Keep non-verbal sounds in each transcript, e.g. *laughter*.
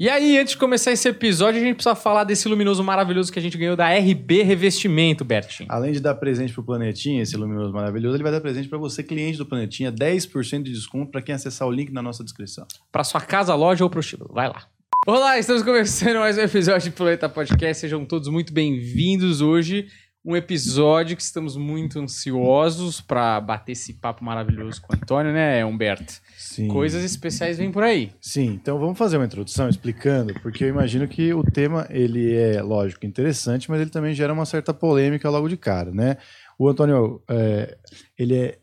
E aí, antes de começar esse episódio, a gente precisa falar desse luminoso maravilhoso que a gente ganhou da RB Revestimento, Bertinho. Além de dar presente pro Planetinha, esse luminoso maravilhoso, ele vai dar presente para você, cliente do Planetinha, 10% de desconto para quem acessar o link na nossa descrição. Para sua casa, loja ou prostíbulo. Vai lá. Olá, estamos começando mais um episódio do Planeta Podcast. Sejam todos muito bem-vindos hoje. Um episódio que estamos muito ansiosos para bater esse papo maravilhoso com o Antônio, né, Humberto? Sim. Coisas especiais vêm por aí. Sim, então vamos fazer uma introdução explicando, porque eu imagino que o tema, ele é, lógico, interessante, mas ele também gera uma certa polêmica logo de cara, né? O Antônio, é, ele é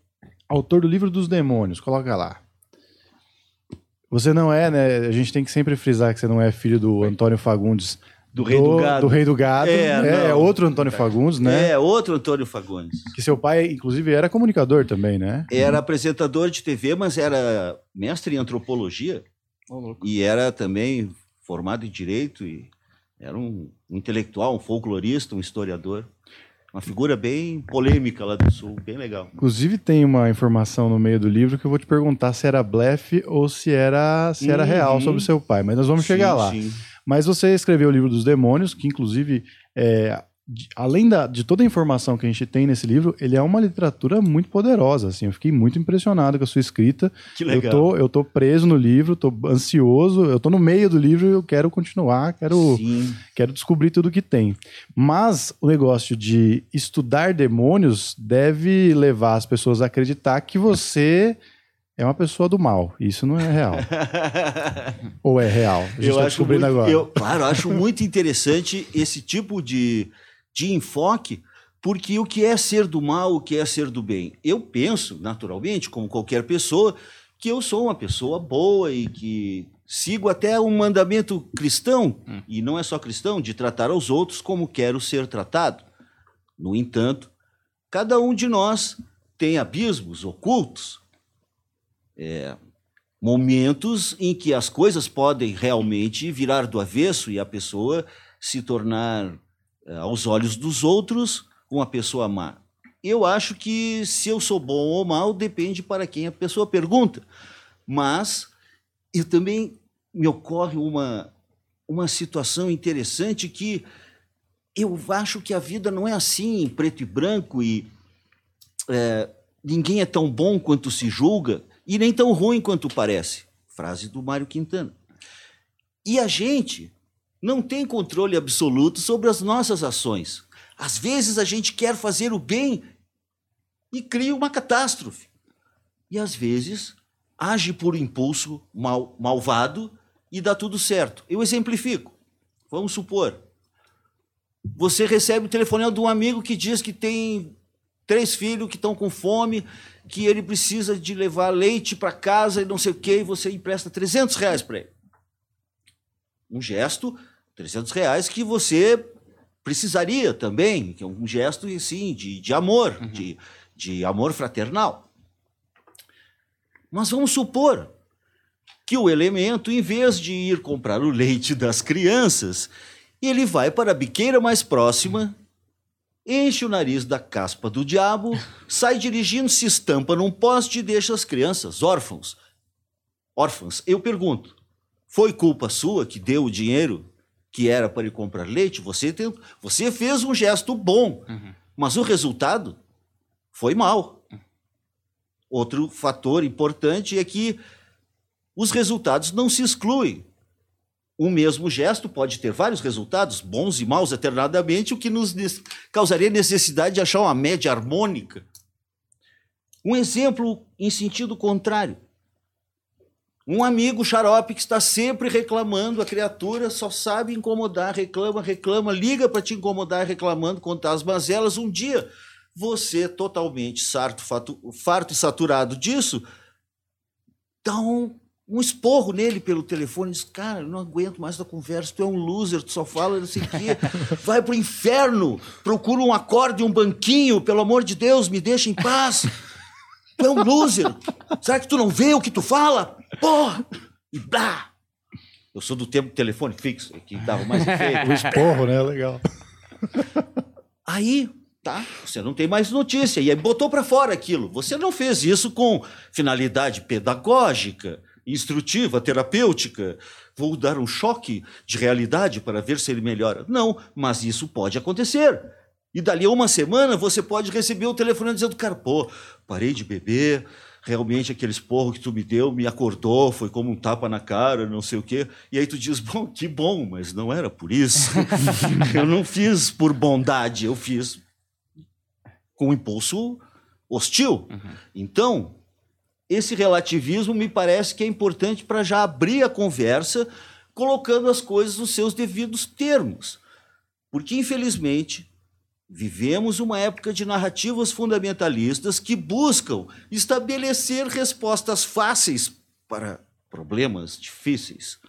autor do livro dos demônios, coloca lá. Você não é, né? A gente tem que sempre frisar que você não é filho do Antônio Fagundes. Do Rei do Gado. Do Rei do Gado. É, É, não. outro Antônio Fagundes, né? É, outro Antônio Fagundes. Que seu pai, inclusive, era comunicador também, né? Era apresentador de TV, mas era mestre em antropologia e era também formado em direito e era um, um intelectual, um folclorista, um historiador. Uma figura bem polêmica lá do Sul, bem legal. Inclusive tem uma informação no meio do livro que eu vou te perguntar se era blefe ou se era, se era Uhum. real sobre seu pai, mas nós vamos chegar Sim, lá. sim. Mas você escreveu o livro dos demônios, que inclusive, é, de- além da, de toda a informação que a gente tem nesse livro, ele é uma literatura muito poderosa, assim, eu fiquei muito impressionado com a sua escrita. Que Eu legal. tô, eu tô preso no livro, tô ansioso, eu tô no meio do livro e eu quero continuar, quero, Sim. quero descobrir tudo que tem. Mas o negócio de estudar demônios deve levar as pessoas a acreditar que você é uma pessoa do mal. Isso não é real. *laughs* Ou é real? A gente eu tá acho descobrindo muito, agora. eu, claro, eu acho muito interessante esse tipo de, de enfoque, porque o que é ser do mal, o que é ser do bem? Eu penso, naturalmente, como qualquer pessoa, que eu sou uma pessoa boa e que sigo até um mandamento cristão, e não é só cristão, de tratar aos outros como quero ser tratado. No entanto, cada um de nós tem abismos ocultos, é, momentos em que as coisas podem realmente virar do avesso e a pessoa se tornar, eh, aos olhos dos outros, uma pessoa má. Eu acho que se eu sou bom ou mal depende para quem a pessoa pergunta. Mas eu também me ocorre uma, uma situação interessante que eu acho que a vida não é assim, em preto e branco, e eh, ninguém é tão bom quanto se julga e nem tão ruim quanto parece. Frase do Mário Quintana. E a gente não tem controle absoluto sobre as nossas ações. Às vezes a gente quer fazer o bem e cria uma catástrofe. E às vezes age por impulso mal, malvado e dá tudo certo. Eu exemplifico. Vamos supor. Você recebe o telefonema de um amigo que diz que tem três filhos que estão com fome, que ele precisa de levar leite para casa e não sei o quê, e você empresta 300 reais para ele. Um gesto, 300 reais, que você precisaria também, que é um gesto, sim, de, de amor, de, de amor fraternal. Mas vamos supor que o elemento, em vez de ir comprar o leite das crianças, ele vai para a biqueira mais próxima enche o nariz da caspa do diabo, sai dirigindo, se estampa num poste e deixa as crianças órfãos. Órfãs. Eu pergunto, foi culpa sua que deu o dinheiro que era para ele comprar leite? Você, tem, você fez um gesto bom, mas o resultado foi mal. Outro fator importante é que os resultados não se excluem. Um mesmo gesto pode ter vários resultados, bons e maus eternadamente, o que nos causaria necessidade de achar uma média harmônica. Um exemplo em sentido contrário. Um amigo xarope que está sempre reclamando, a criatura só sabe incomodar, reclama, reclama, liga para te incomodar, reclamando, contar as mazelas. Um dia, você, totalmente sarto, farto e saturado disso, dá um, um esporro nele pelo telefone e diz: Cara, eu não aguento mais da conversa, tu é um loser, tu só fala não sei o quê. *laughs* Vai pro inferno, procura um acorde, um banquinho, pelo amor de Deus, me deixa em paz. Tu é um loser. Será que tu não vê o que tu fala? Porra! E blá! Eu sou do tempo do telefone fixo, é que dava mais *laughs* efeito. O esporro, né? Legal. Aí, tá, você não tem mais notícia. E aí botou para fora aquilo. Você não fez isso com finalidade pedagógica, instrutiva, terapêutica. Vou dar um choque de realidade para ver se ele melhora. Não, mas isso pode acontecer. E dali a uma semana você pode receber o telefone dizendo, cara, pô, parei de beber, realmente aquele esporro que tu me deu me acordou, foi como um tapa na cara, não sei o quê. E aí tu diz, bom, que bom, mas não era por isso. *laughs* eu não fiz por bondade, eu fiz com um impulso hostil. Uhum. Então, esse relativismo me parece que é importante para já abrir a conversa, colocando as coisas nos seus devidos termos. Porque, infelizmente, vivemos uma época de narrativas fundamentalistas que buscam estabelecer respostas fáceis para problemas difíceis,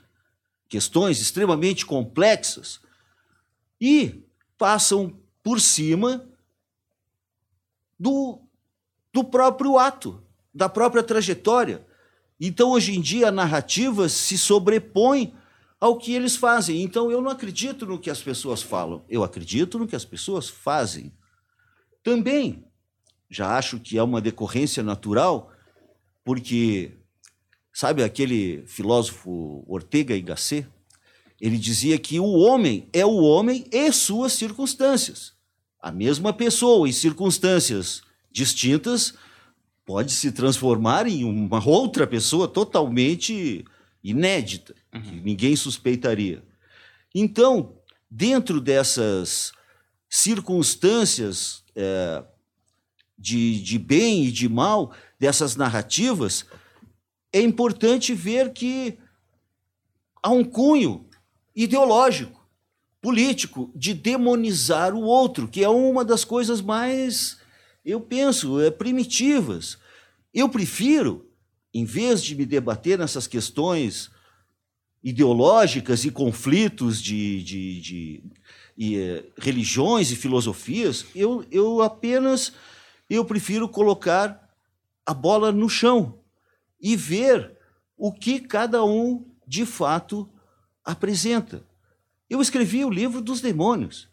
questões extremamente complexas, e passam por cima do, do próprio ato da própria trajetória. Então, hoje em dia, a narrativa se sobrepõe ao que eles fazem. Então, eu não acredito no que as pessoas falam, eu acredito no que as pessoas fazem. Também já acho que é uma decorrência natural, porque, sabe aquele filósofo Ortega y Gasset? Ele dizia que o homem é o homem e suas circunstâncias. A mesma pessoa em circunstâncias distintas pode se transformar em uma outra pessoa totalmente inédita, uhum. que ninguém suspeitaria. Então, dentro dessas circunstâncias é, de, de bem e de mal, dessas narrativas, é importante ver que há um cunho ideológico, político, de demonizar o outro, que é uma das coisas mais eu penso, é, primitivas. Eu prefiro, em vez de me debater nessas questões ideológicas e conflitos de, de, de, de é, religiões e filosofias, eu, eu apenas eu prefiro colocar a bola no chão e ver o que cada um de fato apresenta. Eu escrevi o livro dos demônios.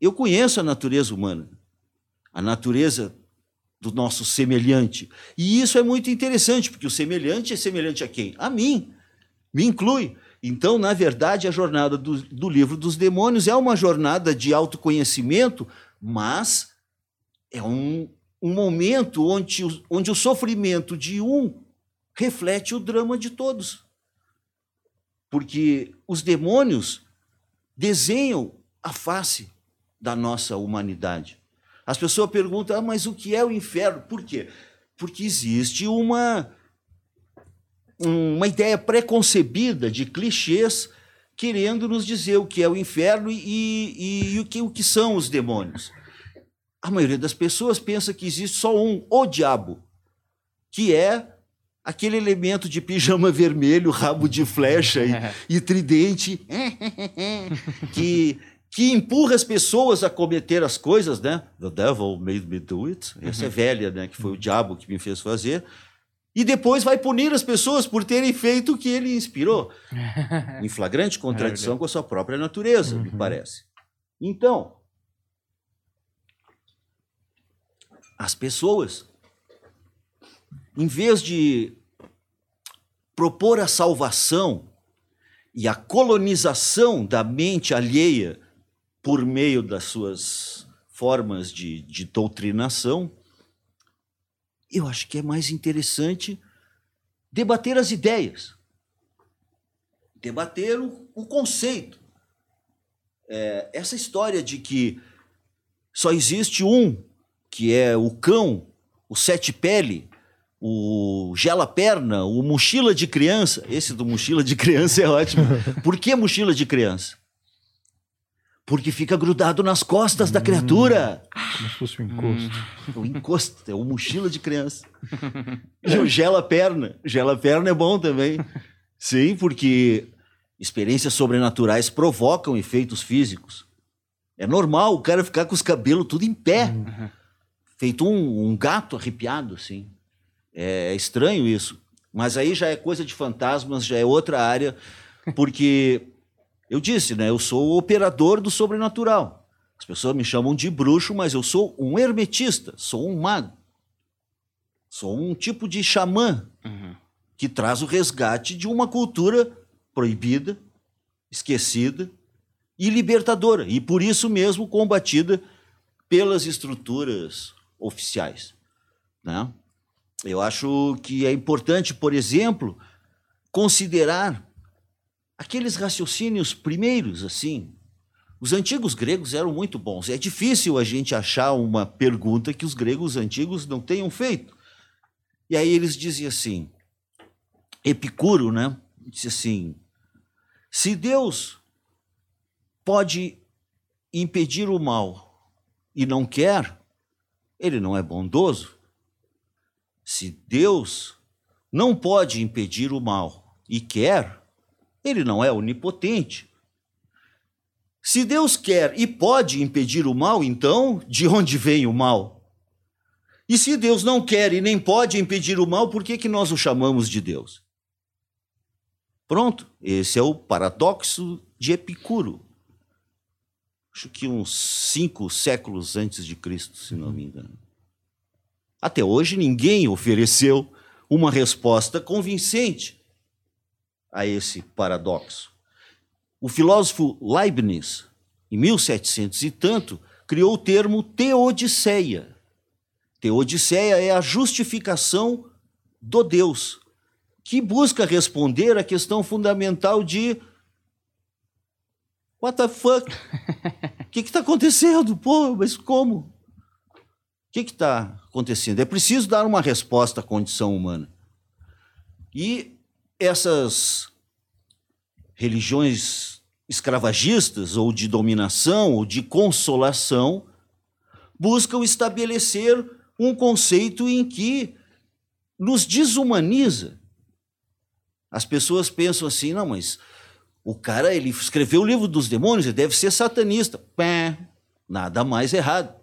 Eu conheço a natureza humana a natureza do nosso semelhante. E isso é muito interessante, porque o semelhante é semelhante a quem? A mim. Me inclui. Então, na verdade, a jornada do, do livro dos demônios é uma jornada de autoconhecimento, mas é um, um momento onde, onde o sofrimento de um reflete o drama de todos. Porque os demônios desenham a face da nossa humanidade. As pessoas perguntam, ah, mas o que é o inferno? Por quê? Porque existe uma, uma ideia preconcebida de clichês querendo nos dizer o que é o inferno e, e, e o, que, o que são os demônios. A maioria das pessoas pensa que existe só um, o diabo, que é aquele elemento de pijama *laughs* vermelho, rabo de flecha e, *laughs* e tridente, *laughs* que que empurra as pessoas a cometer as coisas, né? The devil made me do it. Essa é uhum. velha, né? Que foi o diabo que me fez fazer. E depois vai punir as pessoas por terem feito o que ele inspirou. *laughs* em flagrante contradição é com a sua própria natureza, uhum. me parece. Então, as pessoas, em vez de propor a salvação e a colonização da mente alheia por meio das suas formas de, de doutrinação, eu acho que é mais interessante debater as ideias, debater o, o conceito. É, essa história de que só existe um, que é o cão, o sete pele, o gela perna, o mochila de criança. Esse do mochila de criança é ótimo. Por que mochila de criança? Porque fica grudado nas costas da criatura. Como se fosse um encosto. *laughs* O encosto, é o mochila de criança. E o gela perna. Gela perna é bom também. Sim, porque experiências sobrenaturais provocam efeitos físicos. É normal o cara ficar com os cabelos tudo em pé. Uhum. Feito um, um, gato arrepiado, assim. É, é estranho isso. Mas aí já é coisa de fantasmas, já é outra área, porque eu disse, né? Eu sou o operador do sobrenatural. As pessoas me chamam de bruxo, mas eu sou um hermetista, sou um mago. Sou um tipo de xamã. Uhum. que traz o resgate de uma cultura proibida, esquecida e libertadora, e por isso mesmo combatida pelas estruturas oficiais. Né? Eu acho que é importante, por exemplo, considerar aqueles raciocínios primeiros, assim. Os antigos gregos eram muito bons. É difícil a gente achar uma pergunta que os gregos antigos não tenham feito. E aí eles diziam assim: Epicuro, né? Disse assim: se Deus pode impedir o mal e não quer, ele não é bondoso. Se Deus não pode impedir o mal e quer, ele não é onipotente. Se Deus quer e pode impedir o mal, então de onde vem o mal? E se Deus não quer e nem pode impedir o mal, por que, que nós o chamamos de Deus? Pronto, esse é o paradoxo de Epicuro. Acho que uns cinco séculos antes de Cristo, se não me engano. Até hoje ninguém ofereceu uma resposta convincente a esse paradoxo. O filósofo Leibniz, em 1700 e tanto, criou o termo teodiceia. Teodiceia é a justificação do Deus, que busca responder à questão fundamental de What the fuck? O *laughs* que está acontecendo? Pô, mas como? O que está acontecendo? É preciso dar uma resposta à condição humana. E essas religiões escravagistas, ou de dominação, ou de consolação, buscam estabelecer um conceito em que nos desumaniza as pessoas pensam assim, não, mas o cara ele escreveu o livro dos demônios, ele deve ser satanista. Pé, nada mais errado.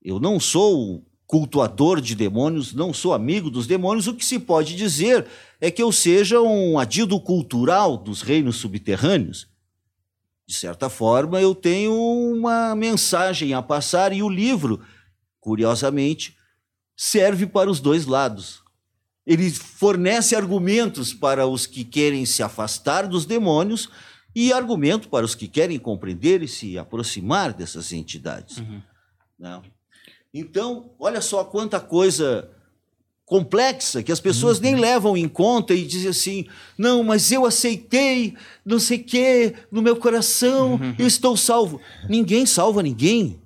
Eu não sou cultuador de demônios, não sou amigo dos demônios. O que se pode dizer é que eu seja um adido cultural dos reinos subterrâneos. De certa forma, eu tenho uma mensagem a passar e o livro, curiosamente, serve para os dois lados ele fornece argumentos para os que querem se afastar dos demônios e argumento para os que querem compreender e se aproximar dessas entidades. Uhum. Né? Então, olha só quanta coisa complexa que as pessoas uhum. nem levam em conta e dizem assim: não, mas eu aceitei, não sei o quê, no meu coração, uhum. eu estou salvo. Ninguém salva ninguém.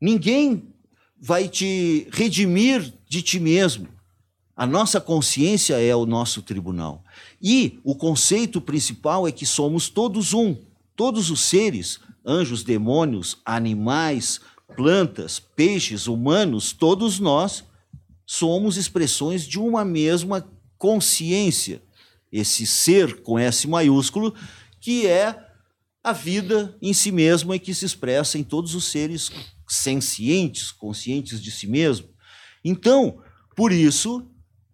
Ninguém vai te redimir de ti mesmo. A nossa consciência é o nosso tribunal. E o conceito principal é que somos todos um. Todos os seres, anjos, demônios, animais, plantas, peixes, humanos, todos nós somos expressões de uma mesma consciência. Esse ser com S maiúsculo, que é a vida em si mesma e que se expressa em todos os seres sencientes, conscientes de si mesmo. Então, por isso,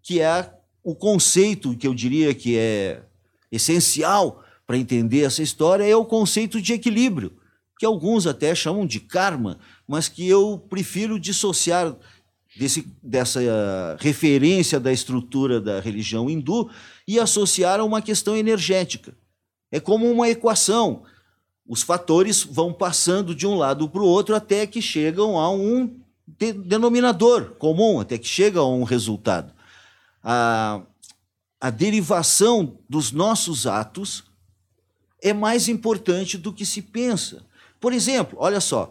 que é o conceito que eu diria que é essencial para entender essa história é o conceito de equilíbrio, que alguns até chamam de karma, mas que eu prefiro dissociar desse, dessa referência da estrutura da religião hindu e associar a uma questão energética. É como uma equação. Os fatores vão passando de um lado para o outro até que chegam a um denominador comum, até que chega a um resultado a, a derivação dos nossos atos é mais importante do que se pensa. Por exemplo, olha só,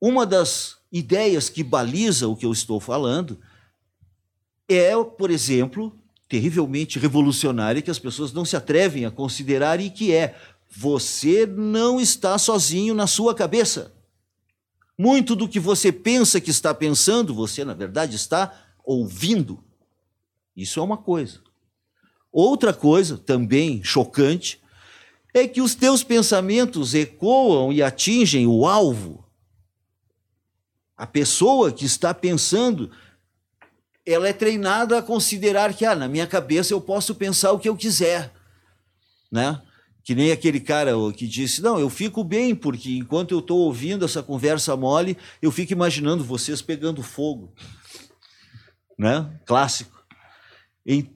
uma das ideias que baliza o que eu estou falando é, por exemplo, terrivelmente revolucionária que as pessoas não se atrevem a considerar e que é você não está sozinho na sua cabeça. Muito do que você pensa que está pensando, você na verdade está ouvindo. Isso é uma coisa. Outra coisa, também chocante, é que os teus pensamentos ecoam e atingem o alvo. A pessoa que está pensando, ela é treinada a considerar que, ah, na minha cabeça eu posso pensar o que eu quiser, né? Que nem aquele cara que disse: Não, eu fico bem, porque enquanto eu estou ouvindo essa conversa mole, eu fico imaginando vocês pegando fogo. Né? Clássico. em-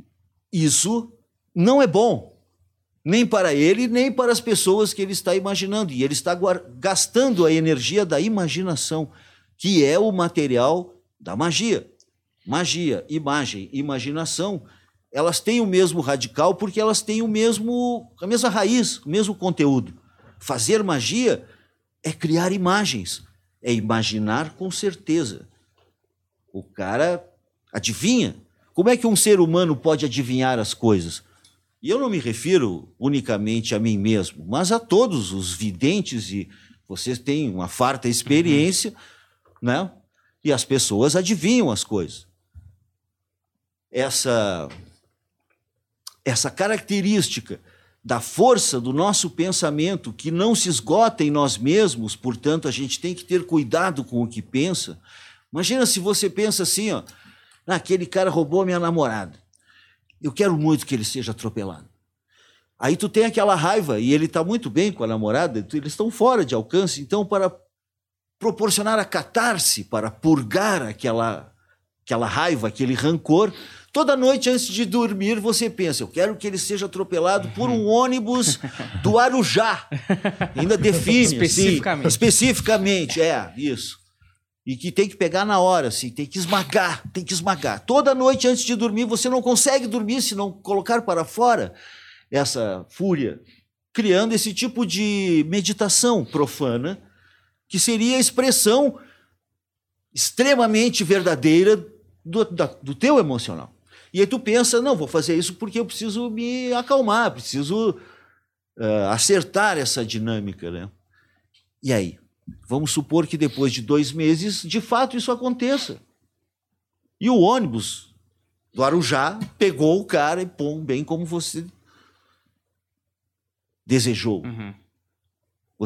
isso não é bom. Nem para ele, nem para as pessoas que ele está imaginando. E ele está gastando a energia da imaginação, que é o material da magia. Magia, imagem, imaginação, elas têm o mesmo radical porque elas têm o mesmo, a mesma raiz, o mesmo conteúdo. Fazer magia é criar imagens, é imaginar com certeza. O cara adivinha. Como é que um ser humano pode adivinhar as coisas? E eu não me refiro unicamente a mim mesmo, mas a todos os videntes e vocês têm uma farta experiência, né? E as pessoas adivinham as coisas. Essa essa característica da força do nosso pensamento que não se esgota em nós mesmos, portanto, a gente tem que ter cuidado com o que pensa. Imagina se você pensa assim, ó, "Ah, aquele cara roubou minha namorada. Eu quero muito que ele seja atropelado. Aí tu tem aquela raiva e ele está muito bem com a namorada, eles estão fora de alcance, então para proporcionar a catarse, para purgar aquela aquela raiva, aquele rancor, toda noite antes de dormir você pensa, eu quero que ele seja atropelado por um ônibus do Arujá. Ainda define assim, Especificamente. especificamente, é, isso. E que tem que pegar na hora, assim, tem que esmagar, tem que esmagar. Toda noite antes de dormir, você não consegue dormir se não colocar para fora essa fúria, criando esse tipo de meditação profana, que seria a expressão extremamente verdadeira do, da- do teu emocional. E aí tu pensa, não, vou fazer isso porque eu preciso me acalmar, preciso ah, acertar essa dinâmica, né? E aí? Vamos supor que depois de dois meses, de fato, isso aconteça. E o ônibus do Arujá pegou o cara e pum, bem como você desejou. Uhum.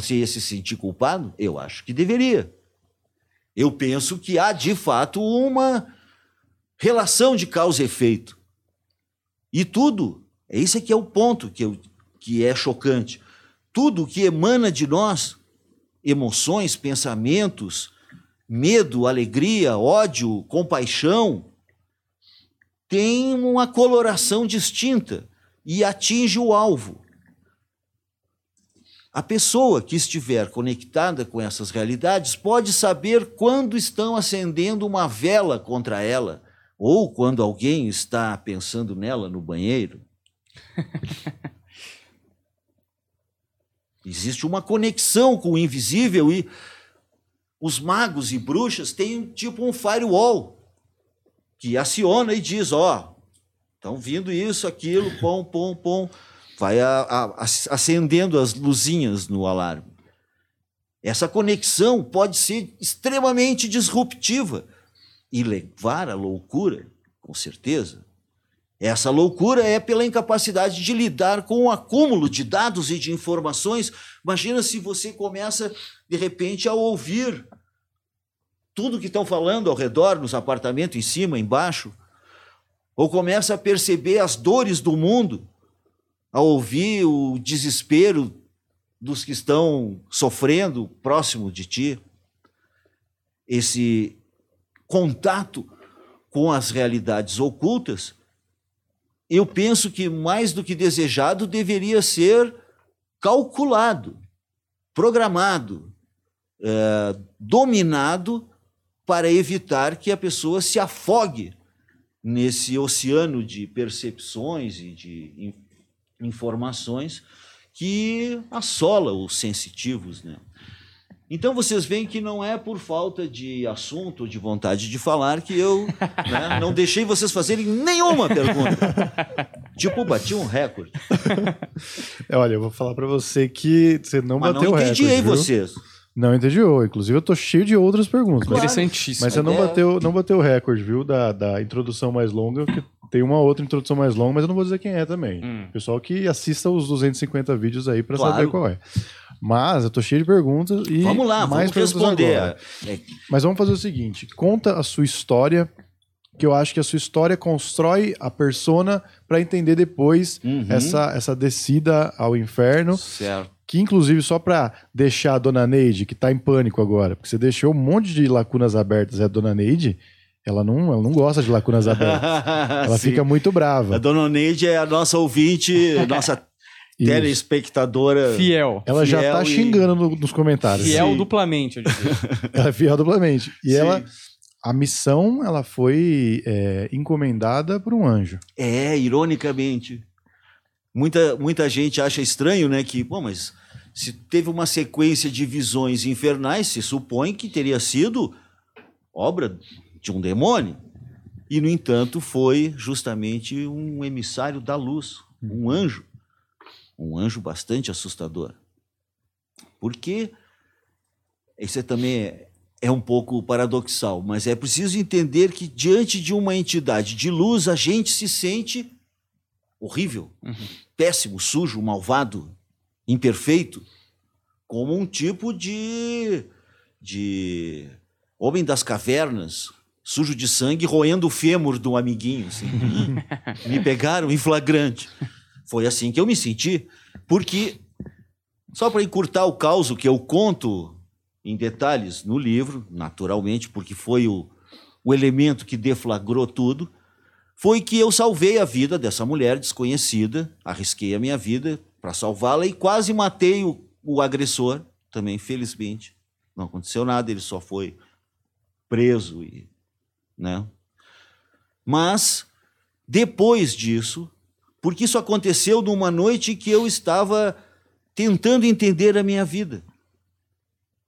Você ia se sentir culpado? Eu acho que deveria. Eu penso que há, de fato, uma relação de causa e efeito. E tudo, é esse que é o ponto que, eu, que é chocante. Tudo que emana de nós, emoções, pensamentos, medo, alegria, ódio, compaixão, tem uma coloração distinta e atinge o alvo. A pessoa que estiver conectada com essas realidades pode saber quando estão acendendo uma vela contra ela ou quando alguém está pensando nela no banheiro. *laughs* Existe uma conexão com o invisível e os magos e bruxas têm tipo um firewall que aciona e diz: ó, estão vindo isso, aquilo, pom, pom, pom. Vai a- a- ac- acendendo as luzinhas no alarme. Essa conexão pode ser extremamente disruptiva e levar à loucura, com certeza. Essa loucura é pela incapacidade de lidar com o acúmulo de dados e de informações. Imagina se você começa, de repente, a ouvir tudo que estão falando ao redor, nos apartamentos, em cima, embaixo, ou começa a perceber as dores do mundo, a ouvir o desespero dos que estão sofrendo próximo de ti. Esse contato com as realidades ocultas, eu penso que mais do que desejado deveria ser calculado, programado, eh, dominado para evitar que a pessoa se afogue nesse oceano de percepções e de informações que assola os sensitivos, né? Então vocês veem que não é por falta de assunto, de vontade de falar, que eu *laughs* né, não deixei vocês fazerem nenhuma pergunta. tipo, bati um recorde. É, *laughs* Olha, eu vou falar pra você que você não Mas bateu não o entendi recorde, aí viu? vocês. Não entediou. Inclusive, eu tô cheio de outras perguntas. Mas, Interessantíssimo. mas você não É. bateu, não bateu o recorde, viu? Da, da introdução mais longa, que tem uma outra introdução mais longa, mas eu não vou dizer quem é também. Hum. Pessoal que assista os 250 vídeos aí pra Claro. saber qual é. Mas eu tô cheio de perguntas e Vamos lá, mais vamos responder. agora. Mas vamos fazer o seguinte: conta a sua história, que eu acho que a sua história constrói a persona pra entender depois Uhum. essa, essa descida ao inferno. certo. Que, inclusive, só pra deixar a dona Neide, que tá em pânico agora, porque você deixou um monte de lacunas abertas, é a dona Neide, ela não, ela não gosta de lacunas abertas. *laughs* ela Sim. fica muito brava. A dona Neide é a nossa ouvinte, *laughs* nossa telespectadora. Fiel. Ela já fiel tá e- xingando no- nos comentários. Fiel Sim. duplamente, eu diria. *laughs* Ela é fiel duplamente. E Sim. ela, a missão, ela foi é, encomendada por um anjo. É, ironicamente. Muita, muita gente acha estranho, né? Que, bom, mas se teve uma sequência de visões infernais, se supõe que teria sido obra de um demônio. E, no entanto, foi justamente um emissário da luz, um anjo. Um anjo bastante assustador. Porque isso é também é, um pouco paradoxal, mas é preciso entender que diante de uma entidade de luz, a gente se sente horrível, Uhum. péssimo, sujo, malvado, imperfeito, como um tipo de de homem das cavernas, sujo de sangue, roendo o fêmur do amiguinho, assim. *laughs* me pegaram em flagrante. Foi assim que eu me senti, porque só para encurtar o caos que eu conto em detalhes no livro, naturalmente, porque foi o, o elemento que deflagrou tudo, foi que eu salvei a vida dessa mulher desconhecida, arrisquei a minha vida para salvá-la e quase matei o, o agressor, também, felizmente. Não aconteceu nada, ele só foi preso e, né? Mas depois disso, porque isso aconteceu numa noite que eu estava tentando entender a minha vida.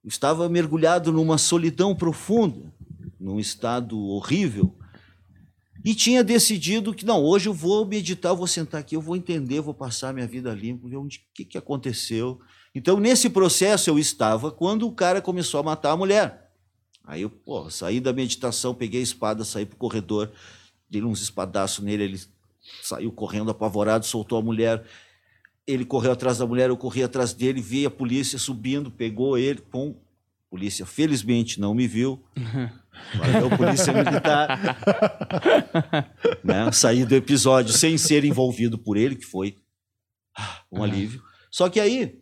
Estava mergulhado numa solidão profunda, num estado horrível. E tinha decidido que, não, hoje eu vou meditar, eu vou sentar aqui, eu vou entender, vou passar minha vida limpo, ver onde, que, que aconteceu. Então, nesse processo eu estava quando o cara começou a matar a mulher. Aí eu, pô, saí da meditação, peguei a espada, saí pro corredor, dei uns espadaços nele, ele saiu correndo apavorado, soltou a mulher. Ele correu atrás da mulher, eu corri atrás dele, vi a polícia subindo, pegou ele, pum. Polícia, felizmente, não me viu. *laughs* Valeu, polícia militar. *laughs* né? Saí do episódio sem ser envolvido por ele, que foi ah, um Uhum. alívio. Só que aí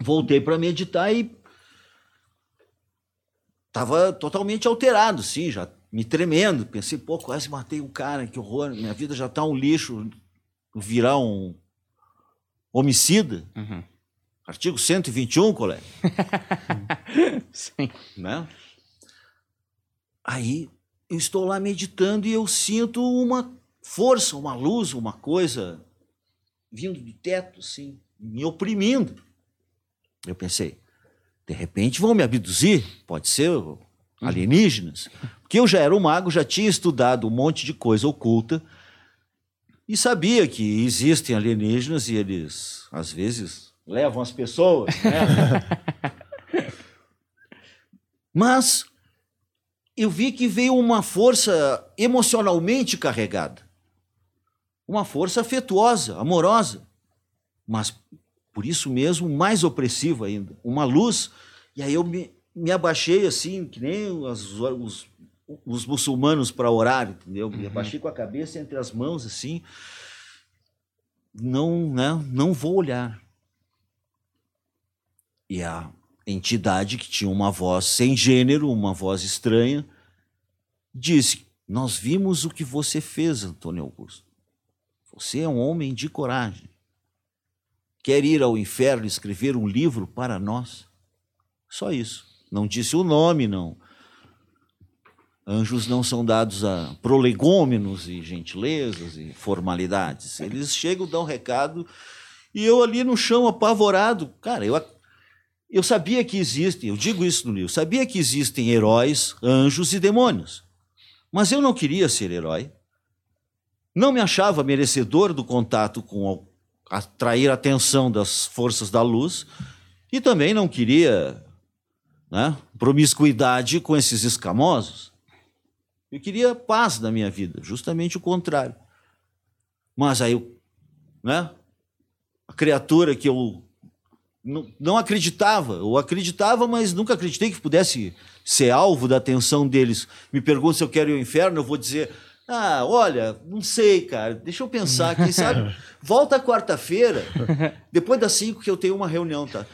voltei para meditar e estava totalmente alterado, sim, já me tremendo. Pensei, pô, quase matei um cara, que horror, minha vida já está um lixo, virar um homicida. Uhum. Artigo 121, colega. *laughs* Sim. né? Aí eu estou lá meditando e eu sinto uma força, uma luz, uma coisa vindo do teto, assim, me oprimindo. Eu pensei, de repente vão me abduzir, pode ser alienígenas. Porque eu já era um mago, já tinha estudado um monte de coisa oculta e sabia que existem alienígenas e eles, às vezes, levam as pessoas, né? *laughs* Mas eu vi que veio uma força emocionalmente carregada. Uma força afetuosa, amorosa. Mas, por isso mesmo, mais opressiva ainda. Uma luz. E aí eu me, me abaixei assim, que nem as- os, os muçulmanos para orar, entendeu? Me abaixei com a cabeça entre as mãos assim. Não, né? Não vou olhar. E a entidade que tinha uma voz sem gênero, uma voz estranha, disse: Nós vimos o que você fez, Antônio Augusto. Você é um homem de coragem. Quer ir ao inferno escrever um livro para nós? Só isso. Não disse o nome, não. Anjos não são dados a prolegômenos e gentilezas e formalidades. Eles chegam, dão recado, e eu ali no chão, apavorado. Cara, eu, eu sabia que existem, eu digo isso no livro, sabia que existem heróis, anjos e demônios. Mas eu não queria ser herói. Não me achava merecedor do contato com atrair a atenção das forças da luz e também não queria né, promiscuidade com esses escamosos. Eu queria paz na minha vida, justamente o contrário. Mas aí, né, a criatura que eu não, acreditava, ou acreditava, mas nunca acreditei que pudesse ser alvo da atenção deles. Me perguntam se eu quero ir ao inferno, eu vou dizer: ah, olha, não sei, cara, deixa eu pensar aqui, sabe? *laughs* Volta quarta-feira, depois das cinco que eu tenho uma reunião, tá?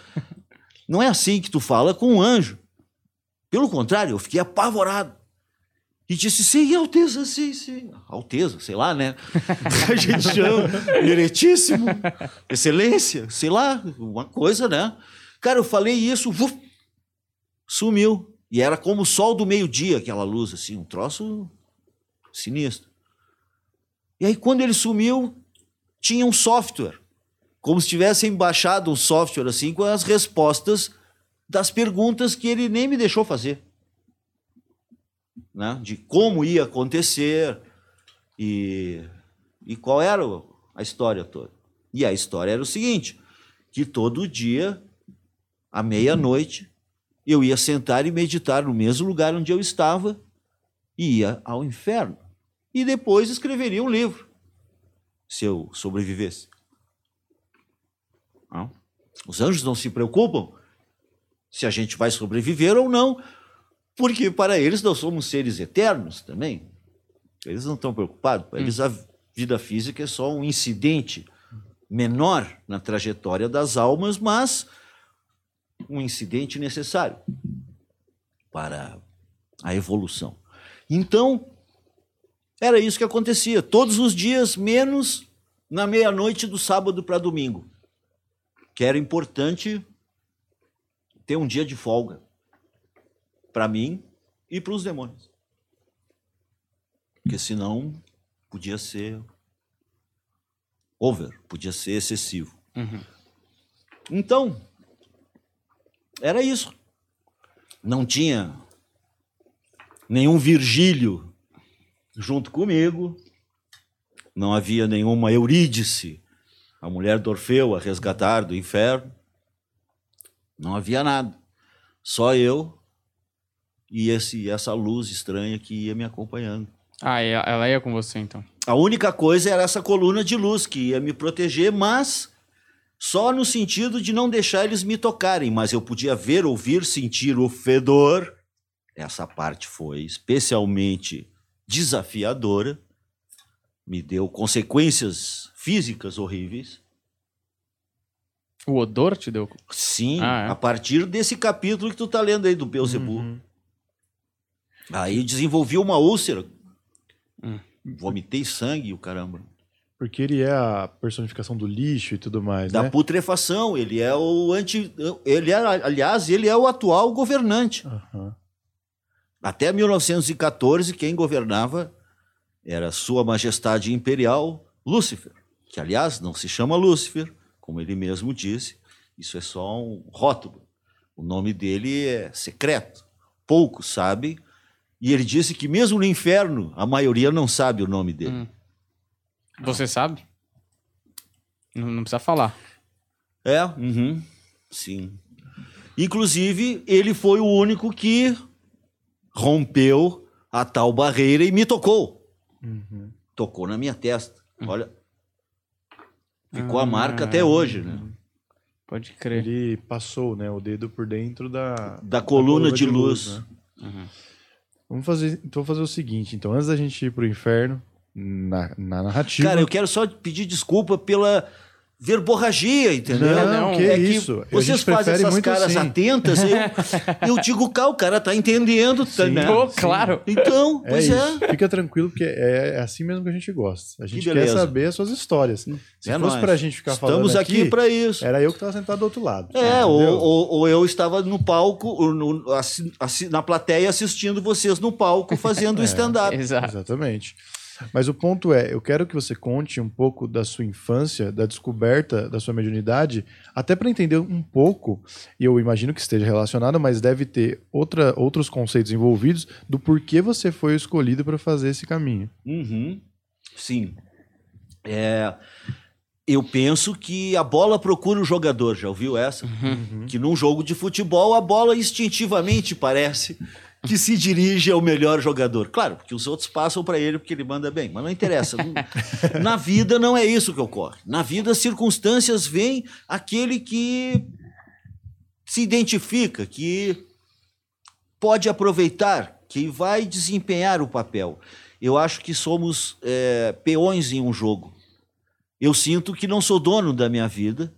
Não é assim que tu fala com um anjo. Pelo contrário, eu fiquei apavorado. E disse, sim, Alteza, sim, sim. Alteza, sei lá, né? *laughs* A gente chama, eretíssimo, excelência, sei lá, uma coisa, né? Cara, eu falei isso, uf, sumiu. E era como o sol do meio-dia, aquela luz, assim, um troço sinistro. E aí, quando ele sumiu, tinha um software. Como se tivessem baixado um software, assim, com as respostas das perguntas que ele nem me deixou fazer né, de como ia acontecer e, e qual era a história toda. E a história era o seguinte: que todo dia, à meia-noite, eu ia sentar e meditar no mesmo lugar onde eu estava e ia ao inferno. E depois escreveria um livro, se eu sobrevivesse. Não? Os anjos não se preocupam se a gente vai sobreviver ou não, porque para eles nós somos seres eternos também. Eles não estão preocupados. Para eles a vida física é só um incidente menor na trajetória das almas, mas um incidente necessário para a evolução. Então, era isso que acontecia. Todos os dias, menos na meia-noite do sábado para domingo. Que era importante ter um dia de folga para mim e para os demônios. Porque senão podia ser over, podia ser excessivo. Uhum. Então, era isso. Não tinha nenhum Virgílio junto comigo, não havia nenhuma Eurídice, a mulher do Orfeu, a resgatar do inferno. Não havia nada. Só eu e esse, essa luz estranha que ia me acompanhando. Ah, ela ia com você então? A única coisa era essa coluna de luz que ia me proteger, mas só no sentido de não deixar eles me tocarem. Mas eu podia ver, ouvir, sentir o fedor. Essa parte foi especialmente desafiadora, me deu consequências físicas horríveis. O odor te deu? Sim, ah, é? a partir desse capítulo que tu tá lendo aí do Beelzebub. Uhum. Aí desenvolvi uma úlcera. Hum. Vomitei sangue o caramba. Porque ele é a personificação do lixo e tudo mais, da né? putrefação. Ele é o anti. Ele é, aliás, ele é o atual governante. Uhum. Até 1914, quem governava era Sua Majestade Imperial Lúcifer, que, aliás, não se chama Lúcifer, como ele mesmo disse. Isso é só um rótulo. O nome dele é secreto. Poucos sabem e ele disse que mesmo no inferno, a maioria não sabe o nome dele. Hum. Você sabe? Não, não, precisa falar. É, uhum, sim. Inclusive, ele foi o único que rompeu a tal barreira e me tocou. Uhum. Tocou na minha testa. Hum. Olha. Ficou ah, a marca até hoje, né? Pode crer. Ele passou, né, o dedo por dentro da, da, da coluna, coluna, de, de luz. luz né? uhum. Vamos fazer, então fazer o seguinte, então antes da gente ir pro inferno, na, na narrativa. Cara, eu quero só pedir desculpa pela verborragia, entendeu? Não, não que é isso. Vocês fazem essas caras assim. atentas, eu, *laughs* eu digo, cá, o cara tá entendendo, tá, né? Pô, claro. Então, é pois é. é. Fica tranquilo, porque é, é, assim mesmo que a gente gosta. A gente que quer saber as suas histórias. Se é fosse pra gente ficar Estamos falando aqui, aqui para isso. Era eu que tava sentado do outro lado. É, ou, ou, ou, eu estava no palco, no, assi, assi, na plateia assistindo vocês no palco fazendo *laughs* é, stand-up. Exatamente. Mas o ponto é, eu quero que você conte um pouco da sua infância, da descoberta da sua mediunidade, até para entender um pouco, e eu imagino que esteja relacionado, mas deve ter outra, outros conceitos envolvidos do porquê você foi escolhido para fazer esse caminho. Uhum. Sim. É, eu penso que a bola procura o jogador, já ouviu essa? Uhum. Que num jogo de futebol a bola instintivamente parece que se dirige ao melhor jogador. Claro, porque os outros passam para ele porque ele manda bem, mas não interessa. *laughs* Na vida não é isso que ocorre. Na vida, as circunstâncias vêm aquele que se identifica, que pode aproveitar, que vai desempenhar o papel. Eu acho que somos é, peões em um jogo. Eu sinto que não sou dono da minha vida,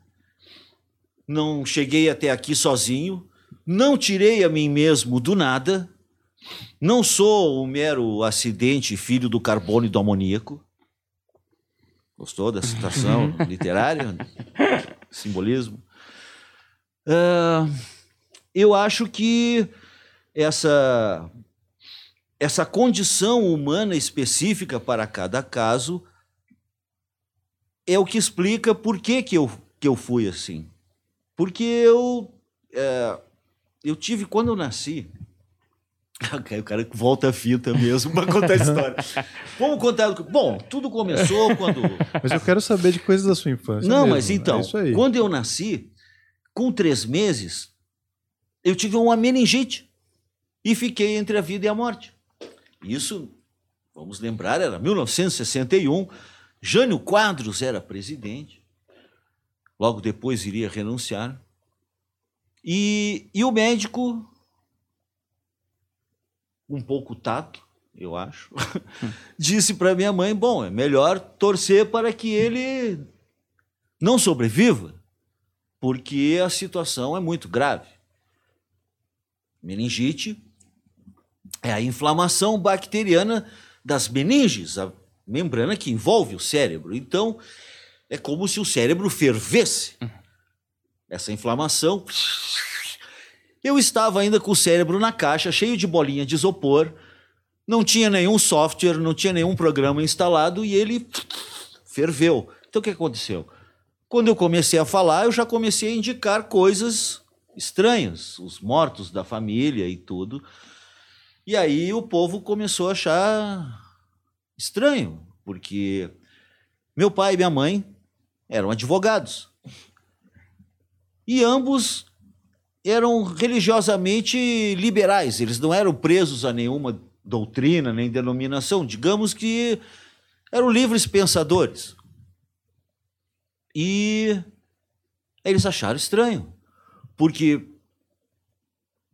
não cheguei até aqui sozinho, Não tirei a mim mesmo do nada. Não sou um mero acidente filho do carbono e do amoníaco. Gostou da citação *laughs* literária? Simbolismo? Uh, eu acho que essa, essa condição humana específica para cada caso é o que explica por que, que, eu, que eu fui assim. Porque eu, é, eu tive, quando eu nasci, *laughs* o cara volta a fita mesmo para contar a história. *laughs* Vamos contar. Bom, tudo começou quando. *laughs* Mas eu quero saber de coisas da sua infância. Não, mesmo. mas então, é quando eu nasci, com três meses, eu tive uma meningite e fiquei entre a vida e a morte. Isso, vamos lembrar, era 1961. Jânio Quadros era presidente. Logo depois iria renunciar. E, e o médico, um pouco tato, eu acho, *laughs* disse para minha mãe: bom, é melhor torcer para que ele não sobreviva, porque a situação é muito grave. Meningite é a inflamação bacteriana das meninges, a membrana que envolve o cérebro. Então, é como se o cérebro fervesse. Essa inflamação. Eu estava ainda com o cérebro na caixa, cheio de bolinha de isopor, não tinha nenhum software, não tinha nenhum programa instalado e ele ferveu. Então, o que aconteceu? Quando eu comecei a falar, eu já comecei a indicar coisas estranhas, os mortos da família e tudo. E aí o povo começou a achar estranho, porque meu pai e minha mãe eram advogados. E ambos eram religiosamente liberais, eles não eram presos a nenhuma doutrina nem denominação, digamos que eram livres pensadores. E eles acharam estranho, porque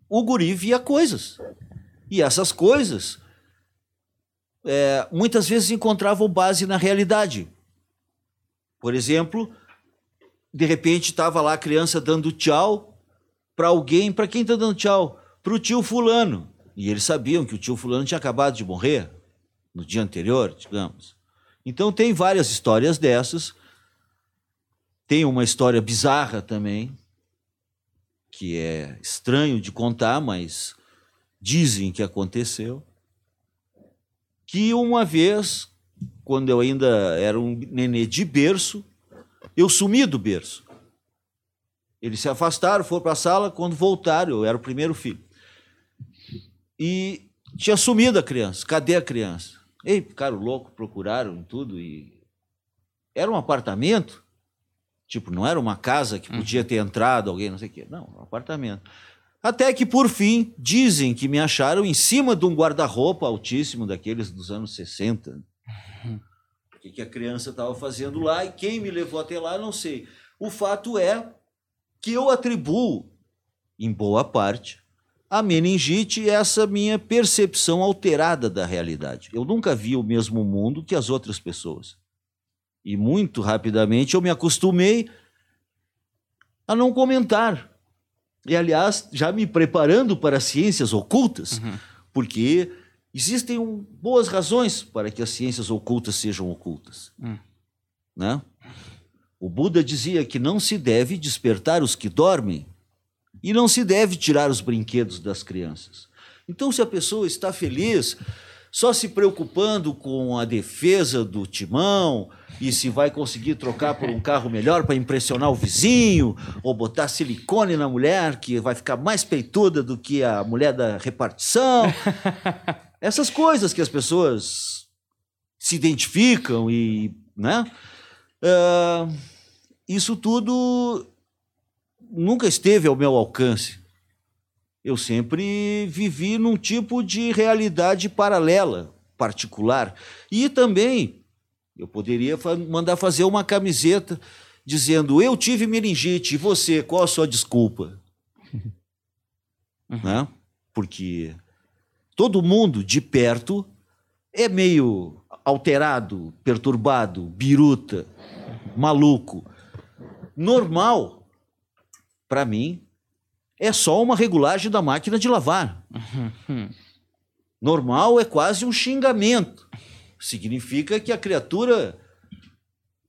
o guri via coisas. E essas coisas é, muitas vezes encontravam base na realidade. Por exemplo, de repente estava lá a criança dando tchau para alguém, para quem está dando tchau? Para o tio fulano. E eles sabiam que o tio fulano tinha acabado de morrer no dia anterior, digamos. Então tem várias histórias dessas. Tem uma história bizarra também, que é estranho de contar, mas dizem que aconteceu. Que uma vez, quando eu ainda era um nenê de berço, eu sumi do berço. Eles se afastaram, foram para a sala, quando voltaram, eu era o primeiro filho. E tinha sumido a criança. Cadê a criança? Ei, ficaram loucos, procuraram tudo e era um apartamento. Tipo, não era uma casa que podia ter entrado alguém, não sei o quê. Não, um apartamento. Até que, por fim, dizem que me acharam em cima de um guarda-roupa altíssimo daqueles dos anos 60. O que, que a criança estava fazendo lá e quem me levou até lá, não sei. O fato é que eu atribuo, em boa parte, a meningite essa minha percepção alterada da realidade. Eu nunca vi o mesmo mundo que as outras pessoas. E muito rapidamente eu me acostumei a não comentar. E, aliás, já me preparando para ciências ocultas, Uhum. porque existem um, boas razões para que as ciências ocultas sejam ocultas. Hum. Né? O Buda dizia que não se deve despertar os que dormem e não se deve tirar os brinquedos das crianças. Então, se a pessoa está feliz, só se preocupando com a defesa do timão e se vai conseguir trocar por um carro melhor para impressionar o vizinho, ou botar silicone na mulher que vai ficar mais peituda do que a mulher da repartição. *laughs* Essas coisas que as pessoas se identificam e, né? Ah, isso tudo nunca esteve ao meu alcance. Eu sempre vivi num tipo de realidade paralela, particular. E também eu poderia mandar fazer uma camiseta dizendo: Eu tive meningite, e você, qual a sua desculpa? Né? Porque todo mundo de perto é meio alterado, perturbado, biruta, maluco. Normal, para mim, é só uma regulagem da máquina de lavar. Normal é quase um xingamento. Significa que a criatura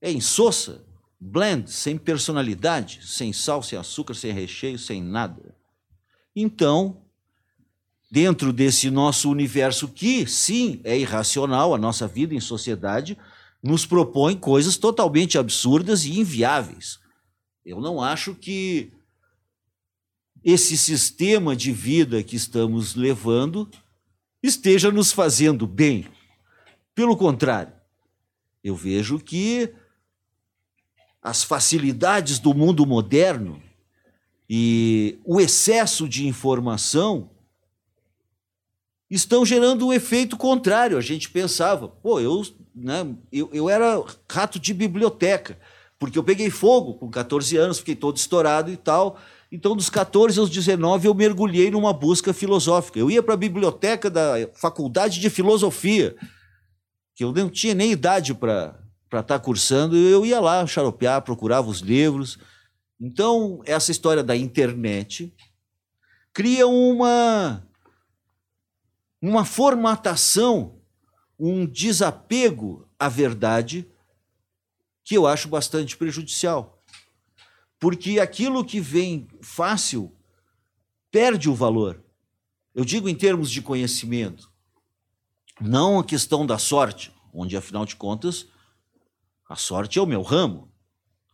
é insossa, blend, sem personalidade, sem sal, sem açúcar, sem recheio, sem nada. Então, dentro desse nosso universo que, sim, é irracional, a nossa vida em sociedade nos propõe coisas totalmente absurdas e inviáveis. Eu não acho que esse sistema de vida que estamos levando esteja nos fazendo bem. Pelo contrário, eu vejo que as facilidades do mundo moderno e o excesso de informação estão gerando um efeito contrário. A gente pensava, pô, eu, né, eu, eu era rato de biblioteca, porque eu peguei fogo com 14 anos, fiquei todo estourado e tal. Então, dos 14 aos 19, eu mergulhei numa busca filosófica. Eu ia para a biblioteca da Faculdade de Filosofia, que eu não tinha nem idade para estar tá cursando, eu ia lá xaropear, procurava os livros. Então, essa história da internet cria uma, uma formatação, um desapego à verdade que eu acho bastante prejudicial. Porque aquilo que vem fácil perde o valor. Eu digo em termos de conhecimento, não a questão da sorte, onde afinal de contas a sorte é o meu ramo.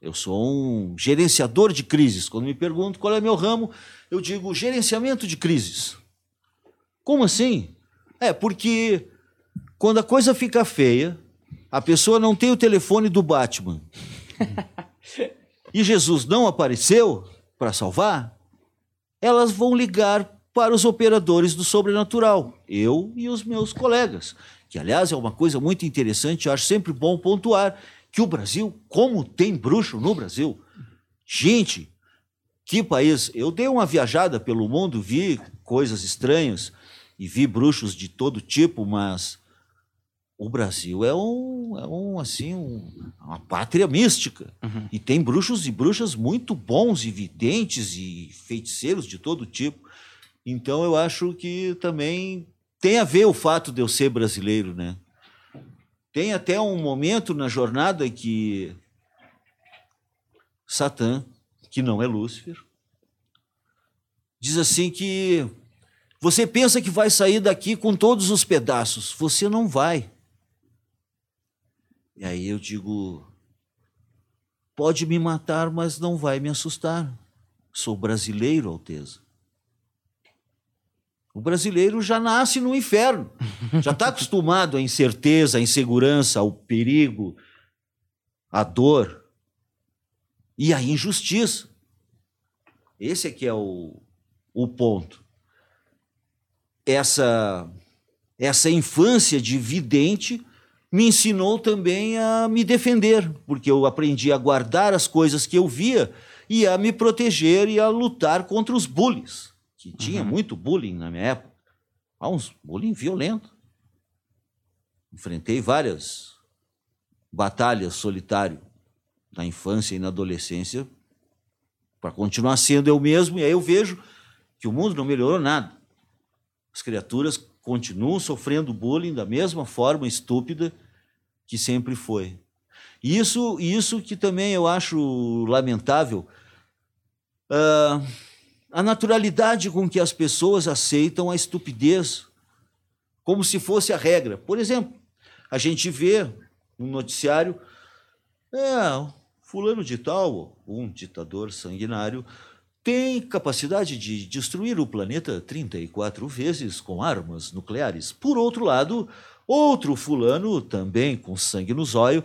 Eu sou um gerenciador de crises. Quando me perguntam qual é meu ramo, eu digo gerenciamento de crises. Como assim? É porque quando a coisa fica feia, a pessoa não tem o telefone do Batman. e Jesus não apareceu para salvar, elas vão ligar para os operadores do sobrenatural, eu e os meus colegas. Que, aliás, é uma coisa muito interessante, acho sempre bom pontuar que o Brasil, como tem bruxo no Brasil, gente, que país. Eu dei uma viajada pelo mundo, vi coisas estranhas e vi bruxos de todo tipo, mas o Brasil é um, é um assim, um, uma pátria mística. Uhum. E tem bruxos e bruxas muito bons, e videntes e feiticeiros de todo tipo. Então eu acho que também tem a ver o fato de eu ser brasileiro, né? Tem até um momento na jornada que Satã, que não é Lúcifer, diz assim que você pensa que vai sair daqui com todos os pedaços, você não vai. E aí eu digo: pode me matar, mas não vai me assustar. Sou brasileiro, Alteza. O brasileiro já nasce no inferno, já está acostumado à incerteza, à insegurança, ao perigo, à dor e à injustiça. Esse é que é o, o ponto. Essa, essa infância de vidente me ensinou também a me defender, porque eu aprendi a guardar as coisas que eu via e a me proteger e a lutar contra os bullies, que uhum. tinha muito bullying na minha época. Há uns bullying violento. Enfrentei várias batalhas solitário na infância e na adolescência para continuar sendo eu mesmo, e aí eu vejo que o mundo não melhorou nada. As criaturas continuam sofrendo bullying da mesma forma estúpida que sempre foi. E isso, isso que também eu acho lamentável, uh, a naturalidade com que as pessoas aceitam a estupidez, como se fosse a regra. Por exemplo, a gente vê no noticiário, é, fulano de tal, um ditador sanguinário, tem capacidade de destruir o planeta 34 vezes com armas nucleares. Por outro lado, outro fulano, também com sangue no zóio,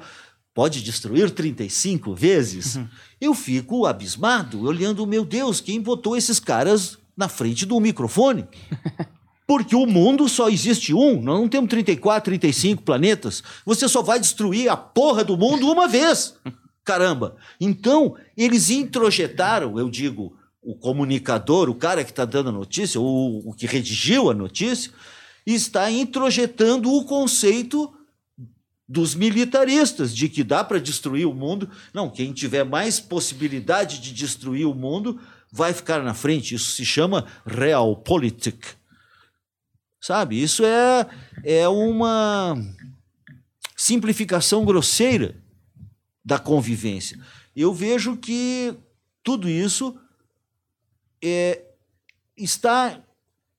pode destruir 35 vezes. Uhum. Eu fico abismado, olhando, meu Deus, quem botou esses caras na frente do microfone? *laughs* Porque o mundo só existe um, nós não temos 34, 35 planetas. Você só vai destruir a porra do mundo uma vez. Caramba. Então, eles introjetaram, eu digo, o comunicador, o cara que está dando a notícia, ou o que redigiu a notícia, está introjetando o conceito dos militaristas, de que dá para destruir o mundo. Não, quem tiver mais possibilidade de destruir o mundo vai ficar na frente. Isso se chama realpolitik. Sabe? Isso é, é uma simplificação grosseira da convivência. Eu vejo que tudo isso é, está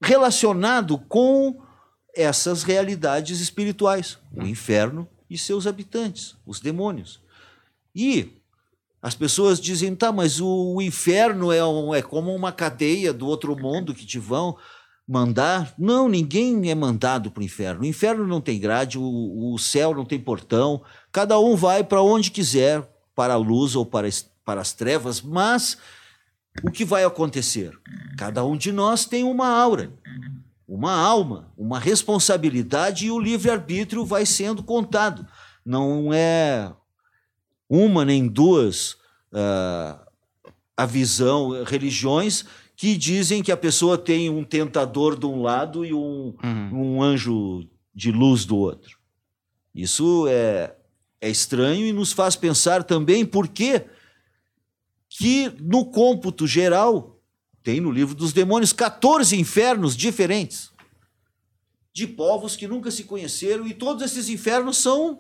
relacionado com essas realidades espirituais, o inferno e seus habitantes, os demônios. E as pessoas dizem, tá, mas o, o inferno é, um, é como uma cadeia do outro mundo que te vão mandar. Não, ninguém é mandado para o inferno. O inferno não tem grade, o, o céu não tem portão. Cada um vai para onde quiser, para a luz ou para, para as trevas, mas o que vai acontecer? Cada um de nós tem uma aura, uma alma, uma responsabilidade e o livre-arbítrio vai sendo contado. Não é uma nem duas uh, a visão, religiões que dizem que a pessoa tem um tentador de um lado e um, uhum. um anjo de luz do outro. Isso é, é estranho e nos faz pensar também por que que no cômputo geral tem no livro dos demônios 14 infernos diferentes de povos que nunca se conheceram e todos esses infernos são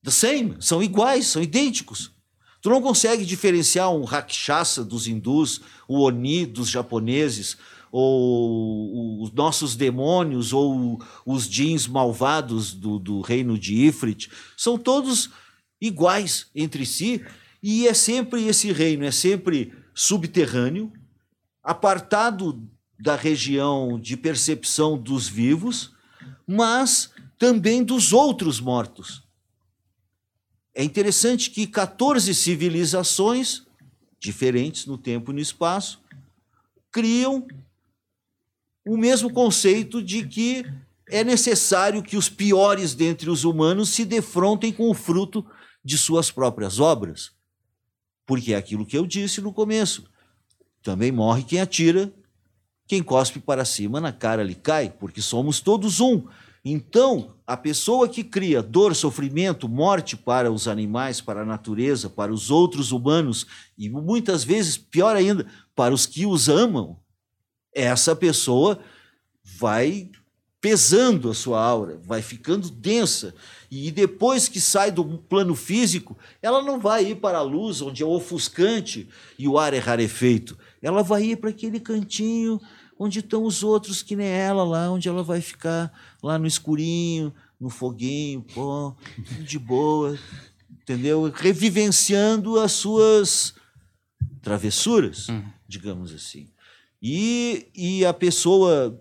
the same, são iguais, são idênticos. Tu não consegue diferenciar um Rakshasa dos hindus, o Oni dos japoneses, ou os nossos demônios, ou os jeans malvados do, do reino de Ifrit. São todos iguais entre si, e é sempre esse reino, é sempre subterrâneo, apartado da região de percepção dos vivos, mas também dos outros mortos. É interessante que 14 civilizações diferentes no tempo e no espaço criam o mesmo conceito de que é necessário que os piores dentre os humanos se defrontem com o fruto de suas próprias obras. Porque é aquilo que eu disse no começo. Também morre quem atira, quem cospe para cima na cara lhe cai, porque somos todos um. Então, a pessoa que cria dor, sofrimento, morte para os animais, para a natureza, para os outros humanos e muitas vezes, pior ainda, para os que os amam, essa pessoa vai pesando a sua aura, vai ficando densa. E depois que sai do plano físico, ela não vai ir para a luz, onde é ofuscante e o ar é rarefeito. Ela vai ir para aquele cantinho onde estão os outros que nem ela lá, onde ela vai ficar lá no escurinho, no foguinho, pô, de boa, entendeu? Revivenciando as suas travessuras, uhum. digamos assim. E, e a pessoa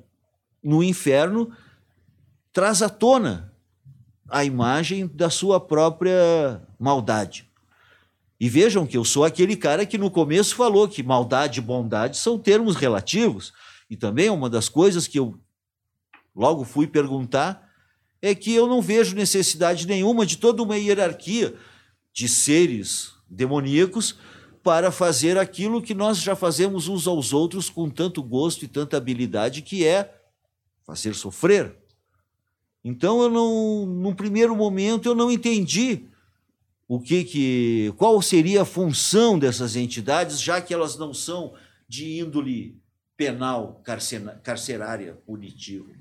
no inferno traz à tona a imagem da sua própria maldade. E vejam que eu sou aquele cara que no começo falou que maldade e bondade são termos relativos. E também uma das coisas que eu logo fui perguntar é que eu não vejo necessidade nenhuma de toda uma hierarquia de seres demoníacos para fazer aquilo que nós já fazemos uns aos outros com tanto gosto e tanta habilidade, que é fazer sofrer. Então eu não, num primeiro momento eu não entendi o que que qual seria a função dessas entidades, já que elas não são de índole penal, carcerária, punitiva.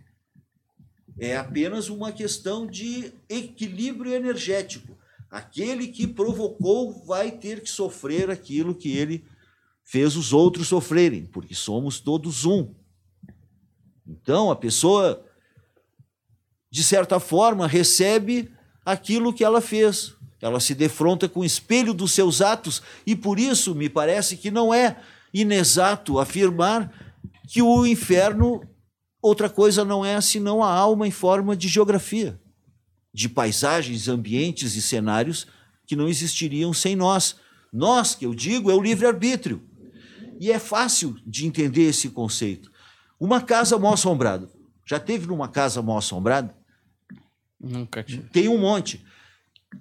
É apenas uma questão de equilíbrio energético. Aquele que provocou vai ter que sofrer aquilo que ele fez os outros sofrerem, porque somos todos um. Então, a pessoa, de certa forma, recebe aquilo que ela fez. Ela se defronta com o espelho dos seus atos, e por isso me parece que não é inexato afirmar que o inferno, outra coisa não é senão a alma em forma de geografia, de paisagens, ambientes e cenários que não existiriam sem nós. Nós, que eu digo, é o livre-arbítrio. E é fácil de entender esse conceito. Uma casa mal assombrada. Já teve numa casa mal assombrada? Nunca tive. Tem um monte.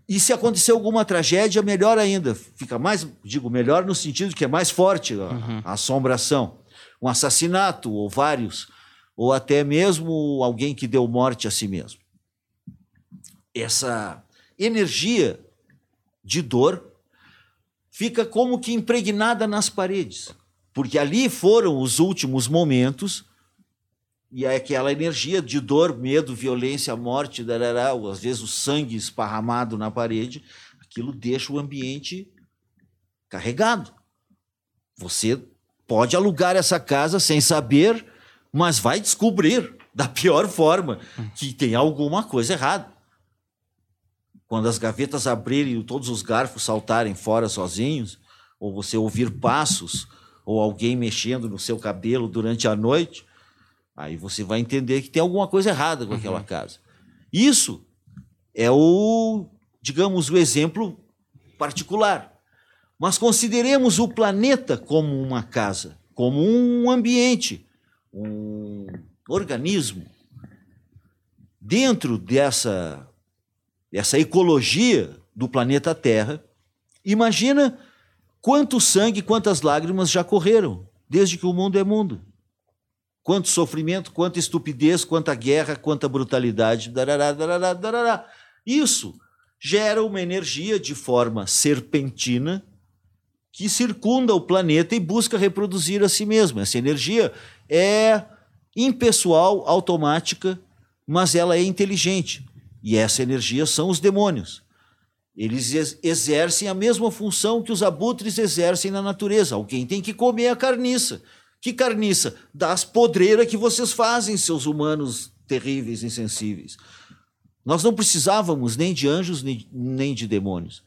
E se acontecer alguma tragédia, melhor ainda. Fica mais, digo, melhor no sentido que é mais forte a, uhum. a assombração um assassinato, ou vários, ou até mesmo alguém que deu morte a si mesmo. Essa energia de dor fica como que impregnada nas paredes. Porque ali foram os últimos momentos e é aquela energia de dor, medo, violência, morte, darará, ou às vezes o sangue esparramado na parede, aquilo deixa o ambiente carregado. Você pode alugar essa casa sem saber, mas vai descobrir da pior forma que tem alguma coisa errada. Quando as gavetas abrirem e todos os garfos saltarem fora sozinhos, ou você ouvir passos, ou alguém mexendo no seu cabelo durante a noite, aí você vai entender que tem alguma coisa errada com aquela casa. Isso é o, digamos, o exemplo particular. Mas consideremos o planeta como uma casa, como um ambiente, um organismo. Dentro dessa, dessa ecologia do planeta Terra, imagina quanto sangue, quantas lágrimas já correram desde que o mundo é mundo. Quanto sofrimento, quanta estupidez, quanta guerra, quanta brutalidade. Darará, darará, darará. Isso gera uma energia de forma serpentina que circunda o planeta e busca reproduzir a si mesma. Essa energia é impessoal, automática, mas ela é inteligente. E essa energia são os demônios. Eles exercem a mesma função que os abutres exercem na natureza. Alguém tem que comer a carniça. Que carniça? Das podreiras que vocês fazem, seus humanos terríveis, insensíveis. Nós não precisávamos nem de anjos nem de demônios.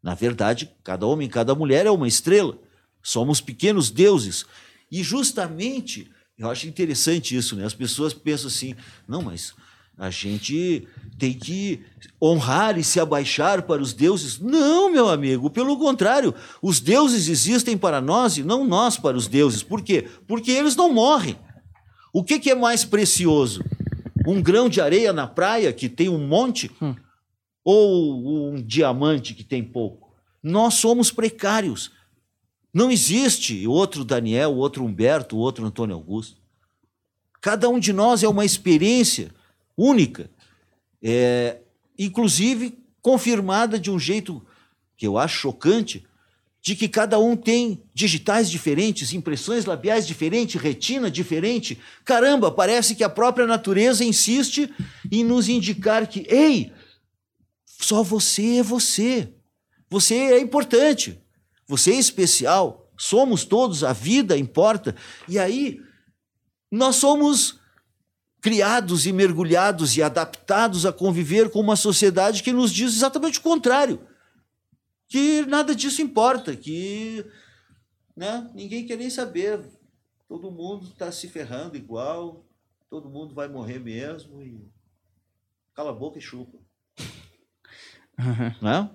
Na verdade, cada homem, cada mulher é uma estrela. Somos pequenos deuses. E justamente, eu acho interessante isso, né? As pessoas pensam assim: não, mas a gente tem que honrar e se abaixar para os deuses. Não, meu amigo, pelo contrário, os deuses existem para nós e não nós para os deuses. Por quê? Porque eles não morrem. O que, que é mais precioso? Um grão de areia na praia que tem um monte? Hum ou um diamante que tem pouco. Nós somos precários. Não existe outro Daniel, outro Humberto, outro Antônio Augusto. Cada um de nós é uma experiência única, é, inclusive confirmada de um jeito que eu acho chocante, de que cada um tem digitais diferentes, impressões labiais diferentes, retina diferente. Caramba, parece que a própria natureza insiste em nos indicar que, ei, só você é você. Você é importante. Você é especial. Somos todos, a vida importa. E aí, nós somos criados e mergulhados e adaptados a conviver com uma sociedade que nos diz exatamente o contrário. Que nada disso importa, que né, ninguém quer nem saber. Todo mundo está se ferrando igual, todo mundo vai morrer mesmo e cala a boca e chupa. Uhum. *laughs* Né?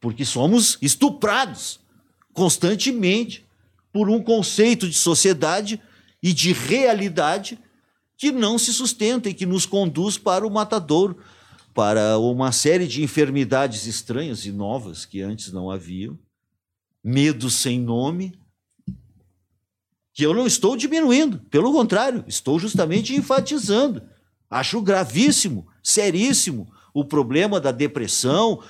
Porque somos estuprados constantemente por um conceito de sociedade e de realidade que não se sustenta e que nos conduz para o matadouro, para uma série de enfermidades estranhas e novas que antes não haviam, medo sem nome, que eu não estou diminuindo, pelo contrário, estou justamente enfatizando. Acho gravíssimo, seríssimo o problema da depressão,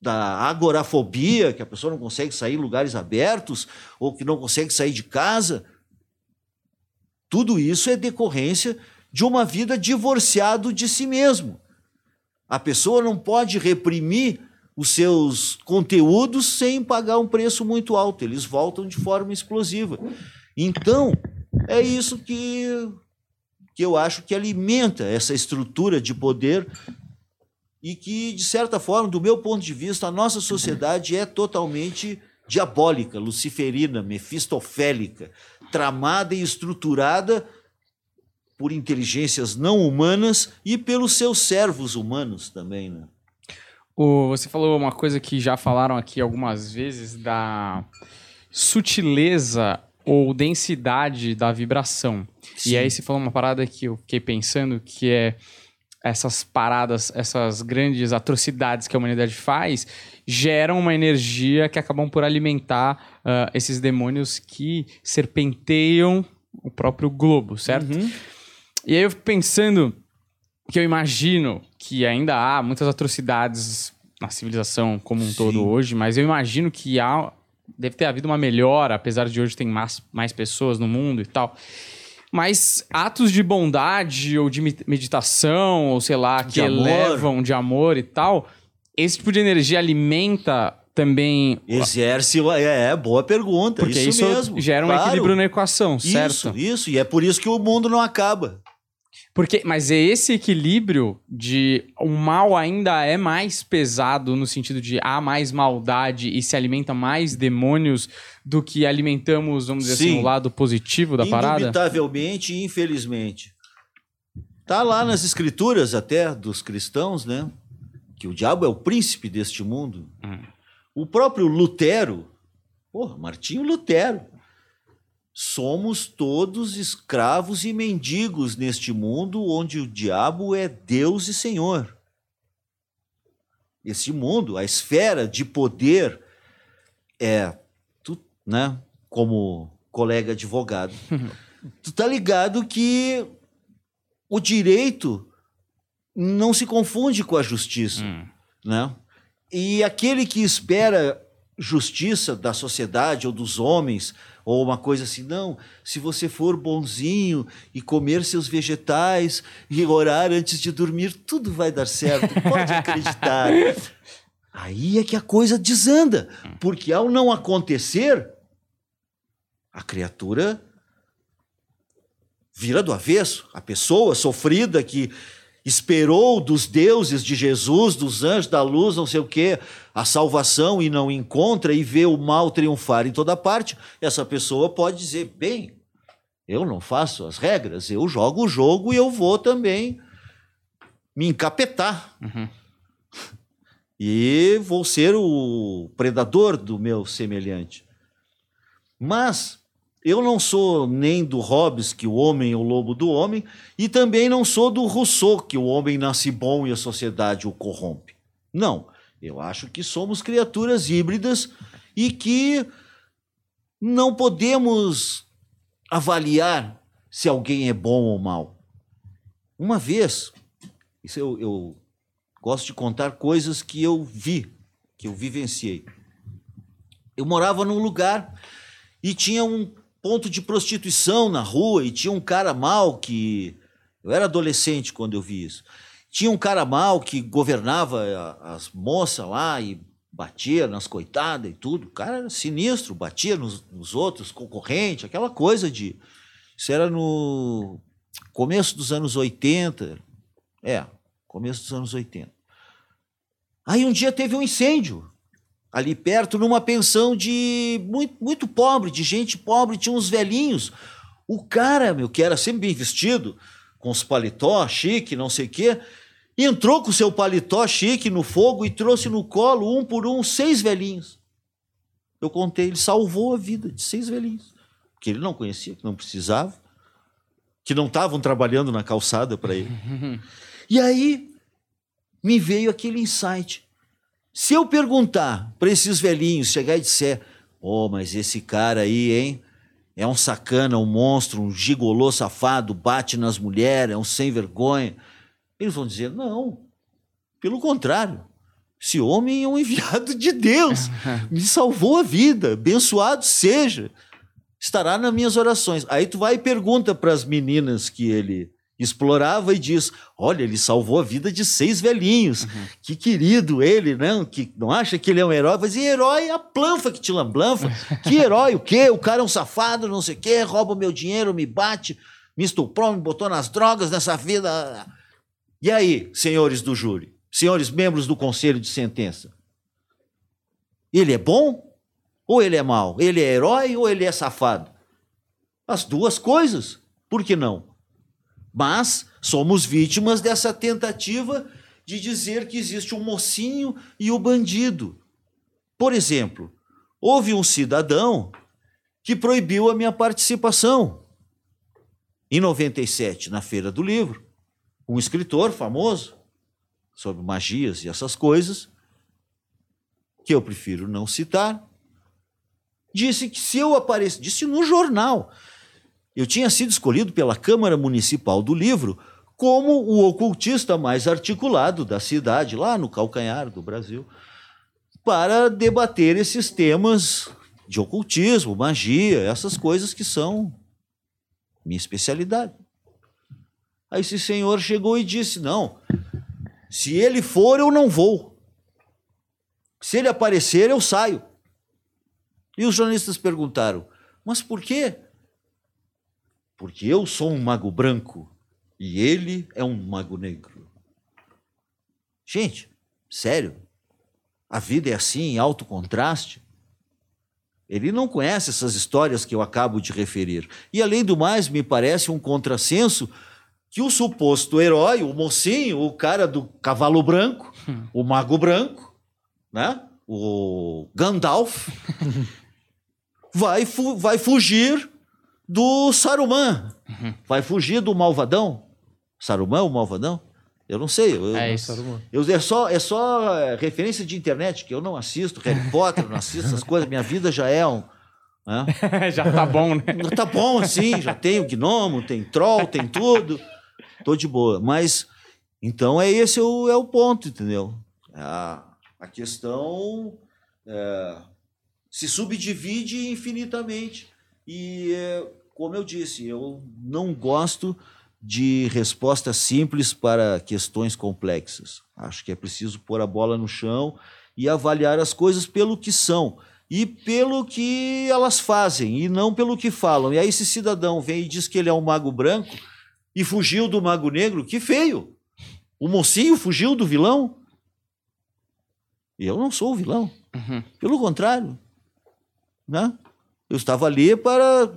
da agorafobia, que a pessoa não consegue sair em lugares abertos, ou que não consegue sair de casa. Tudo isso é decorrência de uma vida divorciado de si mesmo. A pessoa não pode reprimir os seus conteúdos sem pagar um preço muito alto, eles voltam de forma explosiva. Então, é isso que, que eu acho que alimenta essa estrutura de poder e que, de certa forma, do meu ponto de vista, a nossa sociedade é totalmente diabólica, luciferina, mefistofélica, tramada e estruturada por inteligências não humanas e pelos seus servos humanos também, né? O, você falou uma coisa que já falaram aqui algumas vezes da sutileza ou densidade da vibração. Sim. E aí você falou uma parada que eu fiquei pensando que é essas paradas, essas grandes atrocidades que a humanidade faz, geram uma energia que acabam por alimentar uh, esses demônios que serpenteiam o próprio globo, certo? Uhum. E aí eu fico pensando que eu imagino que ainda há muitas atrocidades na civilização como um Sim. todo hoje, mas eu imagino que há deve ter havido uma melhora, apesar de hoje tem mais, mais pessoas no mundo e tal. Mas atos de bondade ou de me- meditação, ou sei lá, que De amor. elevam de amor e tal, esse tipo de energia alimenta também. Exerce. É, é, boa pergunta. Porque isso, isso, mesmo. gera um claro. equilíbrio na equação, certo? Isso, isso. E é por isso que o mundo não acaba. Porque, mas é esse equilíbrio de o mal ainda é mais pesado no sentido de há mais maldade e se alimenta mais demônios do que alimentamos, vamos dizer assim, Sim. o lado positivo da parada? Indubitavelmente e infelizmente. Tá lá nas escrituras até dos cristãos, né? Que o diabo é o príncipe deste mundo. Hum. O próprio Lutero, porra, Martinho Lutero. Somos todos escravos e mendigos neste mundo onde o diabo é Deus e Senhor. Esse mundo, a esfera de poder é, tu, né, como colega advogado, *laughs* tu tá ligado que o direito não se confunde com a justiça, Hum. né? E aquele que espera justiça da sociedade ou dos homens, ou uma coisa assim, não, se você for bonzinho e comer seus vegetais e orar antes de dormir, tudo vai dar certo, pode acreditar. *laughs* Aí é que a coisa desanda, porque ao não acontecer, a criatura vira do avesso. A pessoa sofrida que esperou dos deuses de Jesus, dos anjos da luz, não sei o quê, a salvação e não encontra e vê o mal triunfar em toda parte, essa pessoa pode dizer: bem, eu não faço as regras, eu jogo o jogo e eu vou também me encapetar. Uhum. E vou ser o predador do meu semelhante. Mas eu não sou nem do Hobbes, que o homem é o lobo do homem, e também não sou do Rousseau, que o homem nasce bom e a sociedade o corrompe. Não. Eu acho que somos criaturas híbridas e que não podemos avaliar se alguém é bom ou mal. Uma vez, isso eu, eu gosto de contar coisas que eu vi, que eu vivenciei. Eu morava num lugar e tinha um ponto de prostituição na rua e tinha um cara mal que. Eu era adolescente quando eu vi isso. Tinha um cara mal que governava as moças lá e batia nas coitadas e tudo. O cara era sinistro, batia nos, nos outros, concorrente, aquela coisa de. Isso era no começo dos anos 80. É, começo dos anos 80. Aí um dia teve um incêndio ali perto, numa pensão de muito, muito pobre, de gente pobre, tinha uns velhinhos. O cara, meu, que era sempre bem vestido, com os paletó chique, não sei o quê, entrou com seu paletó chique no fogo e trouxe no colo, um por um, seis velhinhos. Eu contei, ele salvou a vida de seis velhinhos. Que ele não conhecia, que não precisava, que não estavam trabalhando na calçada para ele. *laughs* E aí me veio aquele insight. Se eu perguntar para esses velhinhos, chegar e disser: Ô, mas esse cara aí, hein? É um sacana, um monstro, um gigolô safado, bate nas mulheres, é um sem vergonha. Eles vão dizer: não. Pelo contrário. Esse homem é um enviado de Deus. *laughs* Me salvou a vida. Abençoado seja. Estará nas minhas orações. Aí tu vai e pergunta para as meninas que ele explorava e diz: Olha, ele salvou a vida de seis velhinhos. Que querido ele, não? Que não acha que ele é um herói? Mas e herói a planfa que te lamblanfa. *laughs* Que herói o quê? O cara é um safado, não sei o quê, rouba o meu dinheiro, me bate, me estuprou, me botou nas drogas nessa vida. E aí, senhores do júri, senhores membros do conselho de sentença? Ele é bom ou ele é mau? Ele é herói ou ele é safado? As duas coisas. Por que não? Mas somos vítimas dessa tentativa de dizer que existe um mocinho e o bandido. Por exemplo, houve um cidadão que proibiu a minha participação. Em 97, na Feira do Livro, um escritor famoso sobre magias e essas coisas, que eu prefiro não citar, disse que se eu aparecesse, disse no jornal, eu tinha sido escolhido pela Câmara Municipal do Livro como o ocultista mais articulado da cidade, lá no calcanhar do Brasil, para debater esses temas de ocultismo, magia, essas coisas que são minha especialidade. Aí esse senhor chegou e disse: Não, se ele for, eu não vou. Se ele aparecer, eu saio. E os jornalistas perguntaram: Mas por quê? Porque eu sou um mago branco e ele é um mago negro. Gente, sério? A vida é assim, em alto contraste? Ele não conhece essas histórias que eu acabo de referir. E, além do mais, me parece um contrassenso que o suposto herói, o mocinho, o cara do cavalo branco, hum. *laughs* o mago branco, né? o Gandalf, *laughs* vai, fu vai fugir do Saruman. Uhum. Vai fugir do malvadão. Saruman, o malvadão? Eu não sei. Eu, é isso. Eu, é, só, é só é, referência de internet, que eu não assisto Harry *laughs* Potter, não assisto essas coisas. Minha vida já é um. Né? *laughs* já tá bom, né? Tá bom, assim. Já tem o gnomo, tem troll, tem tudo. Tô de boa. Mas, então, é esse o, é o ponto, entendeu? A, a questão é, se subdivide infinitamente. E, como eu disse, eu não gosto de respostas simples para questões complexas. Acho que é preciso pôr a bola no chão e avaliar as coisas pelo que são e pelo que elas fazem e não pelo que falam. E aí esse cidadão vem e diz que ele é um mago branco e fugiu do mago negro, que feio. O mocinho fugiu do vilão. Eu não sou o vilão. Uhum. Pelo contrário. Né? Eu estava ali para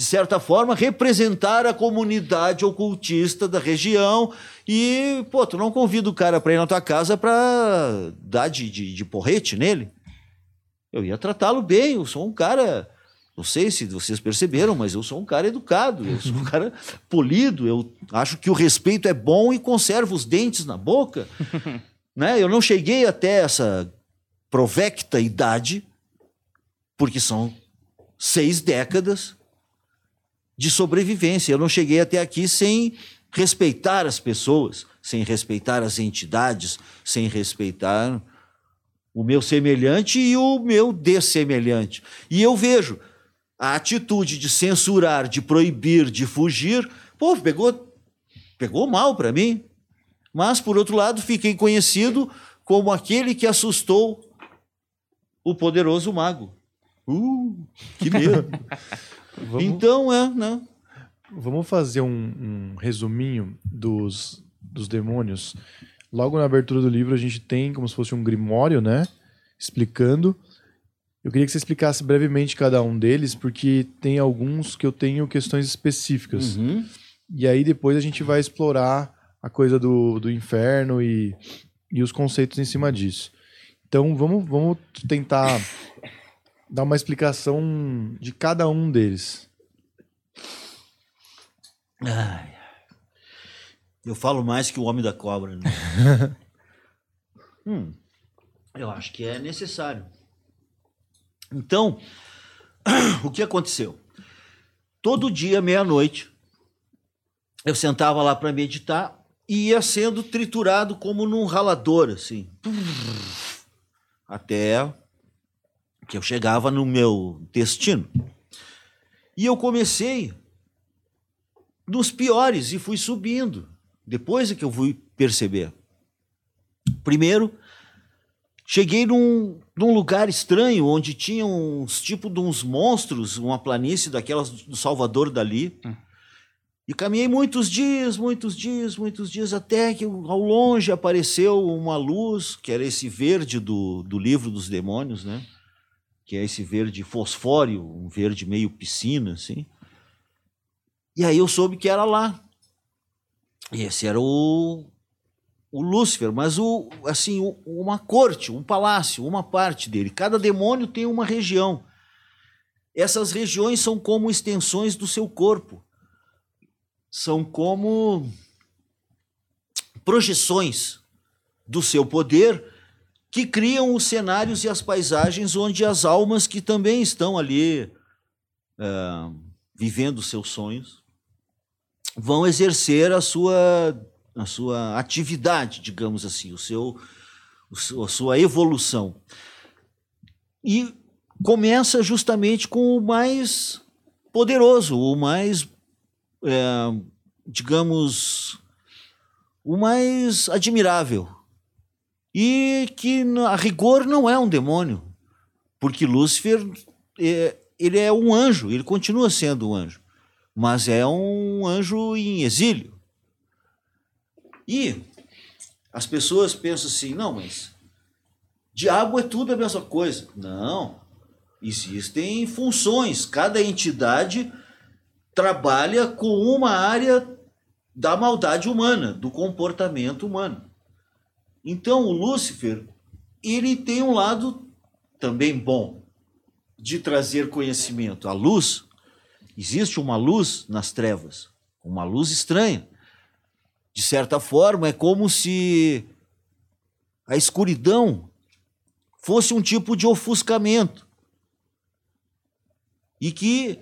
de certa forma, representar a comunidade ocultista da região. E, pô, tu não convida o cara para ir na tua casa para dar de, de, de, porrete nele. Eu ia tratá-lo bem, eu sou um cara. Não sei se vocês perceberam, mas eu sou um cara educado, eu sou um cara polido. Eu acho que o respeito é bom e conservo os dentes na boca. *laughs* né? Eu não cheguei até essa provecta idade, porque são seis décadas de sobrevivência. Eu não cheguei até aqui sem respeitar as pessoas, sem respeitar as entidades, sem respeitar o meu semelhante e o meu dessemelhante. E eu vejo a atitude de censurar, de proibir, de fugir, pô, pegou, pegou mal para mim. Mas, por outro lado, fiquei conhecido como aquele que assustou o poderoso mago. Uh, que *laughs* medo! Vamos, então, é, né? Vamos fazer um, um resuminho dos, dos demônios. Logo na abertura do livro, a gente tem como se fosse um grimório, né? Explicando. Eu queria que você explicasse brevemente cada um deles, porque tem alguns que eu tenho questões específicas. Uhum. E aí depois a gente vai explorar a coisa do, do inferno e, e os conceitos em cima disso. Então vamos, vamos tentar dar uma explicação de cada um deles. Ai, eu falo mais que o homem da cobra. Né? *laughs* hum, eu acho que é necessário. Então, *clears throat* o que aconteceu? Todo dia, meia-noite, eu sentava lá para meditar e ia sendo triturado como num ralador, assim. Até que eu chegava no meu destino. E eu comecei nos piores e fui subindo. Depois é que eu fui perceber. Primeiro, cheguei num, num lugar estranho onde tinha uns tipo de uns monstros, uma planície daquelas do Salvador dali. Hum. E caminhei muitos dias, muitos dias, muitos dias, até que ao longe apareceu uma luz, que era esse verde do, do livro dos demônios, né? Que é esse verde fosfório, um verde meio piscina, assim. E aí eu soube que era lá. E esse era o, o Lúcifer, mas o, assim, uma corte, um palácio, uma parte dele. Cada demônio tem uma região. Essas regiões são como extensões do seu corpo. São como projeções do seu poder que criam os cenários e as paisagens onde as almas que também estão ali uh, vivendo seus sonhos vão exercer a sua, a sua atividade, digamos assim, o seu, a sua evolução. E começa justamente com o mais poderoso, o mais, é, digamos, o mais admirável. E que, a rigor, não é um demônio, porque Lúcifer é, ele é um anjo, ele continua sendo um anjo, mas é um anjo em exílio. E as pessoas pensam assim: não, mas diabo é tudo a mesma coisa. Não. Existem funções, cada entidade trabalha com uma área da maldade humana, do comportamento humano. Então, o Lúcifer, ele tem um lado também bom de trazer conhecimento. A luz, existe uma luz nas trevas, uma luz estranha. De certa forma, é como se a escuridão fosse um tipo de ofuscamento. E que,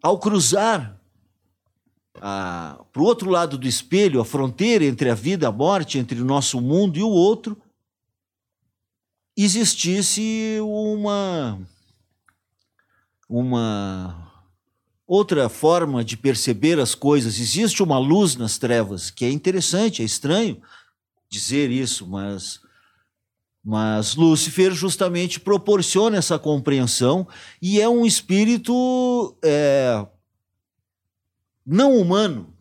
ao cruzar para o outro lado do espelho, a fronteira entre a vida e a morte, entre o nosso mundo e o outro, existisse uma uma outra forma de perceber as coisas. Existe uma luz nas trevas, que é interessante, é estranho dizer isso, mas mas Lúcifer justamente proporciona essa compreensão e é um espírito é, não humano.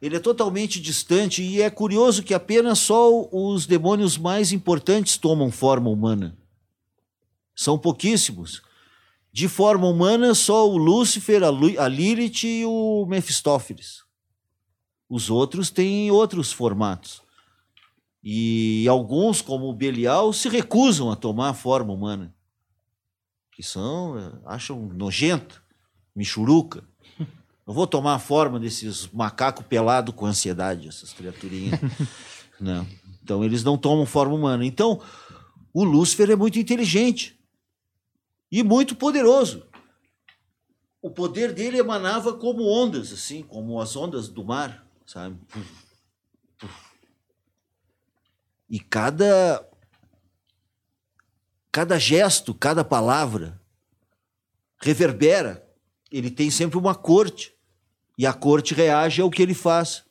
Ele é totalmente distante e é curioso que apenas só os demônios mais importantes tomam forma humana. São pouquíssimos. De forma humana, só o Lúcifer, a Lilith e o Mefistófeles. Os outros têm outros formatos. E alguns, como o Belial, se recusam a tomar a forma humana. Que são, eh, acham nojento, michuruca. Não vou tomar a forma desses macacos pelados com ansiedade, essas criaturinhas. *laughs* não. Então, eles não tomam forma humana. Então, o Lúcifer é muito inteligente e muito poderoso. O poder dele emanava como ondas, assim, como as ondas do mar, sabe? E cada cada gesto, cada palavra reverbera. Ele tem sempre uma corte. E a corte reage ao que ele faz.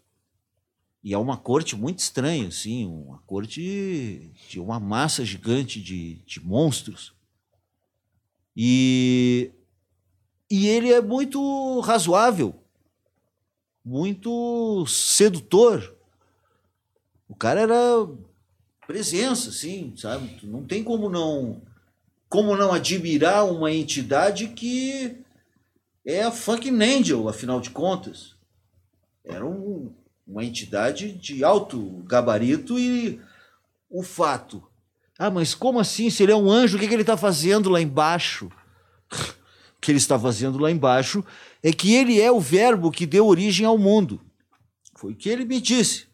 E é uma corte muito estranha, assim, uma corte de uma massa gigante de, de monstros. E, e ele é muito razoável, muito sedutor. O cara era presença, assim, sabe? Não tem como não como não admirar uma entidade que é a fucking angel, afinal de contas. Era um, uma entidade de alto gabarito e o fato. Ah, mas como assim? Se ele é um anjo, o que, que ele está fazendo lá embaixo? *laughs* o que ele está fazendo lá embaixo é que ele é o verbo que deu origem ao mundo. Foi o que ele me disse.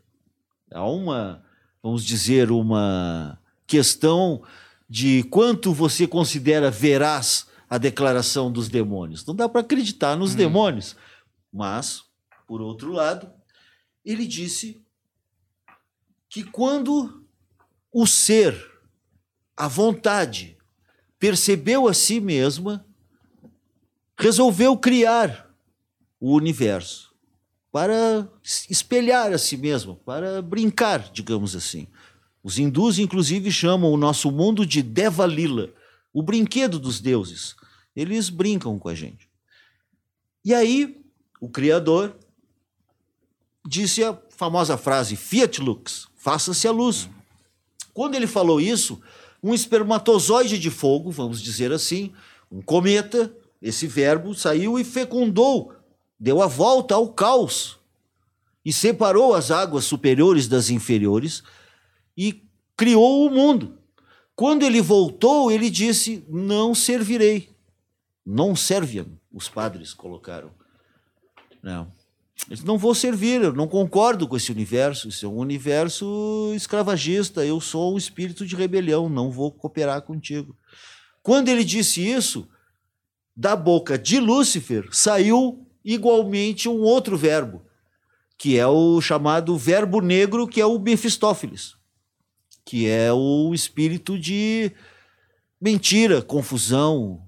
Há uma, vamos dizer, uma questão de quanto você considera veraz a declaração dos demônios. Não dá para acreditar nos hum. demônios. Mas, por outro lado, ele disse que quando o ser, a vontade, percebeu a si mesma, resolveu criar o universo para espelhar a si mesmo, para brincar, digamos assim. Os hindus, inclusive, chamam o nosso mundo de Devalila, o brinquedo dos deuses. Eles brincam com a gente. E aí, o Criador disse a famosa frase: Fiat lux, faça-se a luz. Quando ele falou isso, um espermatozoide de fogo, vamos dizer assim, um cometa, esse verbo saiu e fecundou, deu a volta ao caos e separou as águas superiores das inferiores e criou o mundo. Quando ele voltou, ele disse: Não servirei. Non serviam, os padres colocaram. Não. Eles não vou servir, eu não concordo com esse universo. Isso é um universo escravagista. Eu sou um espírito de rebelião, não vou cooperar contigo. Quando ele disse isso, da boca de Lúcifer saiu igualmente um outro verbo, que é o chamado verbo negro, que é o Mefistófeles, que é o espírito de mentira, confusão.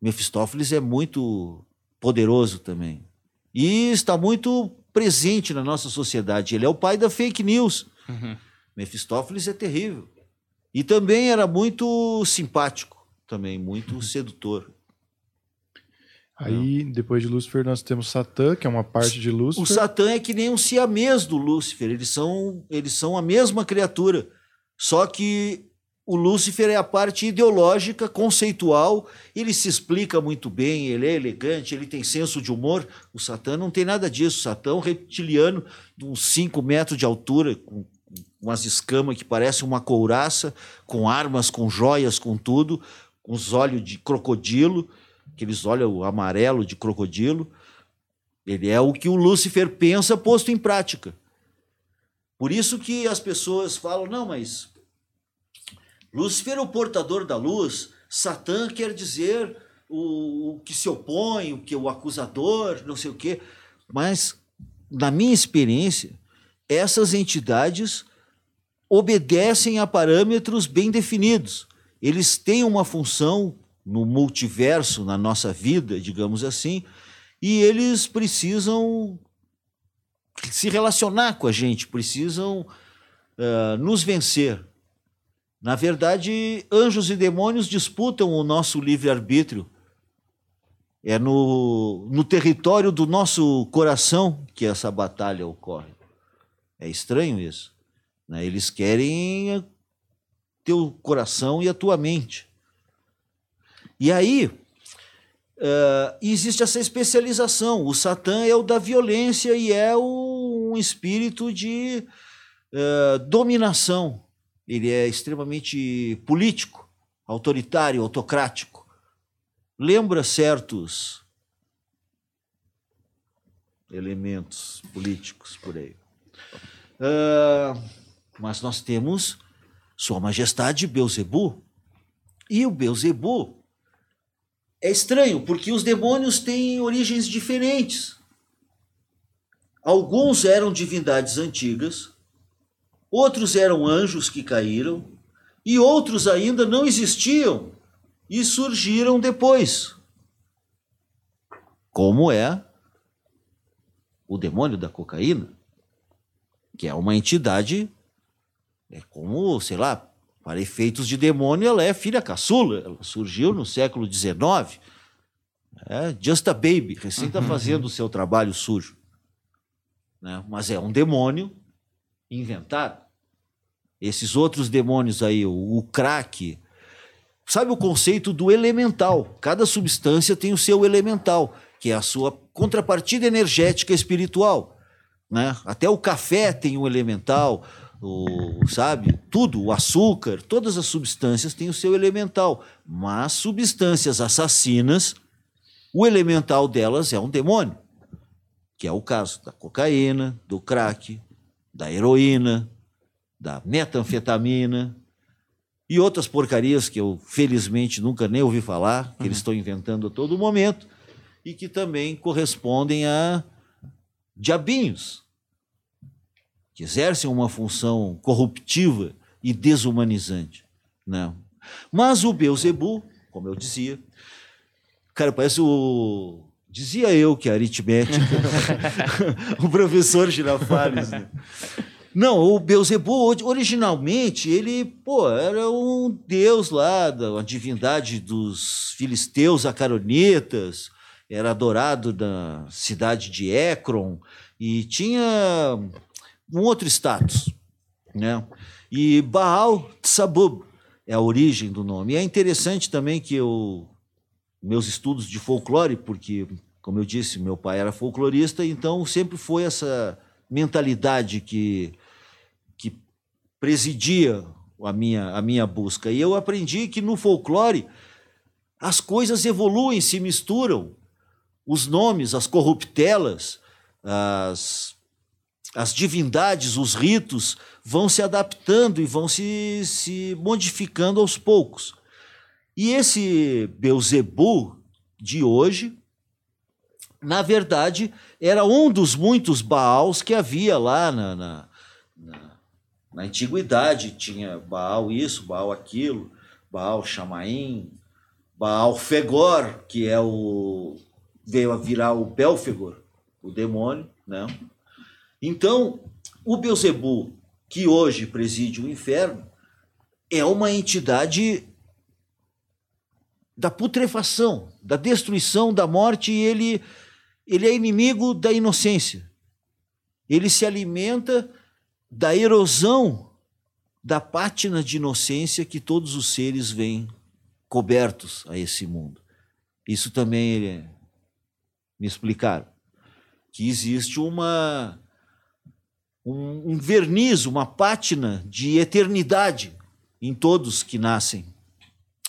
Mefistófeles é muito poderoso também. E está muito presente na nossa sociedade. Ele é o pai da fake news. Uhum. Mefistófeles é terrível. E também era muito simpático, também muito sedutor. Aí, depois de Lúcifer, nós temos Satã, que é uma parte de Lúcifer. O Satã é que nem um siamês do Lúcifer. Eles são, eles são a mesma criatura. Só que o Lúcifer é a parte ideológica, conceitual. Ele se explica muito bem, ele é elegante, ele tem senso de humor. O Satã não tem nada disso. O Satã é um reptiliano de uns 5 metros de altura, com umas escamas que parecem uma couraça, com armas, com joias, com tudo, com os olhos de crocodilo aqueles olhos amarelo de crocodilo. Ele é o que o Lúcifer pensa posto em prática. Por isso que as pessoas falam, não, mas Lúcifer é o portador da luz, Satã quer dizer o, o que se opõe, o que o acusador, não sei o quê. Mas, na minha experiência, essas entidades obedecem a parâmetros bem definidos. Eles têm uma função no multiverso, na nossa vida, digamos assim, e eles precisam se relacionar com a gente, precisam uh, nos vencer. Na verdade, anjos e demônios disputam o nosso livre-arbítrio. É no, no território do nosso coração que essa batalha ocorre. É estranho isso. Né? Eles querem teu coração e a tua mente. E aí uh, existe essa especialização. O Satã é o da violência e é o, um espírito de uh, dominação. Ele é extremamente político, autoritário, autocrático. Lembra certos elementos políticos por aí. Uh, mas nós temos Sua Majestade Beuzebu. E o Beuzebu é estranho, porque os demônios têm origens diferentes. Alguns eram divindades antigas, outros eram anjos que caíram, e outros ainda não existiam e surgiram depois. Como é o demônio da cocaína, que é uma entidade, é como, sei lá, para efeitos de demônio, ela é filha caçula. Ela surgiu no século XIX. É just a baby, recém está *laughs* fazendo o seu trabalho sujo. Né? Mas é um demônio inventado. Esses outros demônios aí, o, o crack. Sabe o conceito do elemental? Cada substância tem o seu elemental, que é a sua contrapartida energética espiritual. Né? Até o café tem um elemental, o, sabe? Tudo, o açúcar, todas as substâncias têm o seu elemental, mas substâncias assassinas, o elemental delas é um demônio, que é o caso da cocaína, do crack, da heroína, da metanfetamina e outras porcarias que eu felizmente nunca nem ouvi falar, que uhum. eles estão inventando a todo momento e que também correspondem a diabinhos, que exercem uma função corruptiva e desumanizante. Não. Né? Mas o Beuzebu, como eu dizia, cara, parece o. Dizia eu que a aritmética. *laughs* *laughs* o professor Girafales. Né? Não, o Beuzebu, originalmente, ele, pô, era um deus lá, uma divindade dos filisteus acaronitas, era adorado na cidade de Ekron, e tinha um outro status. Né? E Baal Tsabub é a origem do nome. E é interessante também que eu, meus estudos de folclore, porque, como eu disse, meu pai era folclorista, então sempre foi essa mentalidade que, que presidia a minha, a minha busca. E eu aprendi que no folclore as coisas evoluem, se misturam. Os nomes, as corruptelas, as as divindades, os ritos vão se adaptando e vão se, se modificando aos poucos. E esse Beuzebu de hoje, na verdade, era um dos muitos Baals que havia lá na, na, na, na antiguidade. Tinha Baal isso, Baal aquilo. Baal Shamaim, Baal Fegor, que é o veio a virar o Belfegor, o demônio, né? Então, o Beuzebu, que hoje preside o inferno, é uma entidade da putrefação, da destruição, da morte, e ele, ele é inimigo da inocência. Ele se alimenta da erosão da pátina de inocência que todos os seres vêm cobertos a esse mundo. Isso também ele, me explicaram. Que existe uma um, um verniz, uma pátina de eternidade em todos que nascem.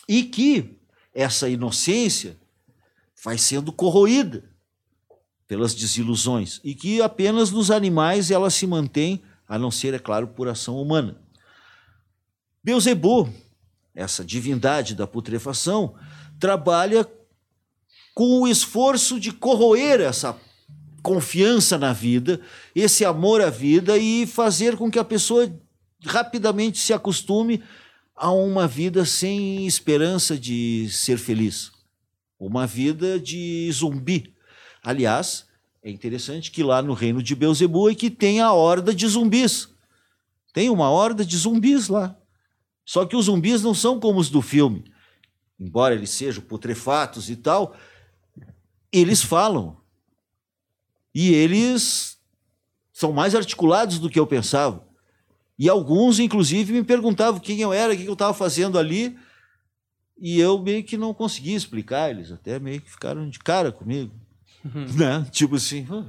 E que essa inocência vai sendo corroída pelas desilusões e que apenas nos animais ela se mantém, a não ser, é claro, por ação humana. Beuzebu, essa divindade da putrefação, trabalha com o esforço de corroer essa confiança na vida, esse amor à vida e fazer com que a pessoa rapidamente se acostume a uma vida sem esperança de ser feliz. Uma vida de zumbi. Aliás, é interessante que lá no reino de Beuzebu é que tem a horda de zumbis. Tem uma horda de zumbis lá. Só que os zumbis não são como os do filme. Embora eles sejam putrefatos e tal, eles falam. E eles são mais articulados do que eu pensava. E alguns, inclusive, me perguntavam quem eu era, o que eu estava fazendo ali. E eu meio que não conseguia explicar. Eles até meio que ficaram de cara comigo. Uhum. Né? Tipo assim, oh,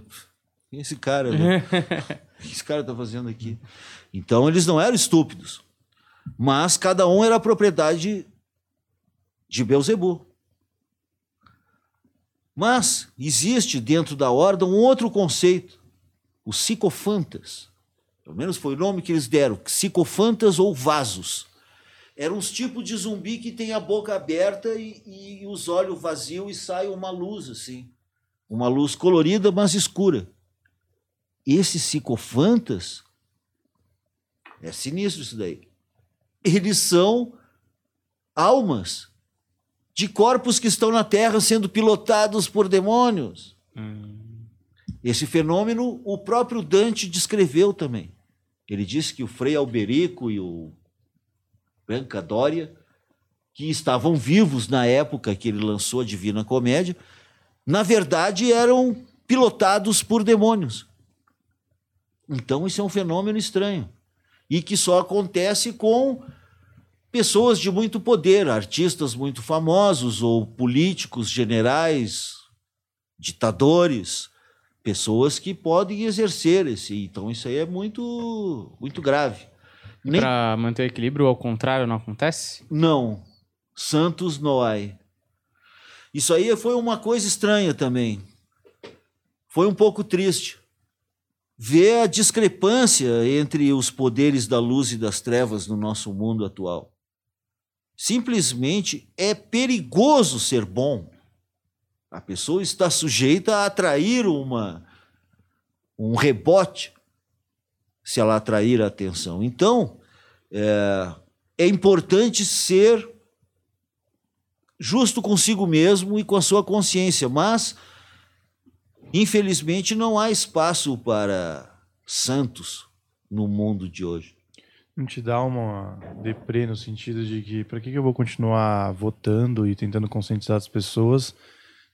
esse cara, né? *laughs* o que esse cara está fazendo aqui? Então, eles não eram estúpidos. Mas cada um era propriedade de Beuzebu. Mas existe dentro da ordem um outro conceito, os psicofantas. Pelo menos foi o nome que eles deram, psicofantas ou vasos. Eram uns tipos de zumbi que tem a boca aberta e, e os olhos vazios e sai uma luz assim. Uma luz colorida, mas escura. Esses psicofantas, é sinistro isso daí. Eles são almas de corpos que estão na Terra sendo pilotados por demônios. Hum. Esse fenômeno o próprio Dante descreveu também. Ele disse que o Frei Alberico e o Branca Dória, que estavam vivos na época que ele lançou a Divina Comédia, na verdade eram pilotados por demônios. Então isso é um fenômeno estranho e que só acontece com pessoas de muito poder, artistas muito famosos ou políticos, generais, ditadores, pessoas que podem exercer esse. Então isso aí é muito muito grave. Nem... Para manter o equilíbrio, ao contrário, não acontece? Não. Santos Noai. Isso aí foi uma coisa estranha também. Foi um pouco triste ver a discrepância entre os poderes da luz e das trevas no nosso mundo atual. Simplesmente é perigoso ser bom. A pessoa está sujeita a atrair uma, um rebote se ela atrair a atenção. Então, é, é importante ser justo consigo mesmo e com a sua consciência, mas, infelizmente, não há espaço para santos no mundo de hoje não te dá uma deprê no sentido de que para que, eu vou continuar votando e tentando conscientizar as pessoas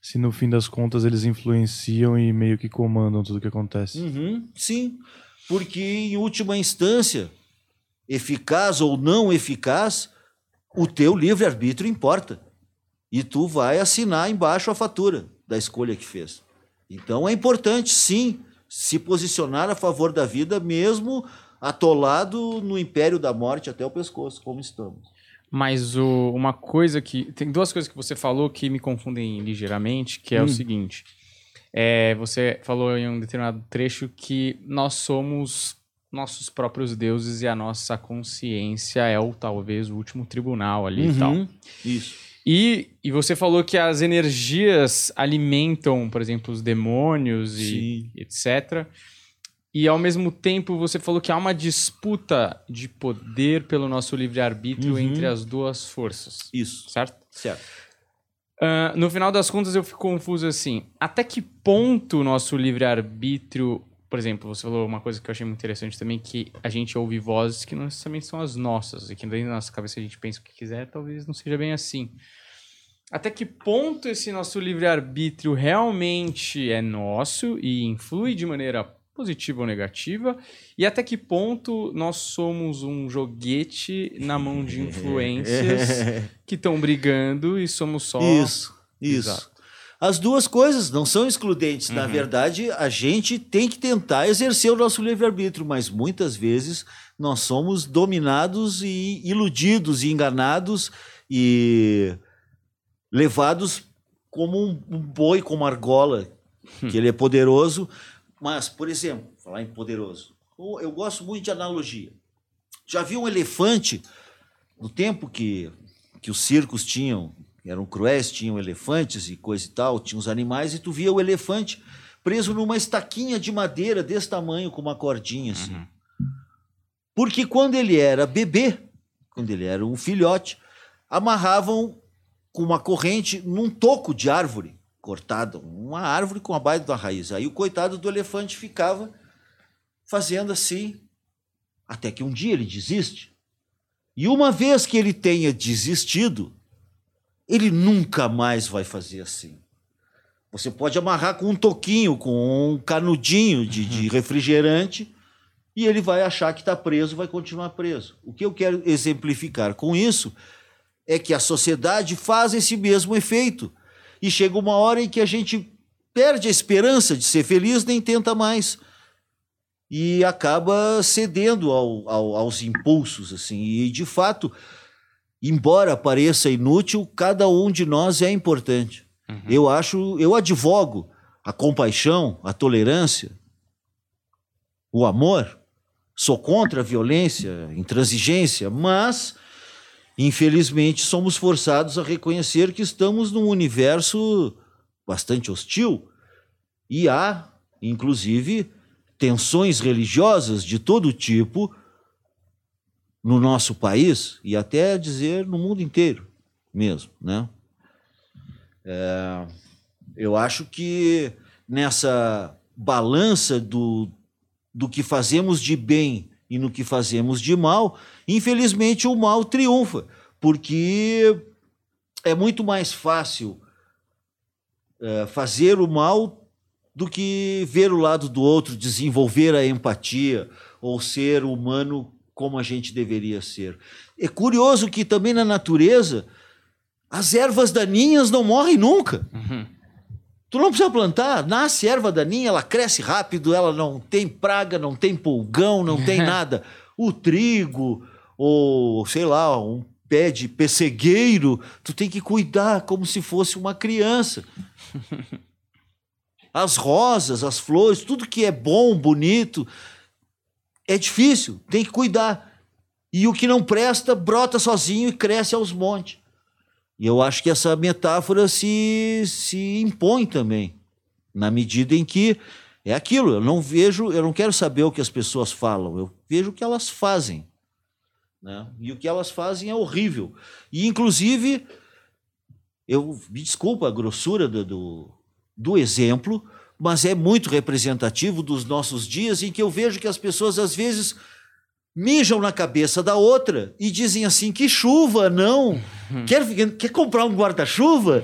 se no fim das contas eles influenciam e meio que comandam tudo que acontece? Uhum, sim, porque em última instância, eficaz ou não eficaz, o teu livre-arbítrio importa. E tu vai assinar embaixo a fatura da escolha que fez. Então é importante, sim, se posicionar a favor da vida, mesmo atolado no império da morte até o pescoço, como estamos. Mas o, uma coisa que. Tem duas coisas que você falou que me confundem ligeiramente, que é hum. o seguinte. É, você falou em um determinado trecho que nós somos nossos próprios deuses e a nossa consciência é o talvez o último tribunal ali uhum. e tal. Isso. E, e você falou que as energias alimentam, por exemplo, os demônios e Sim. etc. E ao mesmo tempo você falou que há uma disputa de poder pelo nosso livre-arbítrio Uhum. entre as duas forças. Isso. Certo? Certo. Ah, no final das contas, eu fico confuso assim. Até que ponto o nosso livre-arbítrio. Por exemplo, você falou uma coisa que eu achei muito interessante também, que a gente ouve vozes que não necessariamente são as nossas, e que dentro da nossa cabeça a gente pensa o que quiser, talvez não seja bem assim. Até que ponto esse nosso livre-arbítrio realmente é nosso e influi de maneira positiva ou negativa? E até que ponto nós somos um joguete na mão de *laughs* influências que estão brigando e somos só. Isso, isso. Exato. As duas coisas não são excludentes. Na verdade, a gente tem que tentar exercer o nosso livre-arbítrio, mas muitas vezes nós somos dominados e iludidos e enganados e levados como um, um boi, como argola, que ele é poderoso. Mas, por exemplo, falar em poderoso, eu gosto muito de analogia. Já vi um elefante no tempo que, que os circos tinham, eram cruéis, tinham elefantes e coisa e tal, tinha os animais, e tu via o elefante preso numa estaquinha de madeira desse tamanho, com uma cordinha assim. Porque quando ele era bebê, quando ele era um filhote, amarravam com uma corrente num toco de árvore cortada, uma árvore com a baita da raiz. Aí o coitado do elefante ficava fazendo assim, até que um dia ele desiste. E uma vez que ele tenha desistido, ele nunca mais vai fazer assim. Você pode amarrar com um toquinho, com um canudinho de, de refrigerante, e ele vai achar que está preso, vai continuar preso. O que eu quero exemplificar com isso é que a sociedade faz esse mesmo efeito. E chega uma hora em que a gente perde a esperança de ser feliz, nem tenta mais. E acaba cedendo ao- ao- aos impulsos. assim. E, de fato, embora pareça inútil, cada um de nós é importante. Eu acho, eu advogo a compaixão, a tolerância, o amor. Sou contra a violência, a intransigência, mas infelizmente somos forçados a reconhecer que estamos num universo bastante hostil e há, inclusive, tensões religiosas de todo tipo no nosso país e até dizer no mundo inteiro mesmo, né? É, eu acho que nessa balança do, do que fazemos de bem e no que fazemos de mal, infelizmente o mal triunfa, porque é muito mais fácil é, fazer o mal do que ver o lado do outro, desenvolver a empatia ou ser humano como a gente deveria ser. É curioso que também na natureza as ervas daninhas não morrem nunca. Tu não precisa plantar, nasce erva daninha, ela cresce rápido, ela não tem praga, não tem pulgão, não tem *laughs* nada. O trigo, ou sei lá, um pé de pessegueiro, tu tem que cuidar como se fosse uma criança. *laughs* As rosas, as flores, tudo que é bom, bonito, é difícil, tem que cuidar. E o que não presta, brota sozinho e cresce aos montes. E eu acho que essa metáfora se, se impõe também, na medida em que é aquilo, eu não vejo, eu não quero saber o que as pessoas falam, eu vejo o que elas fazem. Né? E o que elas fazem é horrível. E, inclusive, eu me desculpa a grossura do, do, do exemplo, mas é muito representativo dos nossos dias em que eu vejo que as pessoas, às vezes, mijam na cabeça da outra e dizem assim: que chuva, não. Quer, quer comprar um guarda-chuva?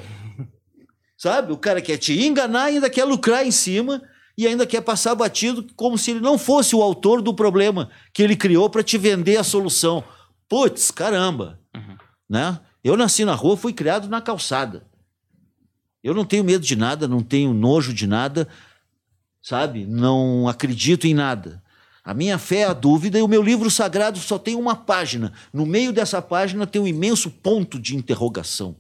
Sabe? O cara quer te enganar ainda quer lucrar em cima e ainda quer passar batido como se ele não fosse o autor do problema que ele criou para te vender a solução. Putz, caramba. Né? Eu nasci na rua, fui criado na calçada. Eu não tenho medo de nada, não tenho nojo de nada, sabe? Não acredito em nada. A minha fé é a dúvida e o meu livro sagrado só tem uma página. No meio dessa página tem um imenso ponto de interrogação.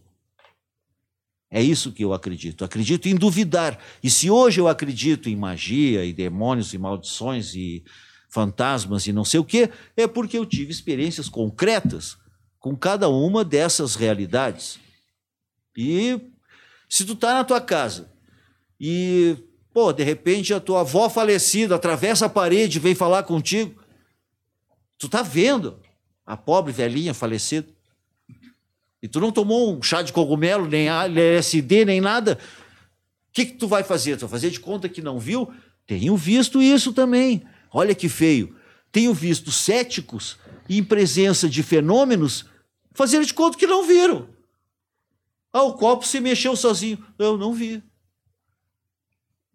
É isso que eu acredito. Acredito em duvidar. E se hoje eu acredito em magia e demônios e maldições e fantasmas e não sei o quê, é porque eu tive experiências concretas com cada uma dessas realidades. E se tu tá na tua casa e Pô, de repente a tua avó falecida atravessa a parede vem falar contigo. Tu tá vendo a pobre velhinha falecida. E tu não tomou um chá de cogumelo, nem LSD, nem nada. O que, que tu vai fazer? Tu vai fazer de conta que não viu? Tenho visto isso também. Olha que feio. Tenho visto céticos em presença de fenômenos fazer de conta que não viram. Ah, o copo se mexeu sozinho. Eu não vi.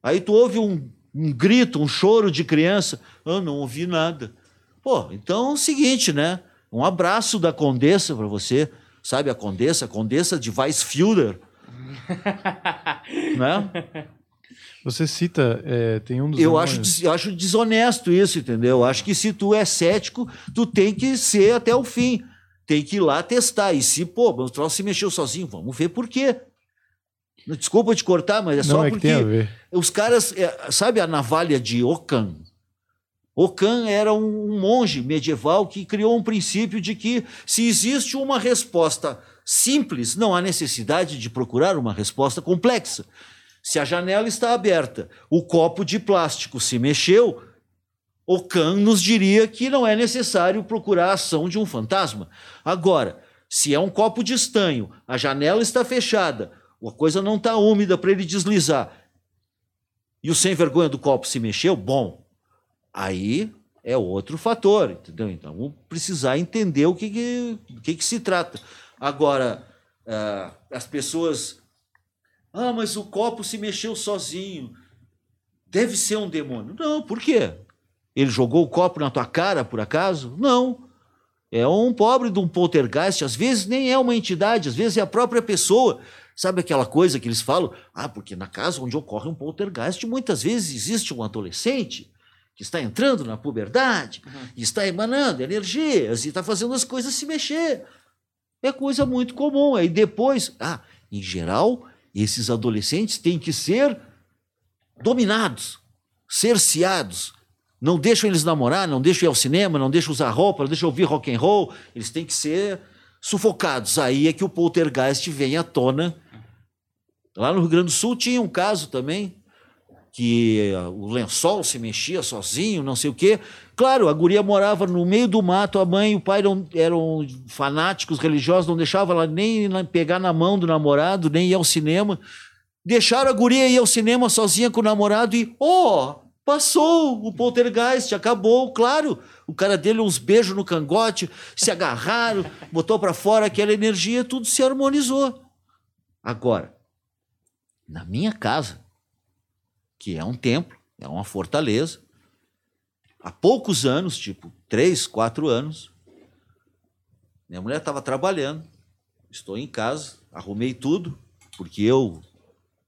Aí tu ouve um, um grito, um choro de criança. Eu não ouvi nada. Pô, então é o seguinte, né? Um abraço da Condessa para você. Sabe a Condessa? A Condessa de Weissfielder. *laughs* né? Você cita, é, tem um dos. Eu acho, eu acho desonesto isso, entendeu? Eu acho que se tu é cético, tu tem que ser até o fim. Tem que ir lá testar. E se, pô, o troço se mexeu sozinho, vamos ver por quê. Desculpa te cortar, mas é só é porque os caras. É, sabe a navalha de Ockham? Ockham era um monge medieval que criou um princípio de que se existe uma resposta simples, não há necessidade de procurar uma resposta complexa. Se a janela está aberta, o copo de plástico se mexeu, Ockham nos diria que não é necessário procurar a ação de um fantasma. Agora, se é um copo de estanho, a janela está fechada, a coisa não está úmida para ele deslizar, e o sem vergonha do copo se mexeu, bom, aí é outro fator, entendeu? Então, vamos precisar entender o que, que, que, que se trata. Agora, uh, as pessoas. Ah, mas o copo se mexeu sozinho. Deve ser um demônio. Não, por quê? Ele jogou o copo na tua cara, por acaso? Não. É um pobre de um poltergeist. Às vezes nem é uma entidade, às vezes é a própria pessoa. Sabe aquela coisa que eles falam? Ah, porque na casa onde ocorre um poltergeist, muitas vezes existe um adolescente que está entrando na puberdade, uhum. e está emanando energias e está fazendo as coisas se mexer. É coisa muito comum. Aí depois, ah, em geral, esses adolescentes têm que ser dominados, cerceados. Não deixam eles namorar, não deixam ir ao cinema, não deixam usar roupa, não deixam ouvir rock and roll. Eles têm que ser sufocados. Aí é que o poltergeist vem à tona. Lá no Rio Grande do Sul tinha um caso também que o lençol se mexia sozinho, não sei o quê. Claro, a guria morava no meio do mato, a mãe e o pai eram, eram fanáticos religiosos, não deixavam ela nem pegar na mão do namorado, nem ir ao cinema. Deixaram a guria ir ao cinema sozinha com o namorado e, oh, passou o poltergeist, acabou, claro. O cara dele uns beijos no cangote, se agarraram, botou para fora aquela energia, tudo se harmonizou. Agora, na minha casa, que é um templo, é uma fortaleza. Há poucos anos, tipo três, quatro anos, minha mulher estava trabalhando, estou em casa, arrumei tudo, porque eu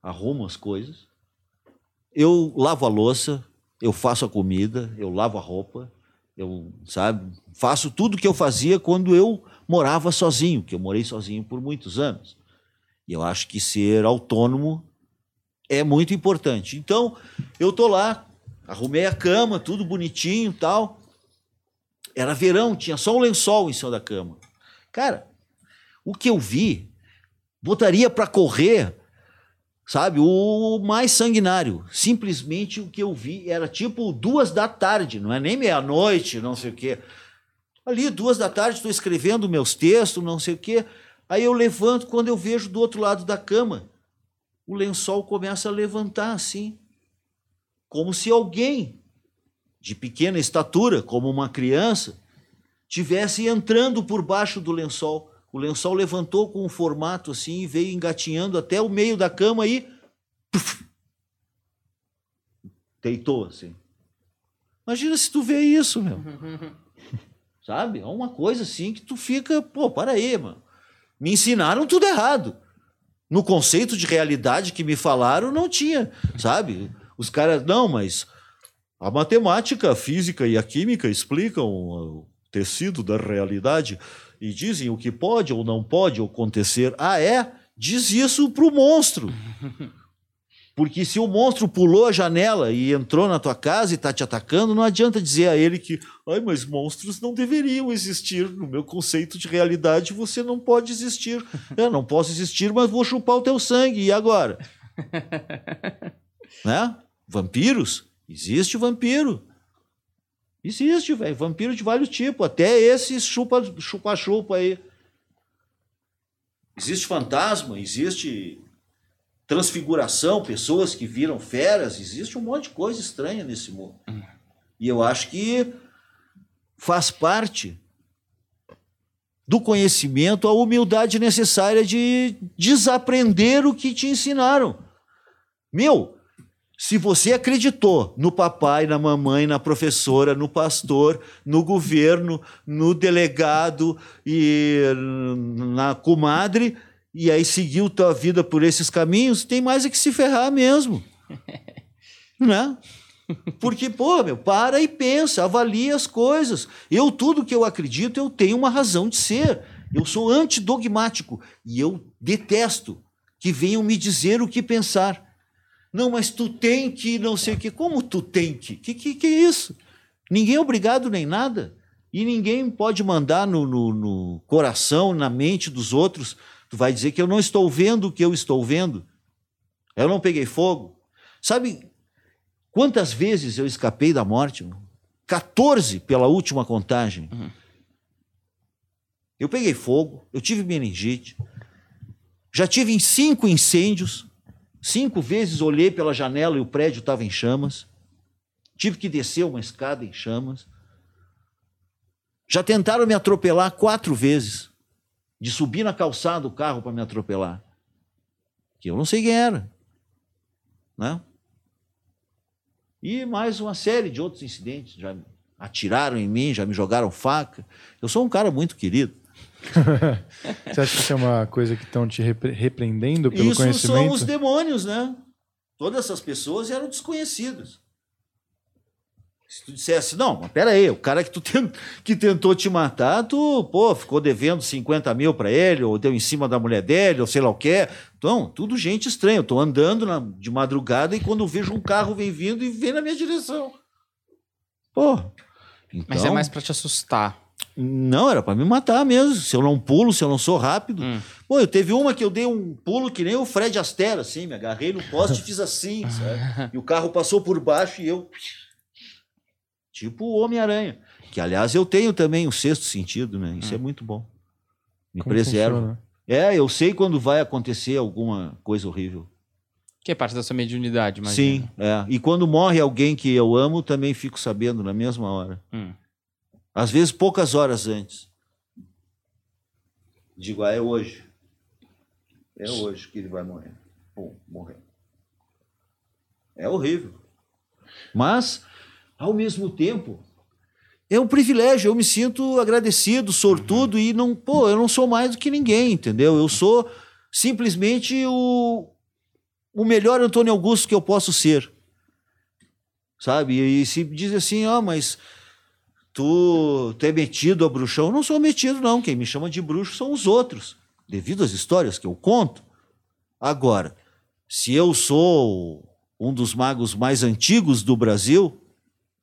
arrumo as coisas. Eu lavo a louça, eu faço a comida, eu lavo a roupa, eu, sabe, faço tudo que eu fazia quando eu morava sozinho, que eu morei sozinho por muitos anos. E eu acho que ser autônomo é muito importante. Então, eu tô lá, arrumei a cama, tudo bonitinho tal. Era verão, tinha só um lençol em cima da cama. Cara, o que eu vi, botaria para correr, sabe, o mais sanguinário. Simplesmente o que eu vi era tipo duas da tarde, não é nem meia-noite, não sei o quê. Ali, duas da tarde, estou escrevendo meus textos, não sei o quê. Aí eu levanto quando eu vejo do outro lado da cama o lençol começa a levantar assim, como se alguém de pequena estatura, como uma criança, tivesse entrando por baixo do lençol. O lençol levantou com um formato assim e veio engatinhando até o meio da cama e puff, deitou assim. Imagina se tu vê isso, meu. *laughs* Sabe? É uma coisa assim que tu fica, pô, para aí, mano. Me ensinaram tudo errado no conceito de realidade que me falaram, não tinha, sabe? Os caras, não, mas a matemática, a física e a química explicam o tecido da realidade e dizem o que pode ou não pode acontecer. Ah, é? Diz isso pro monstro. *laughs* Porque se o monstro pulou a janela e entrou na tua casa e está te atacando, não adianta dizer a ele que, ai, mas monstros não deveriam existir. No meu conceito de realidade, você não pode existir. Eu não posso existir, mas vou chupar o teu sangue. E agora? *laughs* né? Vampiros? Existe vampiro. Existe, velho. Vampiro de vários tipos. Até esse chupa-chupa aí. Existe fantasma, existe transfiguração, pessoas que viram feras, existe um monte de coisa estranha nesse mundo. E eu acho que faz parte do conhecimento a humildade necessária de desaprender o que te ensinaram. Meu, se você acreditou no papai, na mamãe, na professora, no pastor, no governo, no delegado e na comadre, e aí seguiu tua vida por esses caminhos, tem mais é que se ferrar mesmo. *laughs* né? Porque, pô, meu, para e pensa, avalia as coisas. Eu, tudo que eu acredito, eu tenho uma razão de ser. Eu sou antidogmático e eu detesto que venham me dizer o que pensar. Não, mas tu tem que não sei o que. Como tu tem que? Que, que, que é isso? Ninguém é obrigado nem nada. E ninguém pode mandar no, no, no, coração, na mente dos outros. Tu vai dizer que eu não estou vendo o que eu estou vendo. Eu não peguei fogo. Sabe quantas vezes eu escapei da morte? 14 pela última contagem. Uhum. Eu peguei fogo, eu tive meningite, já tive em cinco incêndios. Cinco vezes olhei pela janela e o prédio estava em chamas. Tive que descer uma escada em chamas. Já tentaram me atropelar quatro vezes. De subir na calçada do carro para me atropelar. Que eu não sei quem era. Né? E mais uma série de outros incidentes. Já atiraram em mim, já me jogaram faca. Eu sou um cara muito querido. *laughs* Você acha que isso é uma coisa que estão te repre repreendendo pelo isso conhecimento? Isso são os demônios, né? Todas essas pessoas eram desconhecidas. Se tu dissesse, não, mas pera aí, o cara que, tu tent, *laughs* que tentou te matar, tu, pô, ficou devendo 50 mil para ele, ou deu em cima da mulher dele, ou sei lá o quê. Então, tudo gente estranha. Eu tô andando na, de madrugada e quando eu vejo um carro vem vindo e vem na minha direção. Pô. Então, mas é mais para te assustar. Não, era para me matar mesmo. Se eu não pulo, se eu não sou rápido. Hum. Pô, eu teve uma que eu dei um pulo que nem o Fred Astaire, assim, me agarrei no poste e fiz assim, sabe? *laughs* E o carro passou por baixo e eu. Tipo o Homem-Aranha. Que, aliás, eu tenho também o sexto sentido, né? Isso hum. é muito bom. Me Como preserva. Funciona? É, eu sei quando vai acontecer alguma coisa horrível. Que é parte da sua mediunidade, mas. Sim, é. E quando morre alguém que eu amo, também fico sabendo na mesma hora. Hum. Às vezes poucas horas antes. Digo, ah, é hoje. É hoje que ele vai morrer. Pum, morreu. É horrível. Mas, ao mesmo tempo, é um privilégio. Eu me sinto agradecido, sortudo e não, pô, eu não sou mais do que ninguém, entendeu? Eu sou simplesmente o, o melhor Antônio Augusto que eu posso ser. Sabe? E se diz assim, oh, mas tu, tu é metido a bruxão. Eu não sou metido, não. Quem me chama de bruxo são os outros, devido às histórias que eu conto. Agora, se eu sou um dos magos mais antigos do Brasil,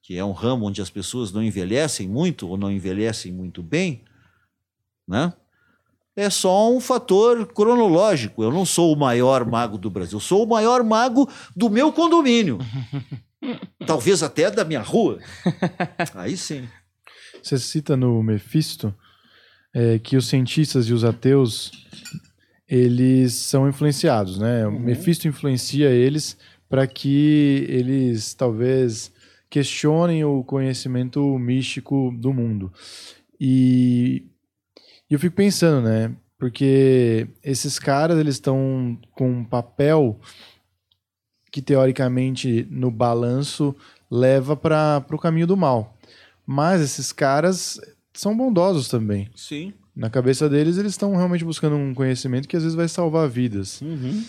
que é um ramo onde as pessoas não envelhecem muito ou não envelhecem muito bem, né? É só um fator cronológico. Eu não sou o maior mago do Brasil, eu sou o maior mago do meu condomínio. *laughs* Talvez até da minha rua. *laughs* Aí sim. Você cita no Mephisto é, que os cientistas e os ateus eles são influenciados, né? Uhum. O Mephisto influencia eles para que eles talvez questionem o conhecimento místico do mundo. E, eu fico pensando, né? Porque esses caras eles estão com um papel que teoricamente no balanço leva para o caminho do mal. Mas esses caras são bondosos também. Sim. Na cabeça deles, eles estão realmente buscando um conhecimento que às vezes vai salvar vidas. Uhum.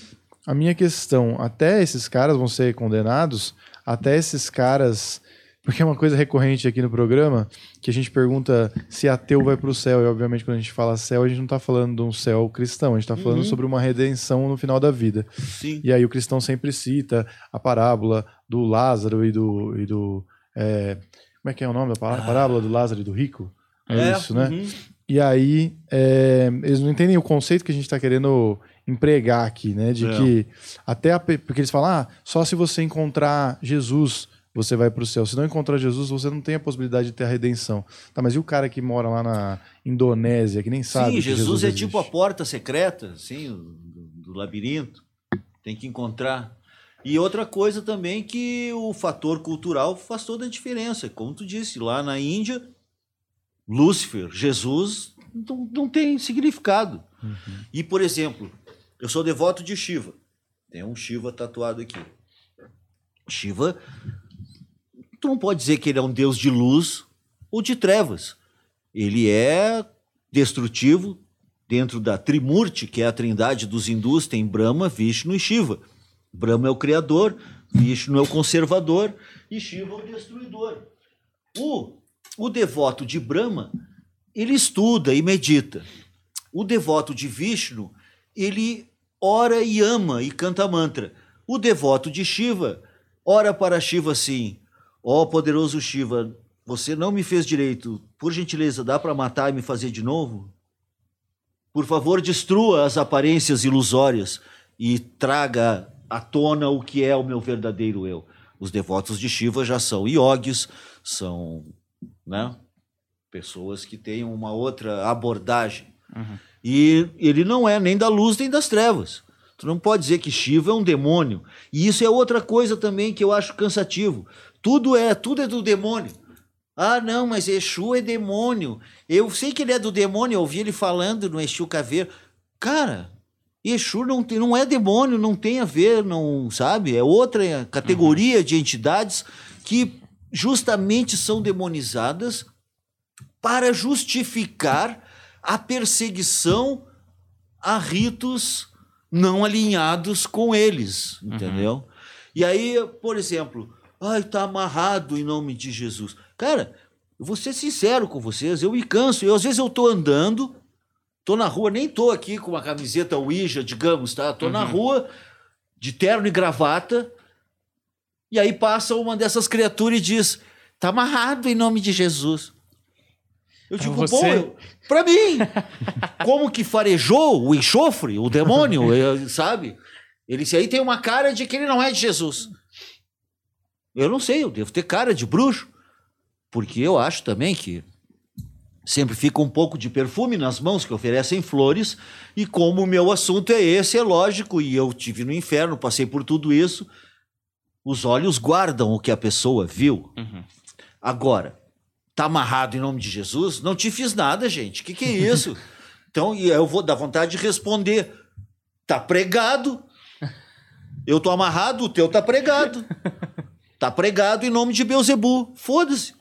A minha questão, até esses caras vão ser condenados, até esses caras. Porque é uma coisa recorrente aqui no programa, que a gente pergunta se ateu vai para o céu. E, obviamente, quando a gente fala céu, a gente não está falando de um céu cristão, a gente está falando uhum. sobre uma redenção no final da vida. Sim. E aí o cristão sempre cita a parábola do Lázaro e do. E do é, como é que é o nome da parábola? Ah. Parábola do Lázaro e do rico? É, é isso, né? Uhum. E aí, é, eles não entendem o conceito que a gente está querendo empregar aqui, né? De É. que até a, porque eles falam, ah, só se você encontrar Jesus você vai para o céu. Se não encontrar Jesus, você não tem a possibilidade de ter a redenção. Tá, mas e o cara que mora lá na Indonésia, que nem sabe Sim, que Jesus, é existe? tipo a porta secreta, assim, do, do labirinto. Tem que encontrar. E outra coisa também que o fator cultural faz toda a diferença. Como tu disse, lá na Índia, Lúcifer, Jesus, não, não tem significado. E, por exemplo, eu sou devoto de Shiva. Tem um Shiva tatuado aqui. Shiva, tu não pode dizer que ele é um deus de luz ou de trevas. Ele é destrutivo dentro da Trimurti, que é a trindade dos hindus, tem Brahma, Vishnu e Shiva. Brahma é o criador, Vishnu é o conservador e Shiva é o destruidor. O, o devoto de Brahma, ele estuda e medita. O devoto de Vishnu, ele ora e ama e canta mantra. O devoto de Shiva, ora para Shiva assim: Ó poderoso Shiva, você não me fez direito. Por gentileza, dá para matar e me fazer de novo? Por favor, destrua as aparências ilusórias e traga à tona o que é o meu verdadeiro eu. Os devotos de Shiva já são yogis, são né, pessoas que têm uma outra abordagem. E ele não é nem da luz nem das trevas. Tu não pode dizer que Shiva é um demônio. E isso é outra coisa também que eu acho cansativo. Tudo é, tudo é do demônio. Ah, não, mas Exu é demônio. Eu sei que ele é do demônio, eu ouvi ele falando no Exu Caveiro. Cara, Exu não, tem, não é demônio, não tem a ver, não sabe? É outra categoria de entidades que justamente são demonizadas para justificar a perseguição a ritos não alinhados com eles, entendeu? E aí, por exemplo, ai, tá amarrado em nome de Jesus. Cara, eu vou ser sincero com vocês, eu me canso. Eu, às vezes eu tô andando, tô na rua, nem tô aqui com uma camiseta Ouija, digamos, tá? Tô na rua de terno e gravata, e aí passa uma dessas criaturas e diz: tá amarrado em nome de Jesus. Eu digo, você- bom, eu, pra mim, *laughs* como que farejou o enxofre, o demônio, *laughs* sabe? Ele disse, aí tem uma cara de que ele não é de Jesus. Eu não sei, eu devo ter cara de bruxo, porque eu acho também que sempre fica um pouco de perfume nas mãos que oferecem flores, e como o meu assunto é esse, é lógico, e eu tive no inferno, passei por tudo isso, os olhos guardam o que a pessoa viu. Uhum. Agora, tá amarrado em nome de Jesus? Não te fiz nada, gente. O que, que é isso? *laughs* então, e eu vou dar vontade de responder. Tá pregado. Eu tô amarrado, o teu tá pregado. Tá pregado em nome de Beuzebu. Foda-se.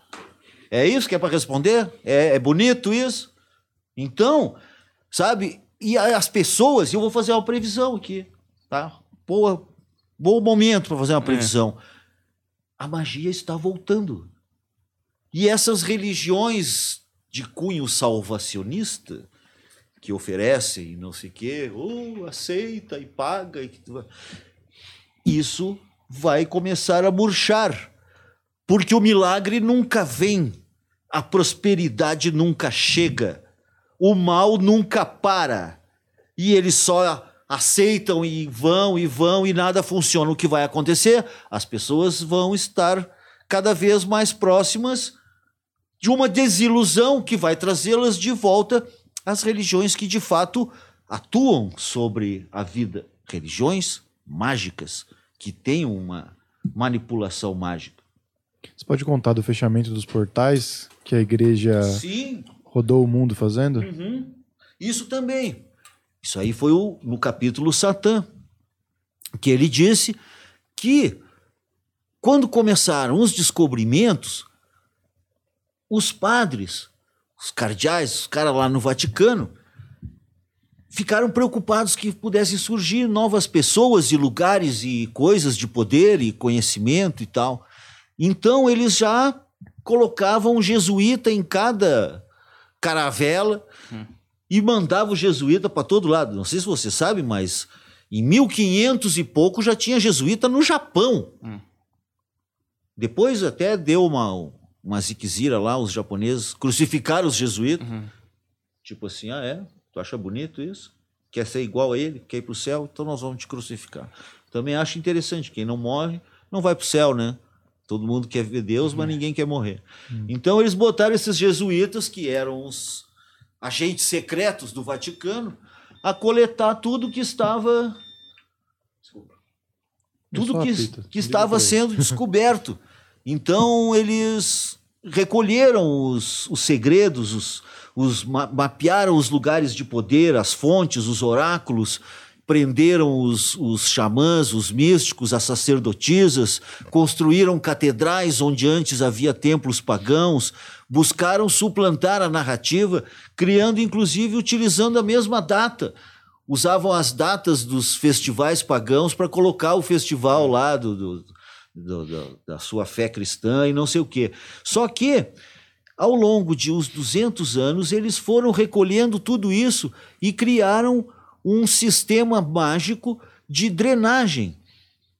É isso que é para responder? É, é bonito isso? Então, sabe? E as pessoas, eu vou fazer uma previsão aqui, tá? Boa, bom momento para fazer uma previsão. A magia está voltando. E essas religiões de cunho salvacionista que oferecem não sei o quê, oh, aceita e paga. E Isso vai começar a murchar. Porque o milagre nunca vem, a prosperidade nunca chega, o mal nunca para. E eles só aceitam e vão e vão e nada funciona. O que vai acontecer? As pessoas vão estar cada vez mais próximas de uma desilusão que vai trazê-las de volta às religiões que de fato atuam sobre a vida. Religiões mágicas, que têm uma manipulação mágica. Você pode contar do fechamento dos portais que a igreja Sim, rodou o mundo fazendo? Uhum. Isso também. Isso aí foi o- no capítulo Satã, que ele disse que quando começaram os descobrimentos, os padres, os cardeais, os caras lá no Vaticano, ficaram preocupados que pudessem surgir novas pessoas e lugares e coisas de poder e conhecimento e tal. Então eles já colocavam um jesuíta em cada caravela e mandava o jesuíta para todo lado. Não sei se você sabe, mas em 1500 e pouco já tinha jesuíta no Japão. Hum. Depois até deu uma, uma ziquezira lá, os japoneses crucificaram os jesuítas. Uhum. Tipo assim, ah é? Tu acha bonito isso? quer ser igual a ele, quer ir para o céu, então nós vamos te crucificar. Também acho interessante, quem não morre não vai para o céu, né? Todo mundo quer ver Deus, mas ninguém quer morrer. Então eles botaram esses jesuítas, que eram os agentes secretos do Vaticano, a coletar tudo que estava. Tudo só que, que estava sendo descoberto. Então eles recolheram os, os segredos, os, os ma- mapearam os lugares de poder, as fontes, os oráculos, prenderam os, os xamãs, os místicos, as sacerdotisas, construíram catedrais onde antes havia templos pagãos, buscaram suplantar a narrativa, criando inclusive utilizando a mesma data. Usavam as datas dos festivais pagãos para colocar o festival lá do, do- do- do- da sua fé cristã e não sei o quê. Só que, ao longo de uns 200 anos, eles foram recolhendo tudo isso e criaram um sistema mágico de drenagem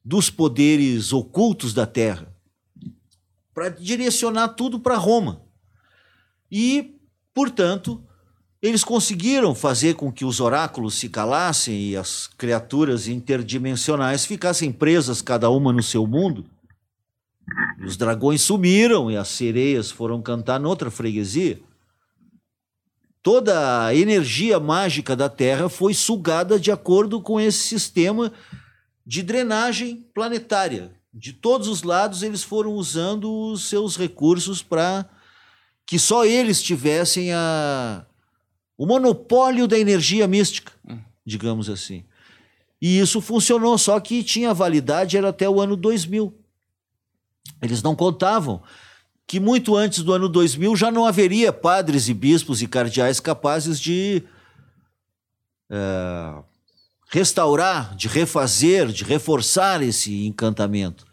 dos poderes ocultos da Terra para direcionar tudo para Roma. E, portanto, eles conseguiram fazer com que os oráculos se calassem e as criaturas interdimensionais ficassem presas, cada uma no seu mundo. E os dragões sumiram e as sereias foram cantar noutra freguesia. Toda a energia mágica da Terra foi sugada de acordo com esse sistema de drenagem planetária. De todos os lados, eles foram usando os seus recursos para que só eles tivessem a, o monopólio da energia mística, digamos assim. E isso funcionou, só que tinha validade era até o ano 2000. Eles não contavam que muito antes do ano 2000 já não haveria padres e bispos e cardeais capazes de eh, restaurar, de refazer, de reforçar esse encantamento,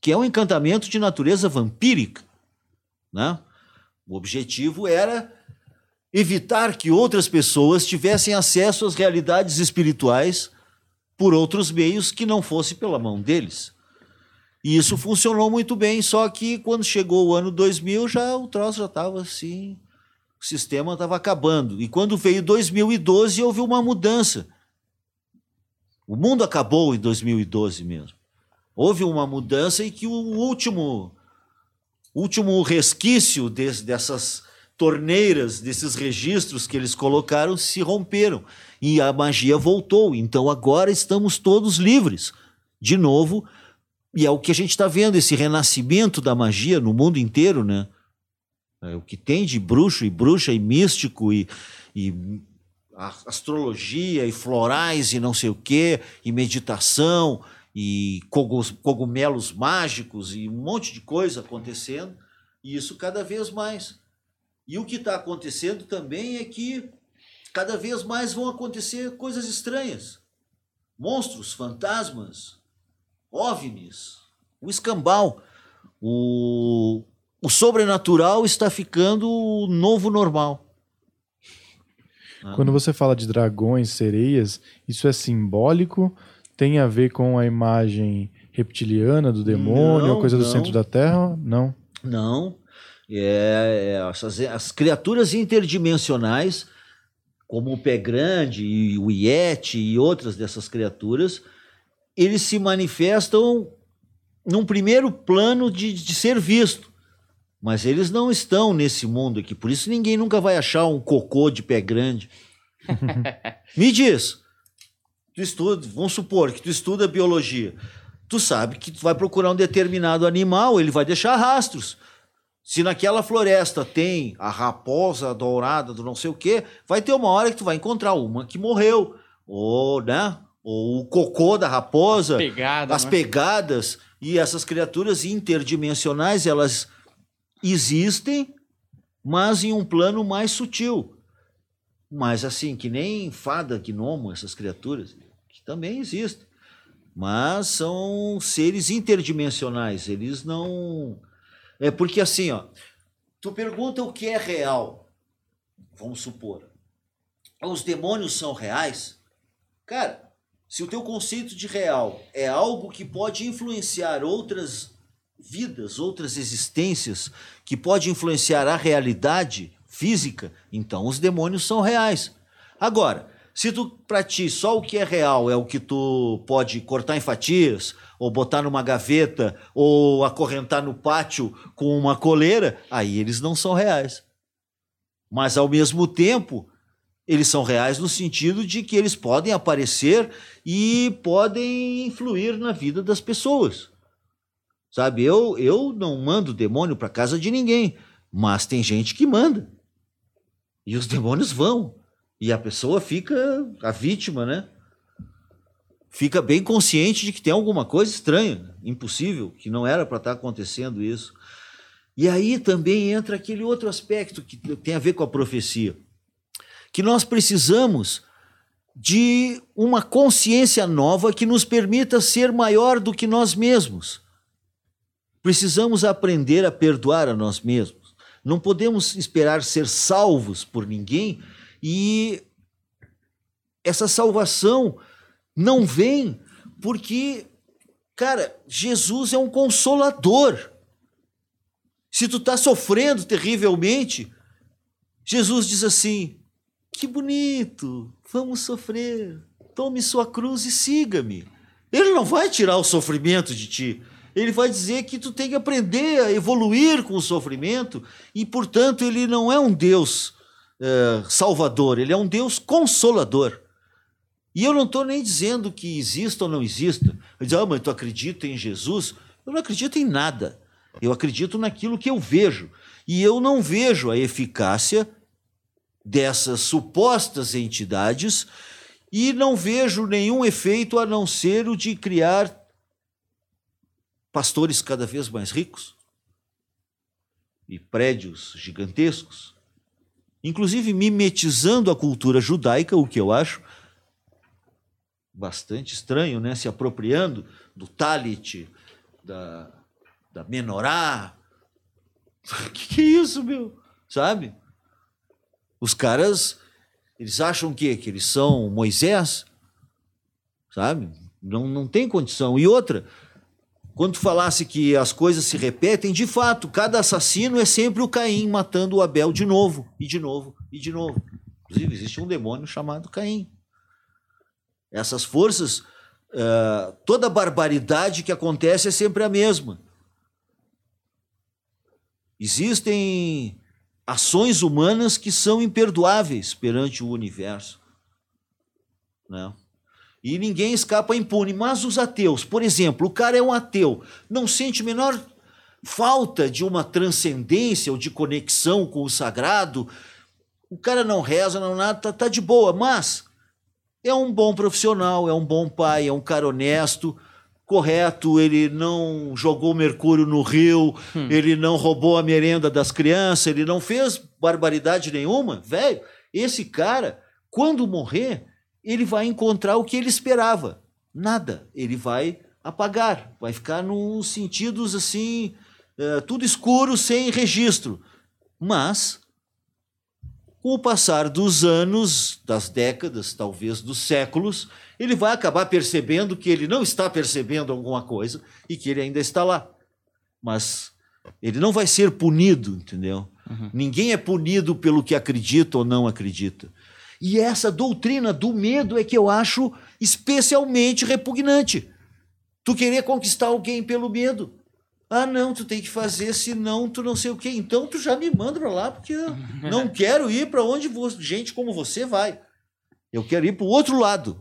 que é um encantamento de natureza vampírica, né? O objetivo era evitar que outras pessoas tivessem acesso às realidades espirituais por outros meios que não fosse pela mão deles. E isso funcionou muito bem, só que quando chegou o ano 2000, já o troço já estava assim, o sistema estava acabando. E quando veio 2012, houve uma mudança. O mundo acabou em 2012 mesmo. Houve uma mudança e que o último último resquício des- dessas torneiras, desses registros que eles colocaram, se romperam. E a magia voltou. Então agora estamos todos livres. De novo, e é o que a gente está vendo, esse renascimento da magia no mundo inteiro, né? É, o que tem de bruxo e bruxa e místico e, e astrologia e florais e não sei o quê, e meditação e cogumelos mágicos e um monte de coisa acontecendo, e isso cada vez mais. E o que está acontecendo também é que cada vez mais vão acontecer coisas estranhas. Monstros, fantasmas, OVNIs, o escambau. O, o sobrenatural está ficando o novo normal. Quando você fala de dragões, sereias, isso é simbólico? Tem a ver com a imagem reptiliana do demônio, Não, a coisa do não. centro da Terra? Não. Não. É, é, essas, as criaturas interdimensionais, como o pé grande e o iete e outras dessas criaturas, eles se manifestam num primeiro plano de, de ser visto. Mas eles não estão nesse mundo aqui. Por isso ninguém nunca vai achar um cocô de pé grande. *laughs* Me diz. Tu estuda, vamos supor que tu estuda biologia. Tu sabe que tu vai procurar um determinado animal, ele vai deixar rastros. Se naquela floresta tem a raposa dourada do não sei o quê, vai ter uma hora que tu vai encontrar uma que morreu. Ou, né? Ou o cocô da raposa Pegada. as né? pegadas e essas criaturas interdimensionais elas existem, mas em um plano mais sutil. Mas assim, que nem fada, gnomo, essas criaturas, que também existem. Mas são seres interdimensionais, eles não é porque assim, ó, tu pergunta o que é real. Vamos supor. Os demônios são reais? Cara, se o teu conceito de real é algo que pode influenciar outras vidas, outras existências, que pode influenciar a realidade física, então os demônios são reais. Agora, Se tu, pra ti, só o que é real é o que tu pode cortar em fatias, ou botar numa gaveta, ou acorrentar no pátio com uma coleira, aí eles não são reais. Mas, ao mesmo tempo, eles são reais no sentido de que eles podem aparecer e podem influir na vida das pessoas. Sabe, eu, eu não mando demônio para casa de ninguém, mas tem gente que manda. E os demônios vão. E a pessoa fica, a vítima, né? Fica bem consciente de que tem alguma coisa estranha, impossível, que não era para estar tá acontecendo isso. E aí também entra aquele outro aspecto que tem a ver com a profecia, que nós precisamos de uma consciência nova que nos permita ser maior do que nós mesmos. Precisamos aprender a perdoar a nós mesmos. Não podemos esperar ser salvos por ninguém e essa salvação não vem porque, cara, Jesus é um consolador. Se tu está sofrendo terrivelmente, Jesus diz assim: que bonito, vamos sofrer, tome sua cruz e siga-me. Ele não vai tirar o sofrimento de ti. Ele vai dizer que tu tem que aprender a evoluir com o sofrimento e, portanto, ele não é um Deus é, salvador, ele é um Deus consolador. E eu não estou nem dizendo que exista ou não exista. Eu digo, ah, mas tu acredita em Jesus? Eu não acredito em nada. Eu acredito naquilo que eu vejo. E eu não vejo a eficácia dessas supostas entidades e não vejo nenhum efeito a não ser o de criar pastores cada vez mais ricos e prédios gigantescos, inclusive mimetizando a cultura judaica, o que eu acho bastante estranho, né? se apropriando do talit, da, da menorá. O *laughs* que, que é isso, meu? Sabe? Os caras, eles acham que, que eles são Moisés, sabe? Não, não tem condição. E outra, quando tu falasse que as coisas se repetem, de fato, cada assassino é sempre o Caim matando o Abel de novo, e de novo, e de novo. Inclusive, existe um demônio chamado Caim. Essas forças, uh, toda barbaridade que acontece é sempre a mesma. Existem ações humanas que são imperdoáveis perante o universo. Né? E ninguém escapa impune. Mas os ateus, por exemplo, o cara é um ateu, não sente menor falta de uma transcendência ou de conexão com o sagrado. O cara não reza, não nada, tá, tá de boa, mas é um bom profissional, é um bom pai, é um cara honesto, correto, ele não jogou mercúrio no rio, hum. ele não roubou a merenda das crianças, ele não fez barbaridade nenhuma, velho. Esse cara, quando morrer, ele vai encontrar o que ele esperava. Nada. Ele vai apagar, vai ficar nos sentidos assim, é, tudo escuro, sem registro. Mas, com o passar dos anos, das décadas, talvez dos séculos, ele vai acabar percebendo que ele não está percebendo alguma coisa e que ele ainda está lá. Mas ele não vai ser punido, entendeu? Uhum. Ninguém é punido pelo que acredita ou não acredita. E essa doutrina do medo é que eu acho especialmente repugnante. Tu querer conquistar alguém pelo medo. Ah, não, tu tem que fazer, senão tu não sei o quê. Então tu já me manda para lá, porque eu não *laughs* quero ir para onde gente como você vai. Eu quero ir para o outro lado.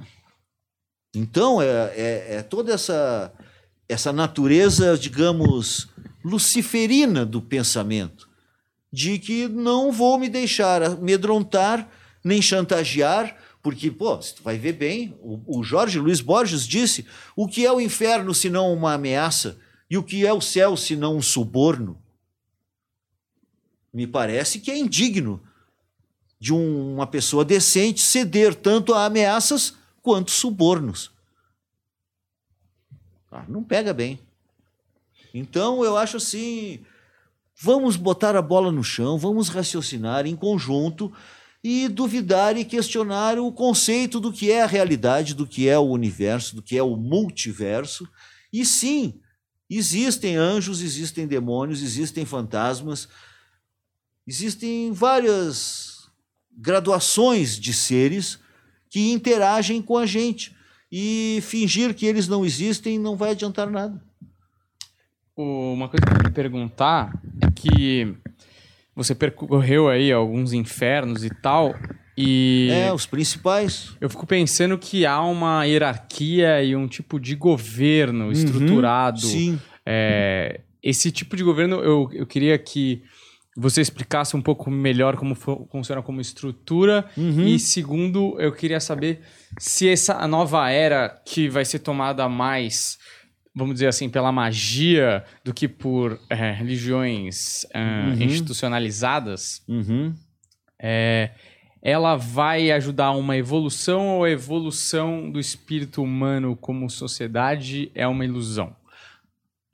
Então, é, é, é, toda essa, essa natureza, digamos, luciferina do pensamento, de que não vou me deixar amedrontar nem chantagear, porque, pô, tu vai ver bem, o, o Jorge Luiz Borges disse: o que é o inferno se não uma ameaça? E o que é o céu se não um suborno? Me parece que é indigno de um, uma pessoa decente ceder tanto a ameaças quanto subornos. Ah, não pega bem. Então eu acho assim, vamos botar a bola no chão, vamos raciocinar em conjunto e duvidar e questionar o conceito do que é a realidade, do que é o universo, do que é o multiverso. E sim, existem anjos, existem demônios, existem fantasmas, existem várias graduações de seres que interagem com a gente. E fingir que eles não existem não vai adiantar nada. Uma coisa que eu queria perguntar é que você percorreu aí alguns infernos e tal, e É, os principais. eu fico pensando que há uma hierarquia e um tipo de governo estruturado. Sim. É, esse tipo de governo, eu, eu queria que você explicasse um pouco melhor como fu- funciona como estrutura. Uhum. E segundo, eu queria saber se essa nova era que vai ser tomada mais, vamos dizer assim, pela magia do que por é, religiões ah, Uhum. institucionalizadas, Uhum. é, ela vai ajudar uma evolução ou a evolução do espírito humano como sociedade é uma ilusão?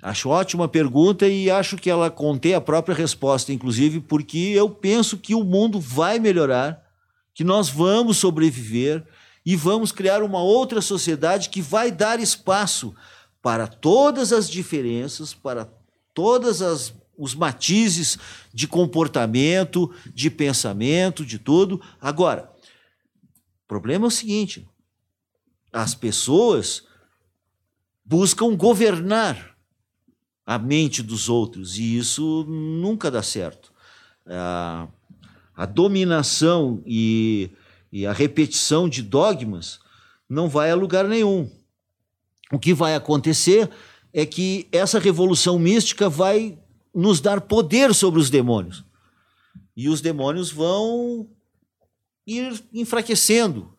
Acho ótima pergunta e acho que ela contém a própria resposta, inclusive, porque eu penso que o mundo vai melhorar, que nós vamos sobreviver e vamos criar uma outra sociedade que vai dar espaço para todas as diferenças, para todas as os matizes de comportamento, de pensamento, de tudo. Agora, o problema é o seguinte: as pessoas buscam governar a mente dos outros, e isso nunca dá certo. A, a dominação e, e a repetição de dogmas não vai a lugar nenhum. O que vai acontecer é que essa revolução mística vai nos dar poder sobre os demônios. E os demônios vão ir enfraquecendo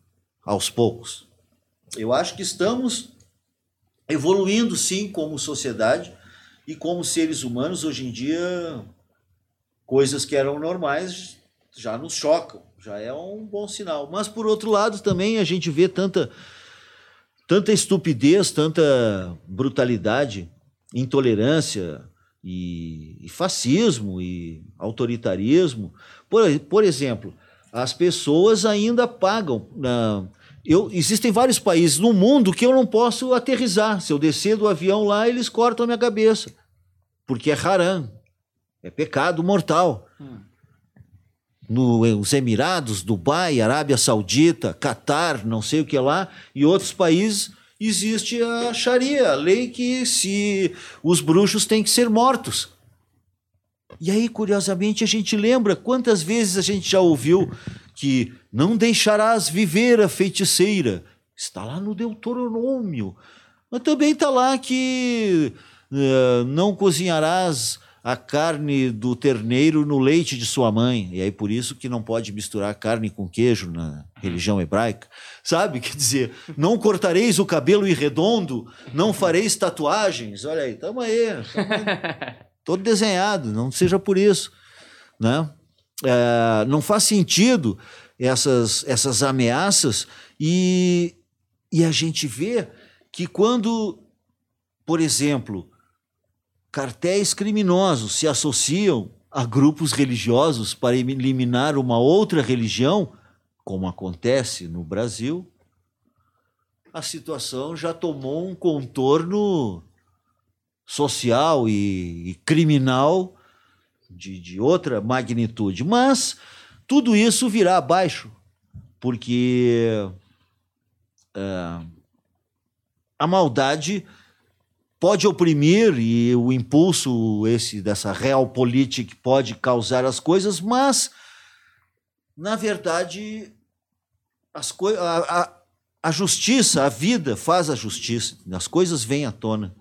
aos poucos. Eu acho que estamos evoluindo, sim, como sociedade e como seres humanos. Hoje em dia, coisas que eram normais já nos chocam, já é um bom sinal. Mas, por outro lado, também a gente vê tanta, tanta estupidez, tanta brutalidade, intolerância e, e fascismo e autoritarismo. Por, por exemplo, as pessoas ainda pagam. na eu, existem vários países no mundo que eu não posso aterrizar. Se eu descer do avião lá, eles cortam a minha cabeça. Porque é haram. É pecado mortal. Nos Emirados, Dubai, Arábia Saudita, Catar, não sei o que lá, e outros países, existe a Sharia, a lei que se os bruxos têm que ser mortos. E aí, curiosamente, a gente lembra quantas vezes a gente já ouviu que não deixarás viver a feiticeira. Está lá no Deuteronômio. Mas também está lá que eh, não cozinharás a carne do terneiro no leite de sua mãe. E aí por isso que não pode misturar carne com queijo na religião hebraica. Sabe? Quer dizer, não cortareis o cabelo irredondo, não fareis tatuagens. Olha aí, estamos aí. Tamo todo desenhado, não seja por isso. Né? É, não faz sentido essas, essas ameaças e, e a gente vê que quando, por exemplo, cartéis criminosos se associam a grupos religiosos para eliminar uma outra religião, como acontece no Brasil, a situação já tomou um contorno social e, e criminal de, de outra magnitude. Mas tudo isso virá abaixo, porque é, a maldade pode oprimir e o impulso esse dessa realpolitik pode causar as coisas, mas na verdade as coi a, a, a justiça, a vida faz a justiça, as coisas vêm à tona.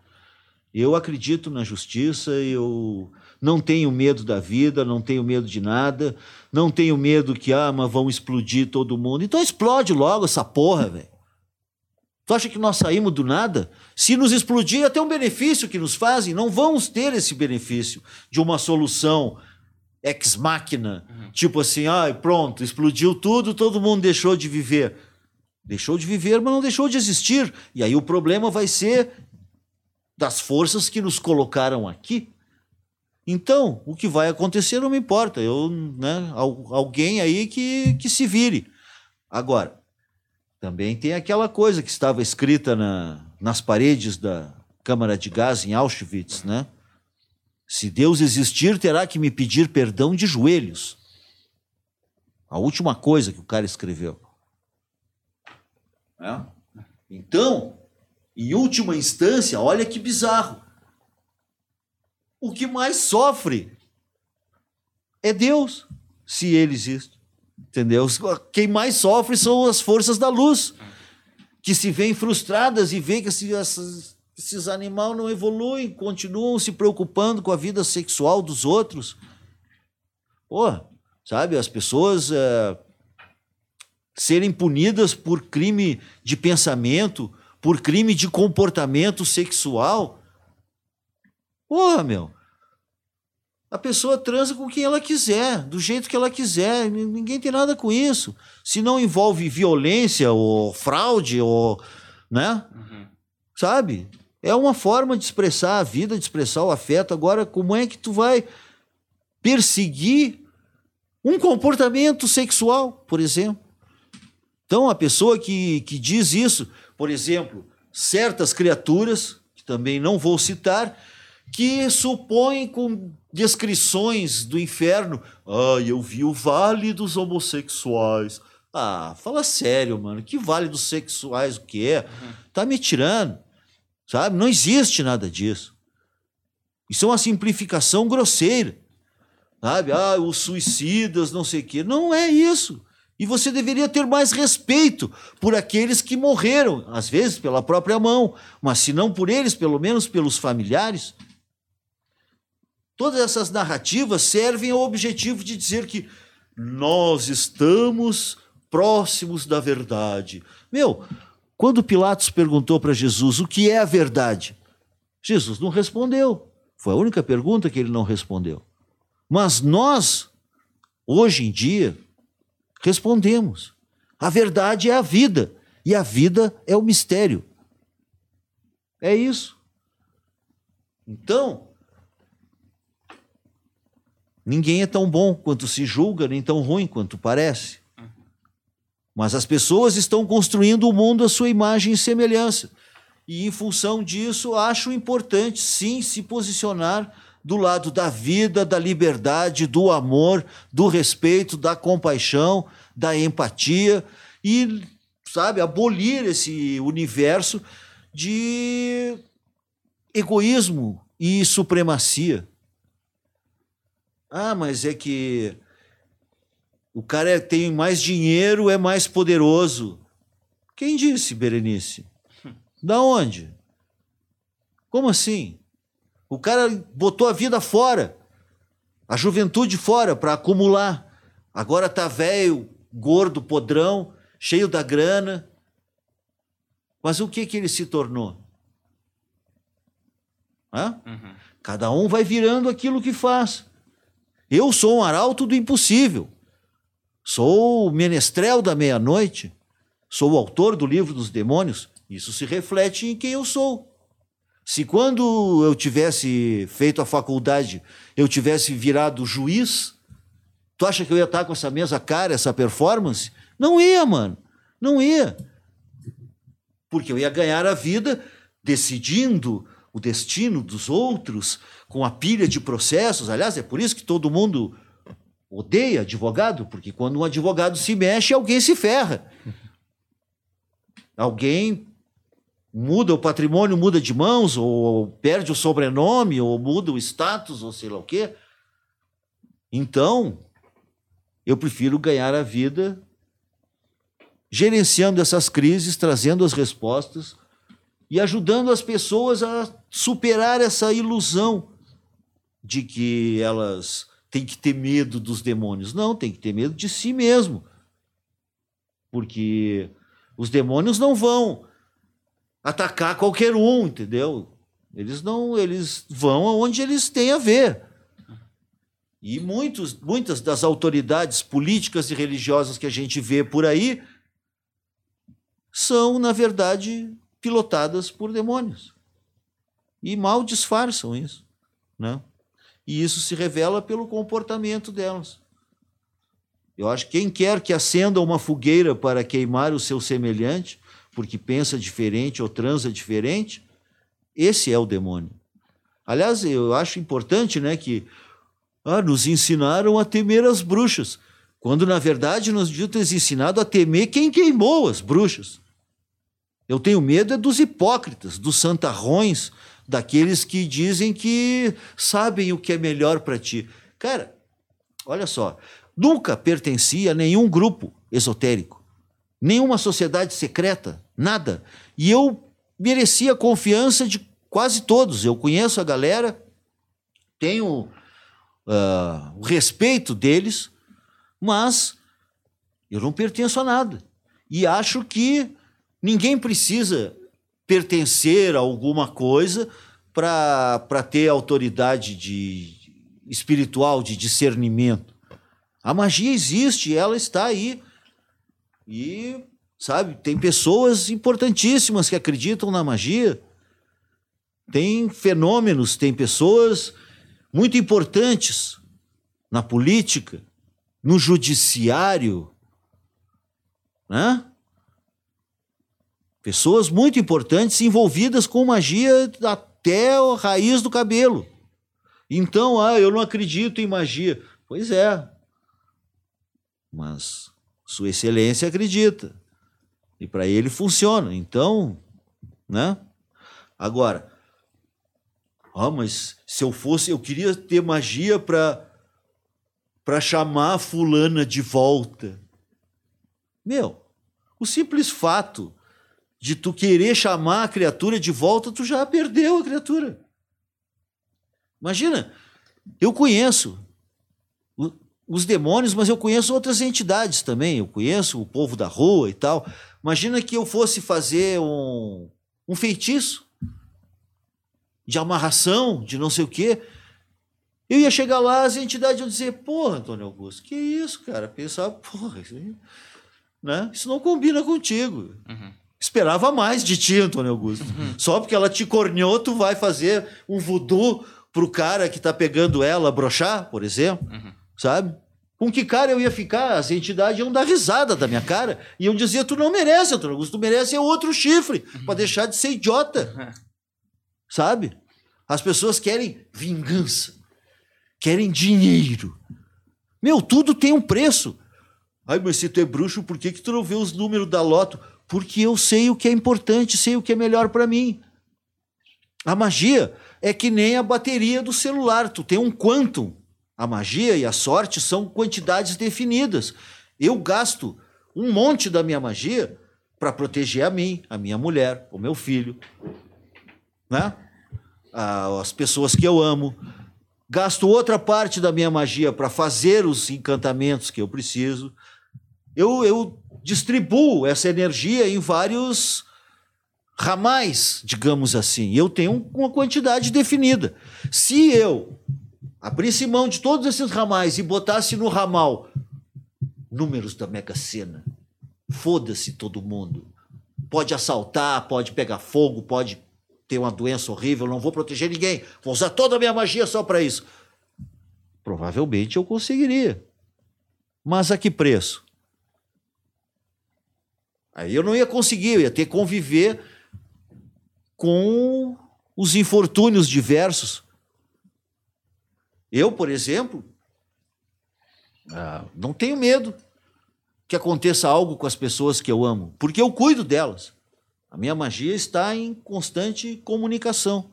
Eu acredito na justiça, eu não tenho medo da vida, não tenho medo de nada, não tenho medo que ah, mas vão explodir todo mundo. Então explode logo essa porra, velho. Tu acha que nós saímos do nada? Se nos explodir, até um benefício que nos fazem, não vamos ter esse benefício de uma solução ex máquina, uhum. tipo assim, ah, pronto, explodiu tudo, todo mundo deixou de viver. Deixou de viver, mas não deixou de existir. E aí o problema vai ser das forças que nos colocaram aqui. Então, o que vai acontecer não me importa. Eu, né, alguém aí que, que se vire. Agora, também tem aquela coisa que estava escrita na, nas paredes da câmara de gás em Auschwitz, né? Se Deus existir, terá que me pedir perdão de joelhos. A última coisa que o cara escreveu. Né? Então, em última instância, olha que bizarro. O que mais sofre é Deus, se ele existe. Entendeu? Quem mais sofre são as forças da luz, que se veem frustradas e veem que esses, esses animais não evoluem, continuam se preocupando com a vida sexual dos outros. Pô, sabe, as pessoas é, serem punidas por crime de pensamento, por crime de comportamento sexual. Porra, meu. A pessoa transa com quem ela quiser, do jeito que ela quiser. Ninguém tem nada com isso. Se não envolve violência ou fraude ou, né? Uhum. Sabe? É uma forma de expressar a vida, de expressar o afeto. Agora, como é que tu vai perseguir um comportamento sexual, por exemplo? Então, a pessoa que, que diz isso, por exemplo, certas criaturas, que também não vou citar, que supõem com descrições do inferno. Ah, eu vi o vale dos homossexuais. Ah, fala sério, mano. Que vale dos sexuais o que é? Tá me tirando. Sabe? Não existe nada disso. Isso é uma simplificação grosseira. Sabe? Ah, os suicidas, não sei o quê. Não é isso. E você deveria ter mais respeito por aqueles que morreram, às vezes pela própria mão, mas se não por eles, pelo menos pelos familiares. Todas essas narrativas servem ao objetivo de dizer que nós estamos próximos da verdade. Meu, quando Pilatos perguntou para Jesus o que é a verdade, Jesus não respondeu. Foi a única pergunta que ele não respondeu. Mas nós, hoje em dia, respondemos. A verdade é a vida, e a vida é o mistério. É isso. Então, ninguém é tão bom quanto se julga, nem tão ruim quanto parece. Mas as pessoas estão construindo o mundo à sua imagem e semelhança. E em função disso, acho importante sim se posicionar do lado da vida, da liberdade, do amor, do respeito, da compaixão, da empatia e, sabe, abolir esse universo de egoísmo e supremacia. Ah, mas é que o cara é, tem mais dinheiro, é mais poderoso. Quem disse, Berenice? *laughs* Da onde? Como assim? O cara botou a vida fora, a juventude fora para acumular. Agora tá velho, gordo, podrão, cheio da grana. Mas o que que ele se tornou? Hã? Uhum. Cada um vai virando aquilo que faz. Eu sou um arauto do impossível. Sou o menestrel da meia-noite. Sou o autor do livro dos demônios. Isso se reflete em quem eu sou. Se quando eu tivesse feito a faculdade, eu tivesse virado juiz, tu acha que eu ia estar com essa mesma cara, essa performance? Não ia, mano. Não ia. Porque eu ia ganhar a vida decidindo o destino dos outros com a pilha de processos. Aliás, é por isso que todo mundo odeia advogado, porque quando um advogado se mexe, alguém se ferra. Alguém muda o patrimônio, muda de mãos, ou perde o sobrenome, ou muda o status, ou sei lá o quê. Então, eu prefiro ganhar a vida gerenciando essas crises, trazendo as respostas e ajudando as pessoas a superar essa ilusão de que elas têm que ter medo dos demônios. Não, tem que ter medo de si mesmo. Porque os demônios não vão atacar qualquer um, entendeu? Eles não, eles vão aonde eles têm a ver. E muitos, muitas das autoridades políticas e religiosas que a gente vê por aí são, na verdade, pilotadas por demônios. E mal disfarçam isso, né? E isso se revela pelo comportamento delas. Eu acho que quem quer que acenda uma fogueira para queimar o seu semelhante porque pensa diferente ou transa diferente, esse é o demônio. Aliás, eu acho importante né, que ah, nos ensinaram a temer as bruxas, quando na verdade nos deviam ter ensinado a temer quem queimou as bruxas. Eu tenho medo é dos hipócritas, dos santarrões, daqueles que dizem que sabem o que é melhor para ti. Cara, olha só, nunca pertenci a nenhum grupo esotérico, nenhuma sociedade secreta, nada. E eu merecia a confiança de quase todos. Eu conheço a galera, tenho uh, o respeito deles, mas eu não pertenço a nada. E acho que ninguém precisa pertencer a alguma coisa para ter autoridade de, espiritual, de discernimento. A magia existe, ela está aí. E, sabe, tem pessoas importantíssimas que acreditam na magia. Tem fenômenos, tem pessoas muito importantes na política, no judiciário, né? Pessoas muito importantes envolvidas com magia até a raiz do cabelo. Então, ah, eu não acredito em magia. Pois é. Mas Sua Excelência acredita. E para ele funciona. Então, né? Agora, ah, mas se eu fosse, eu queria ter magia para para chamar fulana de volta. Meu, o simples fato de tu querer chamar a criatura de volta, tu já perdeu a criatura. Imagina, eu conheço os demônios, mas eu conheço outras entidades também. Eu conheço o povo da rua e tal. Imagina que eu fosse fazer um, um feitiço de amarração, de não sei o quê. Eu ia chegar lá, as entidades iam dizer: Porra, Antônio Augusto, que isso, cara? Pensava, porra, isso, né? isso não combina contigo. Uhum. Esperava mais de ti, Antônio Augusto. Uhum. Só porque ela te corneou, tu vai fazer um voodoo pro cara que tá pegando ela brochar, por exemplo. Uhum. Sabe? Com que cara eu ia ficar? As entidades iam dar risada da minha cara. E iam dizer: tu não merece, Antônio Augusto, tu merece outro chifre, uhum. para deixar de ser idiota. *laughs* Sabe? As pessoas querem vingança, querem dinheiro. Meu, tudo tem um preço. Ai, mas se tu é bruxo, por que, que tu não vê os números da loto? Porque eu sei o que é importante, sei o que é melhor para mim. A magia é que nem a bateria do celular, tu tem um quantum. A magia e a sorte são quantidades definidas. Eu gasto um monte da minha magia para proteger a mim, a minha mulher, o meu filho, né? as pessoas que eu amo. Gasto outra parte da minha magia para fazer os encantamentos que eu preciso. Eu, eu distribuo essa energia em vários ramais, digamos assim. Eu tenho uma quantidade definida. Se eu abrisse mão de todos esses ramais e botasse no ramal números da Mega Sena, foda-se todo mundo. Pode assaltar, pode pegar fogo, pode ter uma doença horrível, não vou proteger ninguém. Vou usar toda a minha magia só para isso. Provavelmente eu conseguiria. Mas a que preço? Aí eu não ia conseguir, eu ia ter que conviver com os infortúnios diversos. Eu, por exemplo, ah, não tenho medo que aconteça algo com as pessoas que eu amo, porque eu cuido delas. A minha magia está em constante comunicação.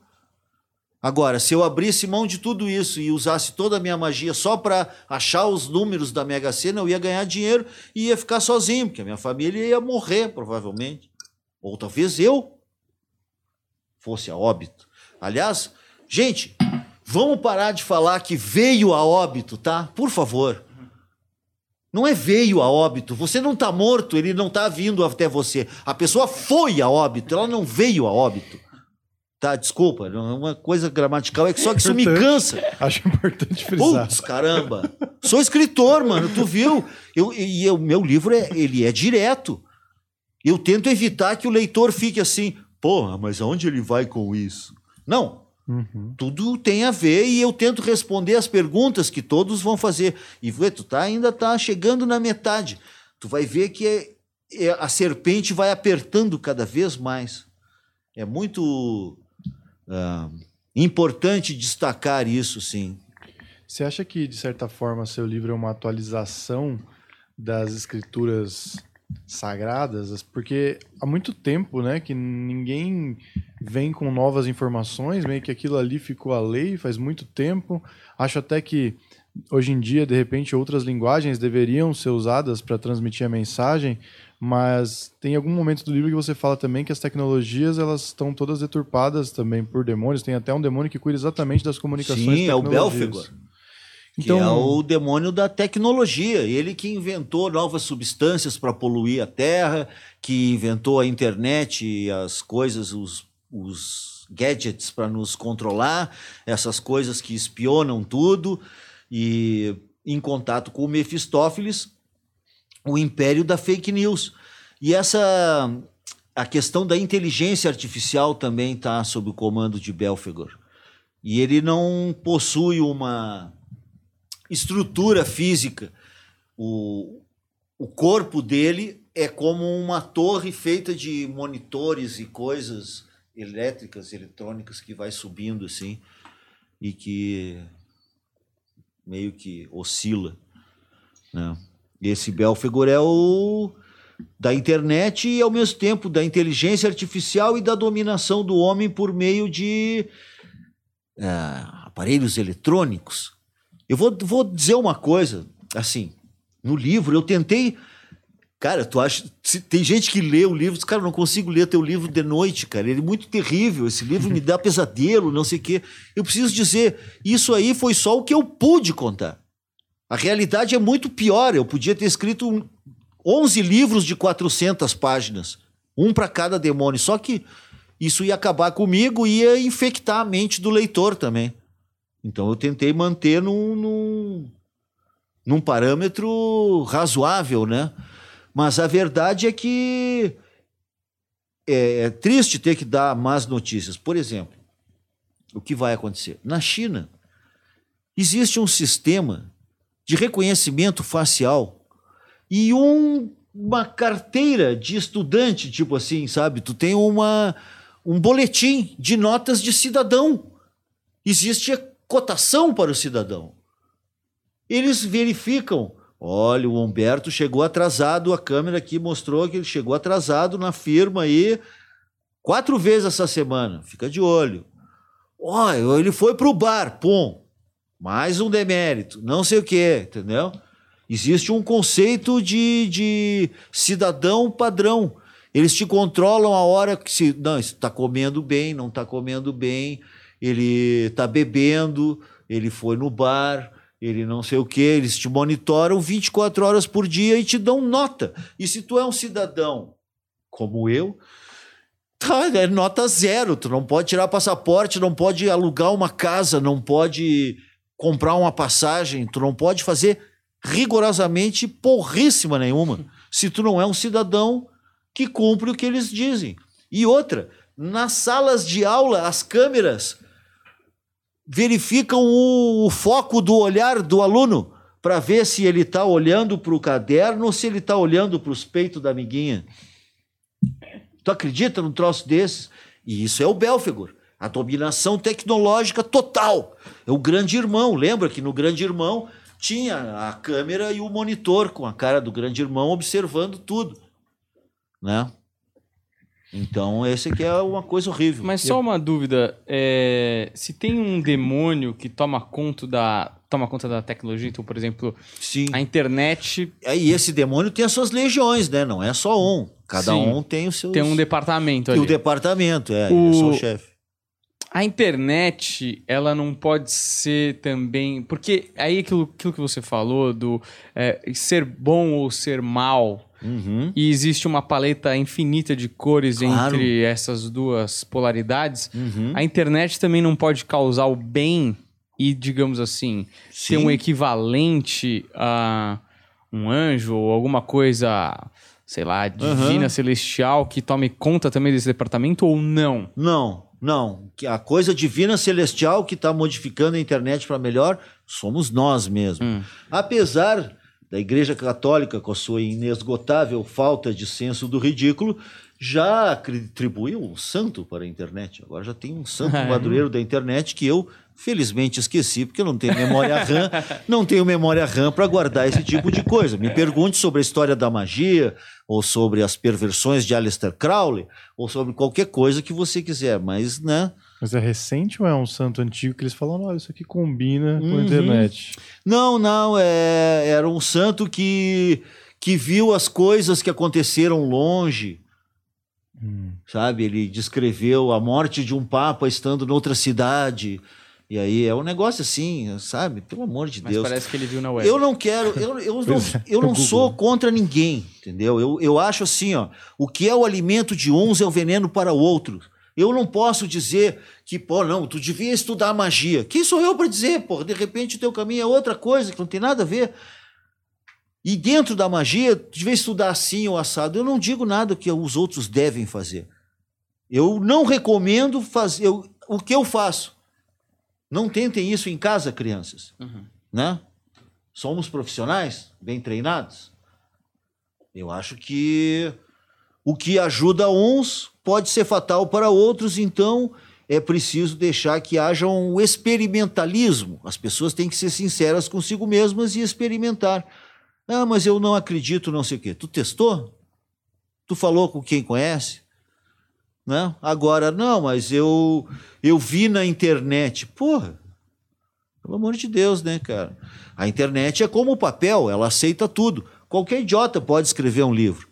Agora, se eu abrisse mão de tudo isso e usasse toda a minha magia só para achar os números da Mega Sena, eu ia ganhar dinheiro e ia ficar sozinho, porque a minha família ia morrer, provavelmente. Ou talvez eu fosse a óbito. Aliás, gente, vamos parar de falar que veio a óbito, tá? Por favor. Não é veio a óbito. Você não está morto, ele não está vindo até você. A pessoa foi a óbito, ela não veio a óbito. Tá, desculpa, uma coisa gramatical é que só que isso me cansa. Acho importante frisar. Putz, caramba. Sou escritor, mano, tu viu? Eu, e o meu livro é, ele é direto. Eu tento evitar que o leitor fique assim, porra, mas aonde ele vai com isso? Não. Uhum. Tudo tem a ver e eu tento responder as perguntas que todos vão fazer. E vê, tu tá, ainda tá chegando na metade. Tu vai ver que é, é, a serpente vai apertando cada vez mais. É muito ah, importante destacar isso, sim. Você acha que, de certa forma, seu livro é uma atualização das escrituras sagradas, porque há muito tempo, né, que ninguém vem com novas informações, meio que aquilo ali ficou a lei faz muito tempo. Acho até que hoje em dia, de repente, outras linguagens deveriam ser usadas para transmitir a mensagem, mas tem algum momento do livro que você fala também que as tecnologias elas estão todas deturpadas também por demônios. Tem até um demônio que cuida exatamente das comunicações. Sim, é o Belfegor. Então, que é o demônio da tecnologia. Ele que inventou novas substâncias para poluir a Terra, que inventou a internet as coisas, os, os gadgets para nos controlar, essas coisas que espionam tudo. E em contato com o Mefistófeles, o império da fake news. E essa a questão da inteligência artificial também está sob o comando de Belfegor. E ele não possui uma estrutura física. O, o corpo dele é como uma torre feita de monitores e coisas elétricas, eletrônicas que vai subindo assim e que meio que oscila. Né? Esse Belfegor é o da internet e, ao mesmo tempo, da inteligência artificial e da dominação do homem por meio de é, aparelhos eletrônicos. Eu vou, vou dizer uma coisa, assim, no livro eu tentei. Cara, tu acha. Tem gente que lê o livro, cara, eu não consigo ler teu livro de noite, cara. Ele é muito terrível. Esse livro me *laughs* dá pesadelo, não sei o quê. Eu preciso dizer, isso aí foi só o que eu pude contar. A realidade é muito pior. Eu podia ter escrito 11 livros de 400 páginas, um para cada demônio. Só que isso ia acabar comigo e ia infectar a mente do leitor também. Então eu tentei manter num, num, num parâmetro razoável, né? Mas a verdade é que é, é, triste ter que dar más notícias. Por exemplo, o que vai acontecer? Na China, existe um sistema de reconhecimento facial e um, uma carteira de estudante, tipo assim, sabe? Tu tem uma, um boletim de notas de cidadão. Existe a cotação para o cidadão. Eles verificam Olha, o Humberto chegou atrasado, a câmera aqui mostrou que ele chegou atrasado na firma aí quatro vezes essa semana. Fica de olho. Olha, ele foi para o bar, pum. Mais um demérito, não sei o quê, entendeu? Existe um conceito de, de cidadão padrão. Eles te controlam a hora que se. Não, está comendo bem, não está comendo bem, ele está bebendo, ele foi no bar ele não sei o que, eles te monitoram 24 horas por dia e te dão nota. E se tu é um cidadão como eu, tá, é nota zero. Tu não pode tirar passaporte, não pode alugar uma casa, não pode comprar uma passagem, tu não pode fazer rigorosamente porríssima nenhuma. Se tu não é um cidadão que cumpre o que eles dizem. E outra, nas salas de aula, as câmeras verificam o, o foco do olhar do aluno para ver se ele está olhando para o caderno ou se ele está olhando para os peitos da amiguinha. Tu acredita num troço desse? E isso é o Belfegor. A dominação tecnológica total. É o grande irmão. Lembra que no grande irmão tinha a câmera e o monitor com a cara do grande irmão observando tudo. Né? Então, esse aqui é uma coisa horrível. Mas só uma dúvida: é, se tem um demônio que toma conta da, toma conta da tecnologia, então, por exemplo, Sim. a internet. E esse demônio tem as suas legiões, né? Não é só um. Cada Sim. um tem o seu. Tem um departamento ali. E o departamento, é. O... é só o chefe. A internet, ela não pode ser também. Porque aí aquilo, aquilo que você falou do é, ser bom ou ser mal Uhum. E existe uma paleta infinita de cores claro. entre essas duas polaridades. Uhum. A internet também não pode causar o bem e, digamos assim, Sim. ter um equivalente a um anjo ou alguma coisa, sei lá, divina, uhum. celestial, que tome conta também desse departamento ou não? Não, não. A coisa divina celestial que está modificando a internet para melhor somos nós mesmos. Hum. Apesar da Igreja Católica, com a sua inesgotável falta de senso do ridículo, já atribuiu um santo para a internet. Agora já tem um santo *laughs* madureiro da internet que eu Felizmente esqueci, porque eu não tenho memória RAM, não tenho memória RAM para guardar esse tipo de coisa. Me pergunte sobre a história da magia, ou sobre as perversões de Aleister Crowley, ou sobre qualquer coisa que você quiser, mas, né? Mas é recente ou é um santo antigo que eles falam, olha, isso aqui combina com Uhum. a internet? Não, não, é, era um santo que, que viu as coisas que aconteceram longe, Hum. sabe? Ele descreveu a morte de um papa estando noutra cidade. E aí é um negócio assim, sabe? Pelo amor de Mas Deus. parece que ele viu na web. Eu não quero, eu, eu não, é, eu não sou contra ninguém, entendeu? Eu, eu acho assim, ó, o que é o alimento de uns é o veneno para outros. Eu não posso dizer que, pô, não, tu devia estudar magia. Quem sou eu para dizer, pô? De repente o teu caminho é outra coisa que não tem nada a ver. E dentro da magia, tu devia estudar assim ou assado. Eu não digo nada que os outros devem fazer. Eu não recomendo fazer eu- o que eu faço. Não tentem isso em casa, crianças Uhum. né? Somos profissionais, bem treinados. Eu acho que o que ajuda uns pode ser fatal para outros, então é preciso deixar que haja um experimentalismo. As pessoas têm que ser sinceras consigo mesmas e experimentar. Ah, mas eu não acredito, não sei o quê. Tu testou? Tu falou com quem conhece? Né? Agora, não, mas eu, eu vi na internet. Porra, pelo amor de Deus, né, cara? A internet é como o papel, ela aceita tudo. Qualquer idiota pode escrever um livro.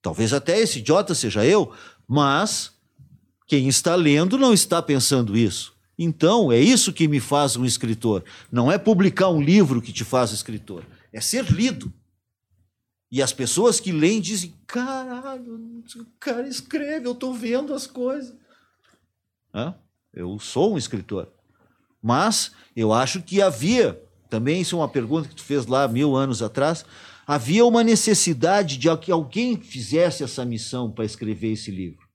Talvez até esse idiota seja eu, mas quem está lendo não está pensando isso. Então, é isso que me faz um escritor. Não é publicar um livro que te faz escritor, é ser lido. E as pessoas que leem dizem: caralho, o cara escreve, eu estou vendo as coisas. Hã? Eu sou um escritor. Mas eu acho que havia, também isso é uma pergunta que tu fez lá mil anos atrás, havia uma necessidade de que alguém fizesse essa missão para escrever esse livro.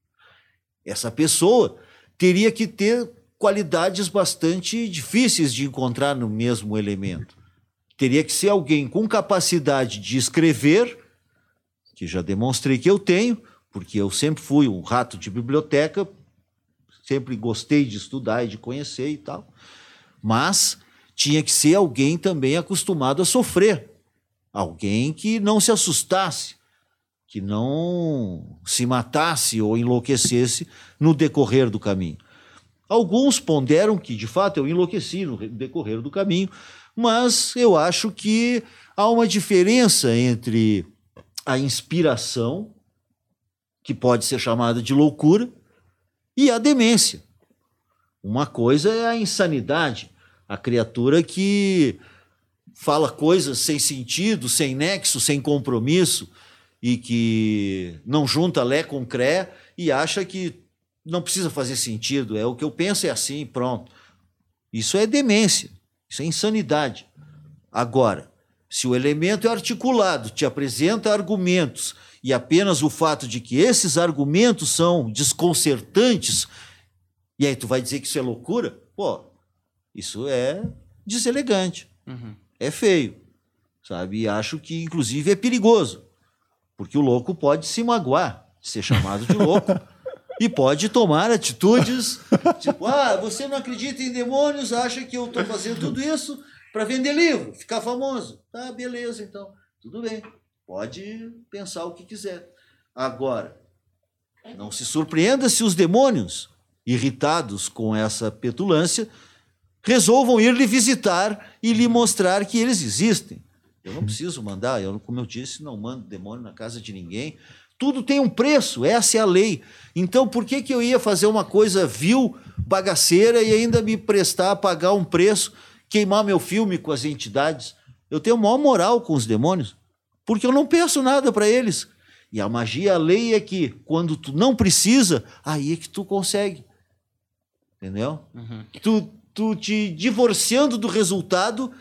Essa pessoa teria que ter qualidades bastante difíceis de encontrar no mesmo elemento. Teria que ser alguém com capacidade de escrever, que já demonstrei que eu tenho, porque eu sempre fui um rato de biblioteca, sempre gostei de estudar e de conhecer e tal. Mas tinha que ser alguém também acostumado a sofrer. Alguém que não se assustasse, que não se matasse ou enlouquecesse no decorrer do caminho. Alguns ponderam que, de fato, eu enlouqueci no decorrer do caminho, mas eu acho que há uma diferença entre a inspiração, que pode ser chamada de loucura, e a demência. Uma coisa é a insanidade, a criatura que fala coisas sem sentido, sem nexo, sem compromisso e que não junta lé com cré e acha que não precisa fazer sentido, é o que eu penso é assim, pronto. Isso é demência, isso é insanidade. Agora, se o elemento é articulado, te apresenta argumentos e apenas o fato de que esses argumentos são desconcertantes, e aí tu vai dizer que isso é loucura? Pô, isso é deselegante, Uhum. é feio, sabe? E acho que, inclusive, é perigoso, porque o louco pode se magoar, ser chamado de louco, *laughs* e pode tomar atitudes tipo, ah, você não acredita em demônios, acha que eu estou fazendo tudo isso para vender livro, ficar famoso. Tá, beleza, então, tudo bem, pode pensar o que quiser. Agora, não se surpreenda se os demônios, irritados com essa petulância, resolvam ir lhe visitar e lhe mostrar que eles existem. Eu não preciso mandar, eu, como eu disse, não mando demônio na casa de ninguém. Tudo tem um preço, essa é a lei. Então, por que, que eu ia fazer uma coisa vil, bagaceira e ainda me prestar a pagar um preço, queimar meu filme com as entidades? Eu tenho maior moral com os demônios, porque eu não peço nada para eles. E a magia, a lei é que quando tu não precisa, aí é que tu consegue. Entendeu? Uhum. Tu, tu te divorciando do resultado,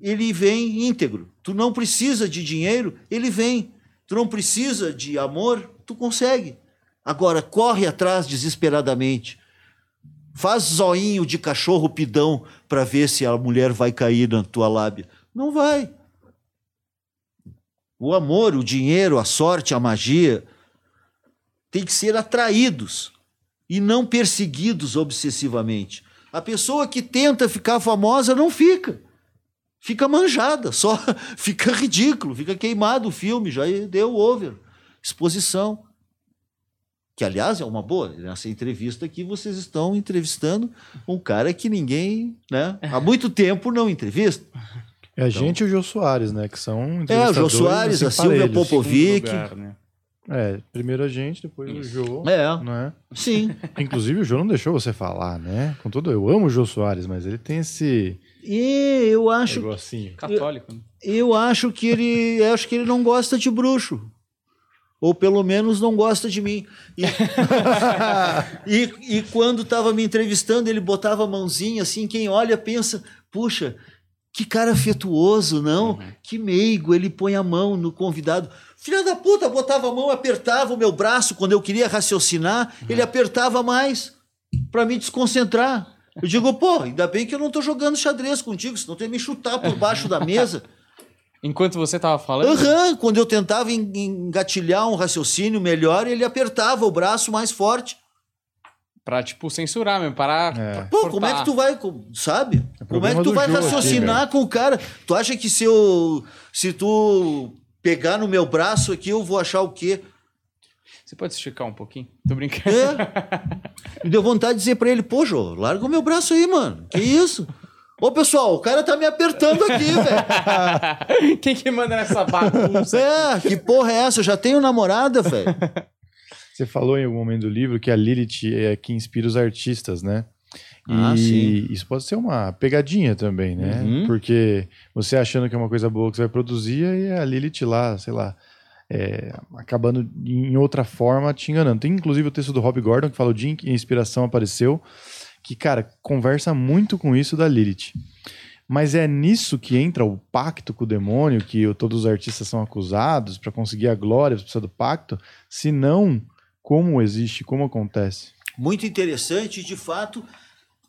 ele vem íntegro. Tu não precisa de dinheiro, ele vem. Tu não precisa de amor, tu consegue. Agora, corre atrás desesperadamente. Faz zoinho de cachorro pidão para ver se a mulher vai cair na tua lábia. Não vai. O amor, o dinheiro, a sorte, a magia tem que ser atraídos e não perseguidos obsessivamente. A pessoa que tenta ficar famosa não fica. Fica manjada, *laughs* só fica ridículo, fica queimado o filme, já deu over. Exposição. Que, aliás, é uma boa. Nessa entrevista aqui, vocês estão entrevistando um cara que ninguém, né? Há muito tempo não entrevista. É a gente e o Jô Soares, né? Que são É, o Jô Soares, a Silvia. Popovic. Lugar, né? É, primeiro a gente, depois o Jô. É, Não é? sim. Inclusive, o Jô não deixou você falar, né? Com todo, eu amo o Jô Soares, mas ele tem esse E eu acho negocinho. Católico. né? Eu acho que ele, eu acho que ele não gosta de bruxo. Ou pelo menos não gosta de mim. E, *laughs* e, e quando estava me entrevistando, ele botava a mãozinha assim, quem olha pensa, puxa, que cara afetuoso, não? Que meigo, ele põe a mão no convidado. Filha da puta, botava a mão, apertava o meu braço quando eu queria raciocinar, ele apertava mais para me desconcentrar. Eu digo, pô, ainda bem que eu não tô jogando xadrez contigo, senão tu ia me chutar por baixo da mesa. *laughs* Enquanto você tava falando, Aham, quando eu tentava en- engatilhar um raciocínio melhor, ele apertava o braço mais forte. pra, tipo, censurar mesmo, parar. É. pra Pô, cortar. como é que tu vai, sabe? como é que tu vai Jô aqui, raciocinar com o cara? Tu acha que se eu se tu pegar no meu braço aqui, eu vou achar o quê? Você pode esticar um pouquinho? Tô brincando. É. Me *laughs* deu vontade de dizer pra ele, pô, Jô, larga o meu braço aí, mano. Que isso? Ô, pessoal, o cara tá me apertando aqui, velho. *laughs* Quem que manda nessa bagunça? É, que porra é essa? Eu já tenho namorada, velho. *laughs* Você falou em algum momento do livro que a Lilith é que inspira os artistas, né? E Ah, sim. isso pode ser uma pegadinha também, né? Uhum. Porque você achando que é uma coisa boa que você vai produzir, e a Lilith lá, sei lá, é, acabando em outra forma te enganando. Tem inclusive o texto do Rob Gordon que fala o dia em que a inspiração apareceu, que, cara, conversa muito com isso da Lilith. Mas é nisso que entra o pacto com o demônio, que todos os artistas são acusados para conseguir a glória, precisa do pacto. Se não, como existe, como acontece? muito interessante, de fato,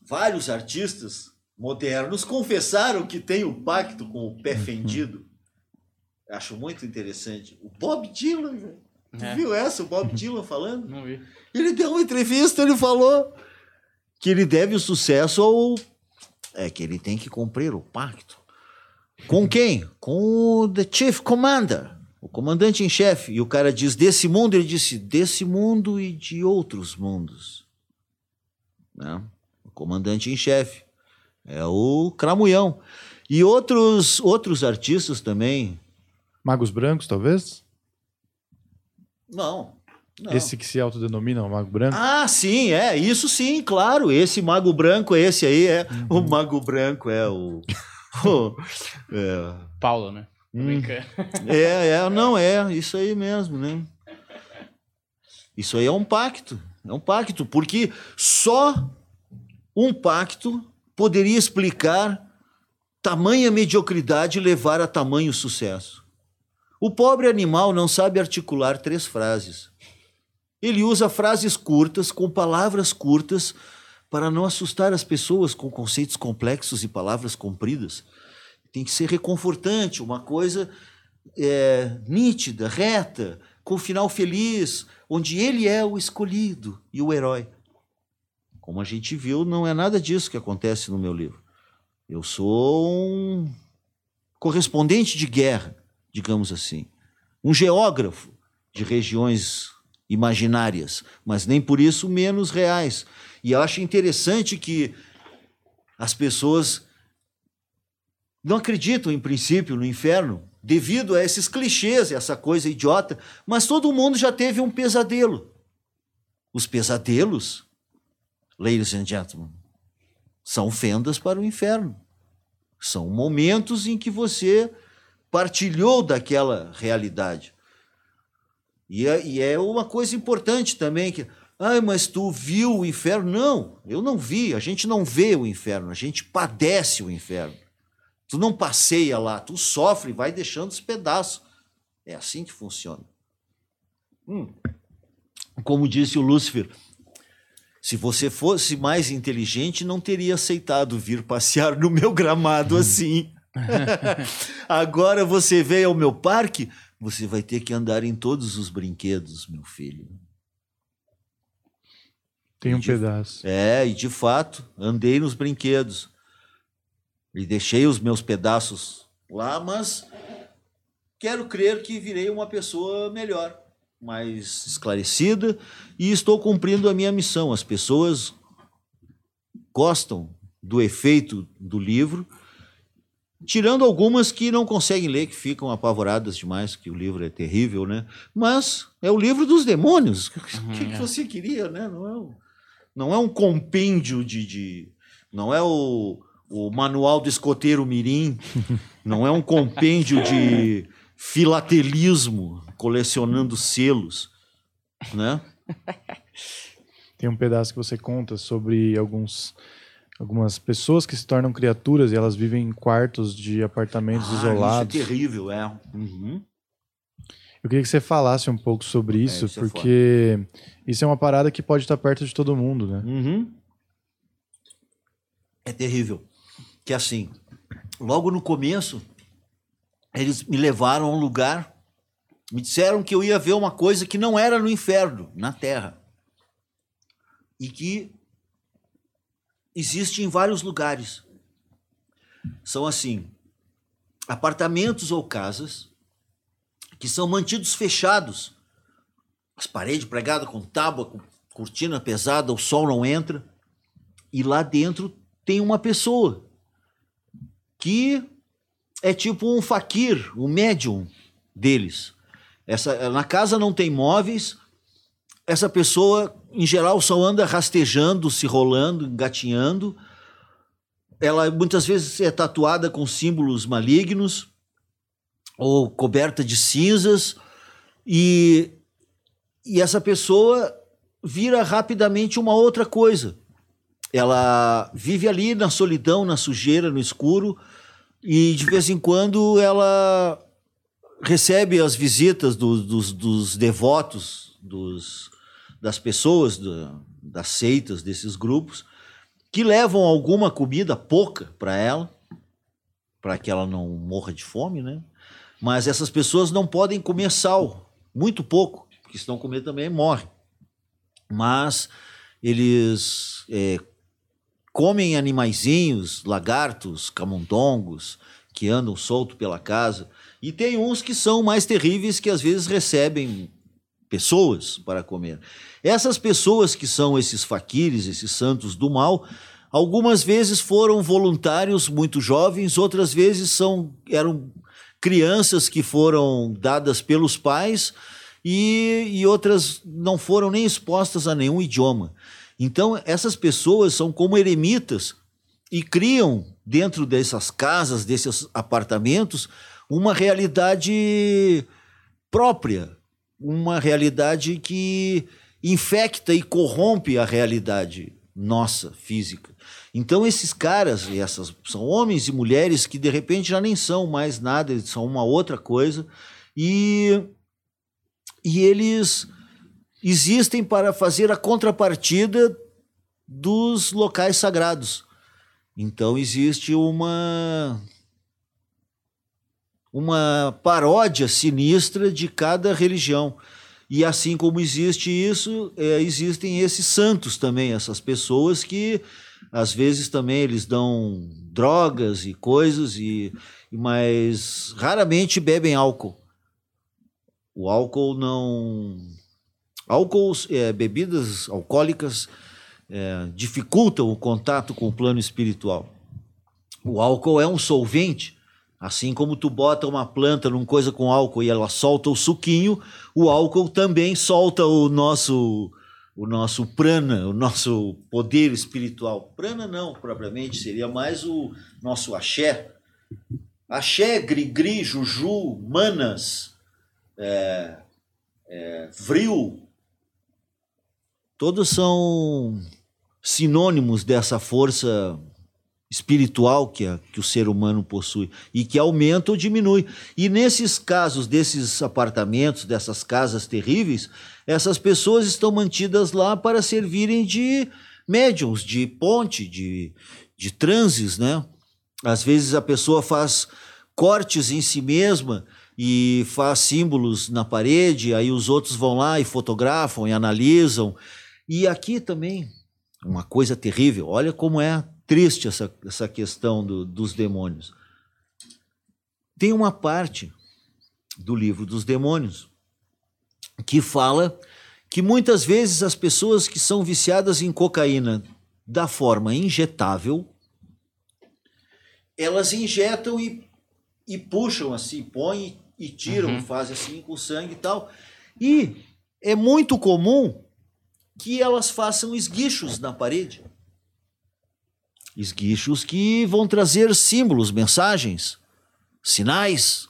vários artistas modernos confessaram que tem o pacto com o pé fendido. Acho muito interessante. O Bob Dylan, velho. Tu É. viu essa, o Bob *laughs* Dylan falando? Não vi. Ele deu uma entrevista, ele falou que ele deve o sucesso ao. É que ele tem que cumprir o pacto. Com quem? Com o The Chief Commander, o comandante em chefe. E o cara diz desse mundo, ele disse desse mundo e de outros mundos. Né? O comandante em chefe. É o Cramulhão. E outros, outros artistas também. Magos brancos, talvez? Não. não. Esse que se autodenomina o mago branco? Ah, sim, é, isso sim, claro. Esse mago branco, esse aí é. O mago branco é o. *laughs* o- é, Paulo, né? Hum. *laughs* é, é, não, é, isso aí mesmo, né? Isso aí é um pacto. É um pacto, porque só um pacto poderia explicar tamanha mediocridade e levar a tamanho sucesso. O pobre animal não sabe articular três frases. Ele usa frases curtas, com palavras curtas, para não assustar as pessoas com conceitos complexos e palavras compridas. Tem que ser reconfortante, uma coisa é, nítida, reta, com final feliz, onde ele é o escolhido e o herói. Como a gente viu, não é nada disso que acontece no meu livro. Eu sou um correspondente de guerra, digamos assim, um geógrafo de regiões imaginárias, mas nem por isso menos reais. E eu acho interessante que as pessoas não acreditam, em princípio, no inferno, devido a esses clichês, essa coisa idiota, mas todo mundo já teve um pesadelo. Os pesadelos, ladies and gentlemen, são fendas para o inferno. São momentos em que você partilhou daquela realidade. E é, e é uma coisa importante também que, ai, mas tu viu o inferno? Não, eu não vi. A gente não vê o inferno, a gente padece o inferno. Tu não passeia lá, tu sofre, vai deixando os pedaços. É assim que funciona. Hum. Como disse o Lúcifer, se você fosse mais inteligente, não teria aceitado vir passear no meu gramado assim. *laughs* *laughs* Agora você veio ao meu parque, você vai ter que andar em todos os brinquedos, meu filho. Tem um de- pedaço. É, e de fato, andei nos brinquedos. E deixei os meus pedaços lá, mas quero crer que virei uma pessoa melhor, mais esclarecida e estou cumprindo a minha missão. As pessoas gostam do efeito do livro, tirando algumas que não conseguem ler, que ficam apavoradas demais, que o livro é terrível, né? Mas é o livro dos demônios. O que, que é. você queria, né? Não é, um- não é um compêndio de, de- não é o, o manual do escoteiro mirim, *laughs* não é um compêndio de filatelismo, colecionando selos, né? Tem um pedaço que você conta sobre alguns algumas pessoas que se tornam criaturas e elas vivem em quartos de apartamentos Ah, isolados. Isso é terrível, é. Uhum. Eu queria que você falasse um pouco sobre isso, isso é porque isso é uma parada que pode estar perto de todo mundo, né? Uhum. É terrível. Que assim, logo no começo, eles me levaram a um lugar, me disseram que eu ia ver uma coisa que não era no inferno, na terra. E que existe em vários lugares. São assim, apartamentos ou casas que são mantidos fechados. As paredes pregadas com tábua, com cortina pesada, o sol não entra. E lá dentro tem uma pessoa que é tipo um faquir, um médium deles. Essa, na casa não tem móveis. Essa pessoa, em geral, só anda rastejando, se rolando, engatinhando. Ela muitas vezes é tatuada com símbolos malignos ou coberta de cinzas. E, e essa pessoa vira rapidamente uma outra coisa. Ela vive ali na solidão, na sujeira, no escuro, e de vez em quando ela recebe as visitas do- dos, dos devotos, dos, das pessoas, da- das seitas, desses grupos, que levam alguma comida, pouca, para ela, para que ela não morra de fome, né? Mas essas pessoas não podem comer sal, muito pouco, porque se não comer também morre. Mas eles é, comem animaizinhos, lagartos, camundongos, que andam solto pela casa. E tem uns que são mais terríveis que às vezes recebem pessoas para comer. Essas pessoas que são esses faquires, esses santos do mal, algumas vezes foram voluntários muito jovens, outras vezes são eram crianças que foram dadas pelos pais e, e outras não foram nem expostas a nenhum idioma. Então, essas pessoas são como eremitas e criam dentro dessas casas, desses apartamentos, uma realidade própria, uma realidade que infecta e corrompe a realidade nossa, física. Então, esses caras, e essas são homens e mulheres que de repente já nem são mais nada, eles são uma outra coisa, e, e eles existem para fazer a contrapartida dos locais sagrados. Então existe uma uma paródia sinistra de cada religião. E assim como existe isso, é, existem esses santos também, essas pessoas que às vezes também eles dão drogas e coisas, e, mas raramente bebem álcool. O álcool não. Álcool, é, bebidas alcoólicas é, dificultam o contato com o plano espiritual. O álcool é um solvente. Assim como tu bota uma planta numa coisa com álcool e ela solta o suquinho, o álcool também solta o nosso o nosso prana, o nosso poder espiritual. Prana não, propriamente, seria mais o nosso axé. Axé, gri-gri, juju, manas, é, é, vril, todos são sinônimos dessa força espiritual que, que o ser humano possui e que aumenta ou diminui. E nesses casos, desses apartamentos, dessas casas terríveis, essas pessoas estão mantidas lá para servirem de médiums, de ponte, de, de transes, né? Às vezes a pessoa faz cortes em si mesma e faz símbolos na parede, aí os outros vão lá e fotografam e analisam. E aqui também, uma coisa terrível, olha como é triste essa, essa questão do, dos demônios. Tem uma parte do livro dos demônios que fala que muitas vezes as pessoas que são viciadas em cocaína da forma injetável, elas injetam e, e puxam assim, põem e tiram, Uhum. fazem assim com sangue e tal. E é muito comum que elas façam esguichos na parede. Esguichos que vão trazer símbolos, mensagens, sinais,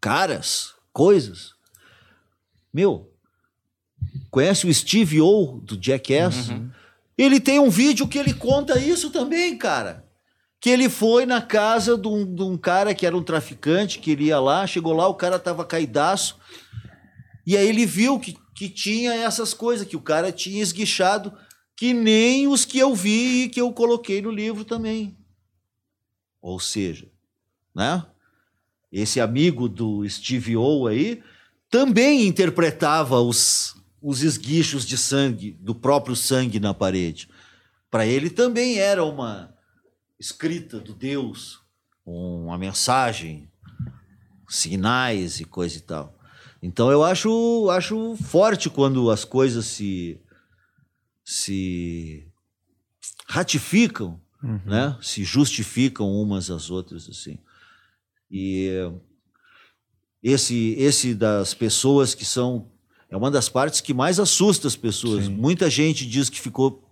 caras, coisas. Meu, conhece o Steve O do Jackass? Uhum. Ele tem um vídeo que ele conta isso também, cara. Que ele foi na casa de um, de um cara que era um traficante, que ele ia lá, chegou lá, o cara tava caidaço. E aí ele viu que, que tinha essas coisas, que o cara tinha esguichado, que nem os que eu vi e que eu coloquei no livro também. Ou seja, né? Esse amigo do Steve O aí também interpretava os, os esguichos de sangue, do próprio sangue na parede. Para ele também era uma escrita do Deus, uma mensagem, sinais e coisa e tal. Então eu acho, acho forte quando as coisas se, se ratificam, Uhum. né? se justificam umas às outras assim. E esse esse das pessoas que são é uma das partes que mais assusta as pessoas. Sim. Muita gente diz que ficou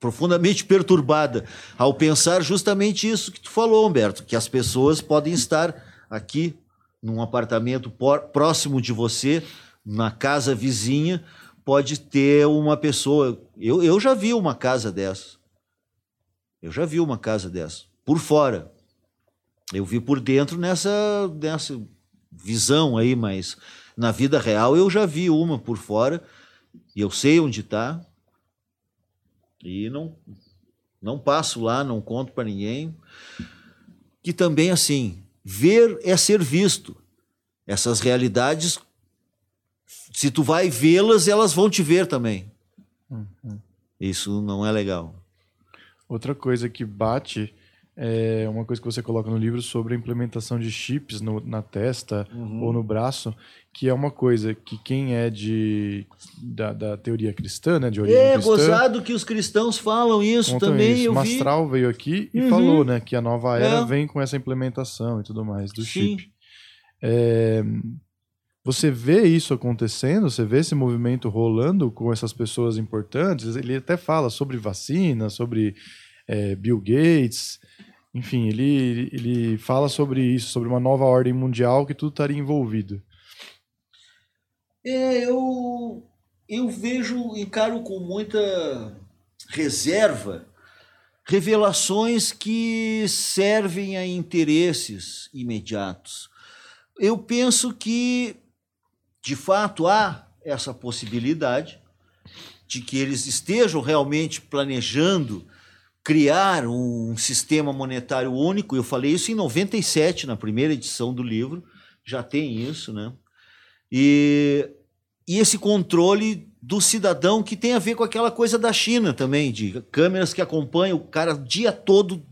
profundamente perturbada ao pensar justamente isso que tu falou, Humberto, que as pessoas podem estar aqui num apartamento próximo de você, na casa vizinha, pode ter uma pessoa. Eu, eu já vi uma casa dessa. Eu já vi uma casa dessa. Por fora. Eu vi por dentro nessa, nessa visão aí, mas na vida real eu já vi uma por fora. E eu sei onde está. E não, não passo lá, não conto para ninguém. Que também, assim, ver é ser visto. Essas realidades, se tu vai vê-las, elas vão te ver também. Isso não é legal. Outra coisa que bate é uma coisa que você coloca no livro sobre a implementação de chips no- na testa ou no braço, que é uma coisa que quem é de da, da teoria cristã, né, de origem É cristã, gozado que os cristãos falam isso também. isso. Eu vi. Mastral veio aqui e Uhum. falou, né, que a nova era É. vem com essa implementação e tudo mais do Sim. chip. É, você vê isso acontecendo? Você vê esse movimento rolando com essas pessoas importantes? Ele até fala sobre vacina, sobre é, Bill Gates. Enfim, ele, ele fala sobre isso, sobre uma nova ordem mundial que tudo estaria envolvido. É, eu, eu vejo, encaro com muita reserva revelações que servem a interesses imediatos. Eu penso que, de fato, há essa possibilidade de que eles estejam realmente planejando criar um sistema monetário único. Eu falei isso em 97, na primeira edição do livro, já tem isso, né? E, e esse controle do cidadão que tem a ver com aquela coisa da China também, de câmeras que acompanham o cara o dia todo,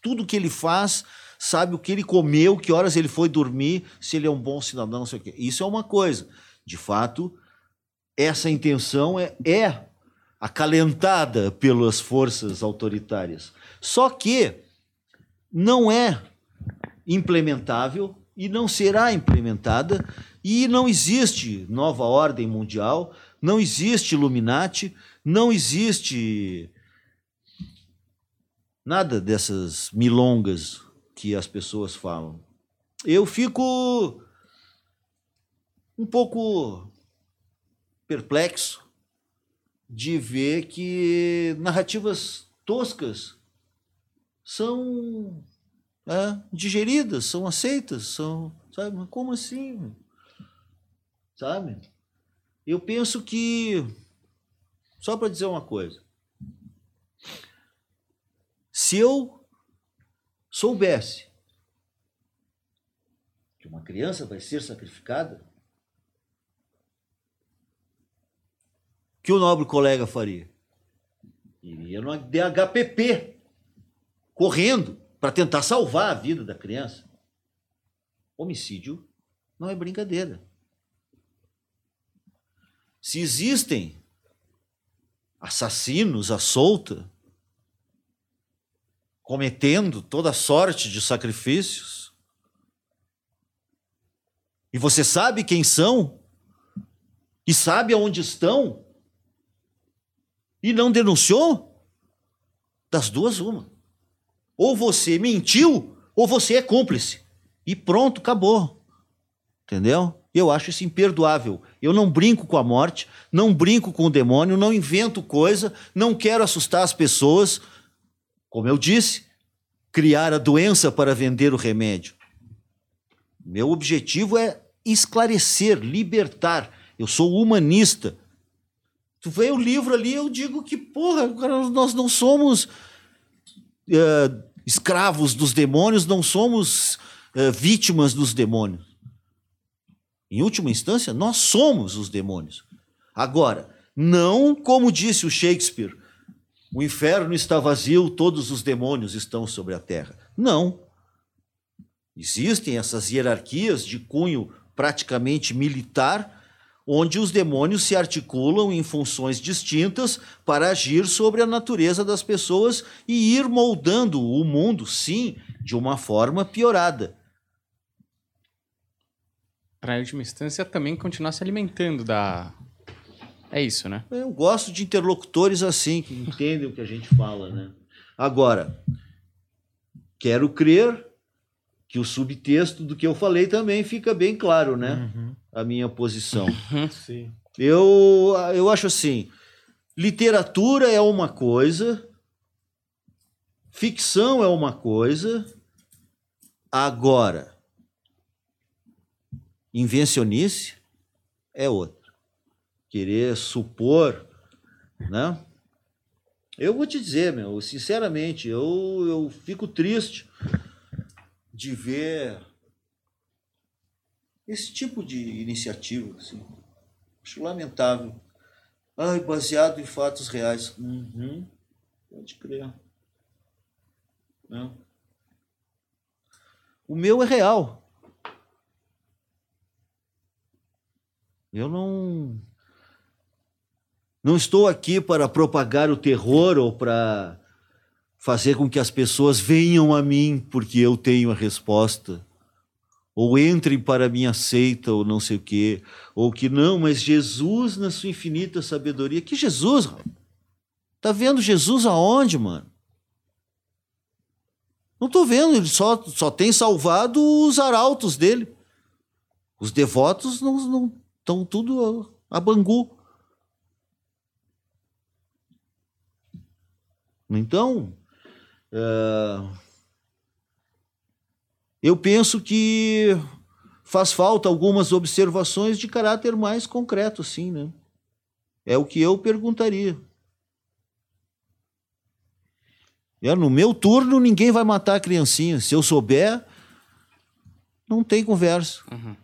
tudo que ele faz, sabe o que ele comeu, que horas ele foi dormir, se ele é um bom cidadão, não sei o quê. Isso é uma coisa. De fato, essa intenção é, é acalentada pelas forças autoritárias. Só que não é implementável e não será implementada e não existe nova ordem mundial, não existe Illuminati, não existe nada dessas milongas que as pessoas falam. Eu fico um pouco perplexo de ver que narrativas toscas são é, digeridas, são aceitas, são, sabe? Mas como assim? Sabe? Eu penso que só para dizer uma coisa, se eu soubesse que uma criança vai ser sacrificada, que o nobre colega faria? Iria no DHPP, correndo para tentar salvar a vida da criança. Homicídio não é brincadeira. Se existem assassinos à solta, cometendo toda sorte de sacrifícios, e você sabe quem são, e sabe aonde estão, e não denunciou, das duas, uma. Ou você mentiu, ou você é cúmplice. E pronto, acabou. Entendeu? Eu acho isso imperdoável. Eu não brinco com a morte, não brinco com o demônio, não invento coisa, não quero assustar as pessoas. Como eu disse, criar a doença para vender o remédio. Meu objetivo é esclarecer, libertar. Eu sou humanista. Tu vê o livro ali, eu digo que, porra, nós não somos uh, escravos dos demônios, não somos uh, vítimas dos demônios. Em última instância, nós somos os demônios. Agora, não como disse o Shakespeare, o inferno está vazio, todos os demônios estão sobre a terra. Não. Existem essas hierarquias de cunho praticamente militar, onde os demônios se articulam em funções distintas para agir sobre a natureza das pessoas e ir moldando o mundo, sim, de uma forma piorada para, em última instância, também continuar se alimentando da. É isso, né? Eu gosto de interlocutores assim, que entendem o que a gente fala, né? Agora, quero crer que o subtexto do que eu falei também fica bem claro, né? Uhum. A minha posição. Uhum. Sim. Eu, eu acho assim: literatura é uma coisa, ficção é uma coisa, agora Invencionice é outra. Querer supor, né? Eu vou te dizer, meu, sinceramente, eu, eu fico triste de ver esse tipo de iniciativa, assim. Acho lamentável. Ai, baseado em fatos reais. Uhum, pode crer. Não. O meu é real. Eu não não estou aqui para propagar o terror ou para fazer com que as pessoas venham a mim porque eu tenho a resposta. Ou entrem para a minha seita, ou não sei o quê. Ou que não, mas Jesus, na sua infinita sabedoria. Que Jesus? Tá vendo Jesus aonde, mano? Não estou vendo, ele só, só tem salvado os arautos dele. Os devotos não, Estão tudo a Bangu. Então, é, eu penso que faz falta algumas observações de caráter mais concreto, sim, né? É o que eu perguntaria. É, no meu turno, ninguém vai matar a criancinha. Se eu souber, não tem conversa. Uhum.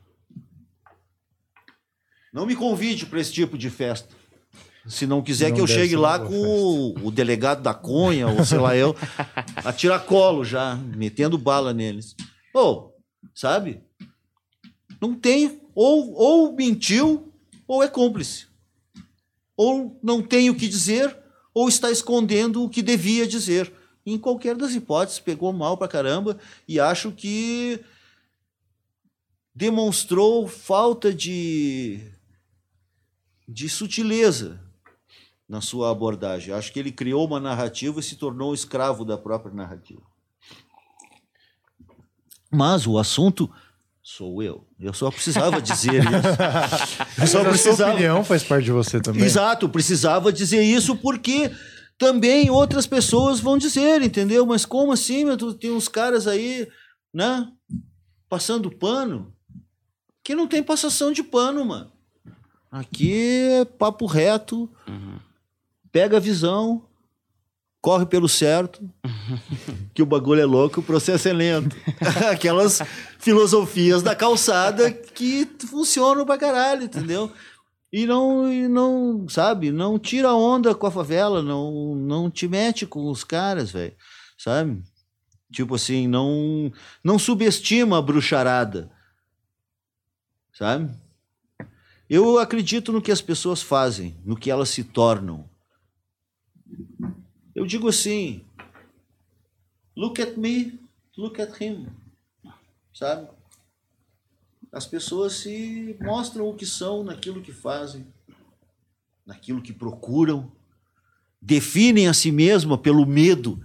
Não me convide para esse tipo de festa. Se não quiser não que eu chegue lá com o, o, delegado da Cunha, ou sei lá eu, a tiracolo já, metendo bala neles. Ou, sabe? Não tem, ou, ou mentiu, ou é cúmplice. Ou não tem o que dizer, ou está escondendo o que devia dizer. Em qualquer das hipóteses, pegou mal pra caramba e acho que demonstrou falta de de sutileza na sua abordagem. Acho que ele criou uma narrativa e se tornou escravo da própria narrativa. Mas o assunto sou eu. Eu só precisava dizer *laughs* isso. Eu só Mas precisava... a sua opinião faz parte de você também. Exato, precisava dizer isso porque também outras pessoas vão dizer, entendeu? Mas como assim, meu? Tem uns caras aí, né? Passando pano. Que não tem passação de pano, mano. Aqui é papo reto, uhum. Pega a visão, corre pelo certo, *laughs* que o bagulho é louco, o processo é lento. *laughs* Aquelas filosofias da calçada que funcionam pra caralho, entendeu? E não, e não, sabe, não tira onda com a favela, não, não te mete com os caras, velho, sabe? Tipo assim, não, não subestima a bruxarada, sabe? Eu acredito no que as pessoas fazem, no que elas se tornam. Eu digo assim: look at me, look at him. Sabe? As pessoas se mostram o que são naquilo que fazem, naquilo que procuram, definem a si mesma pelo medo.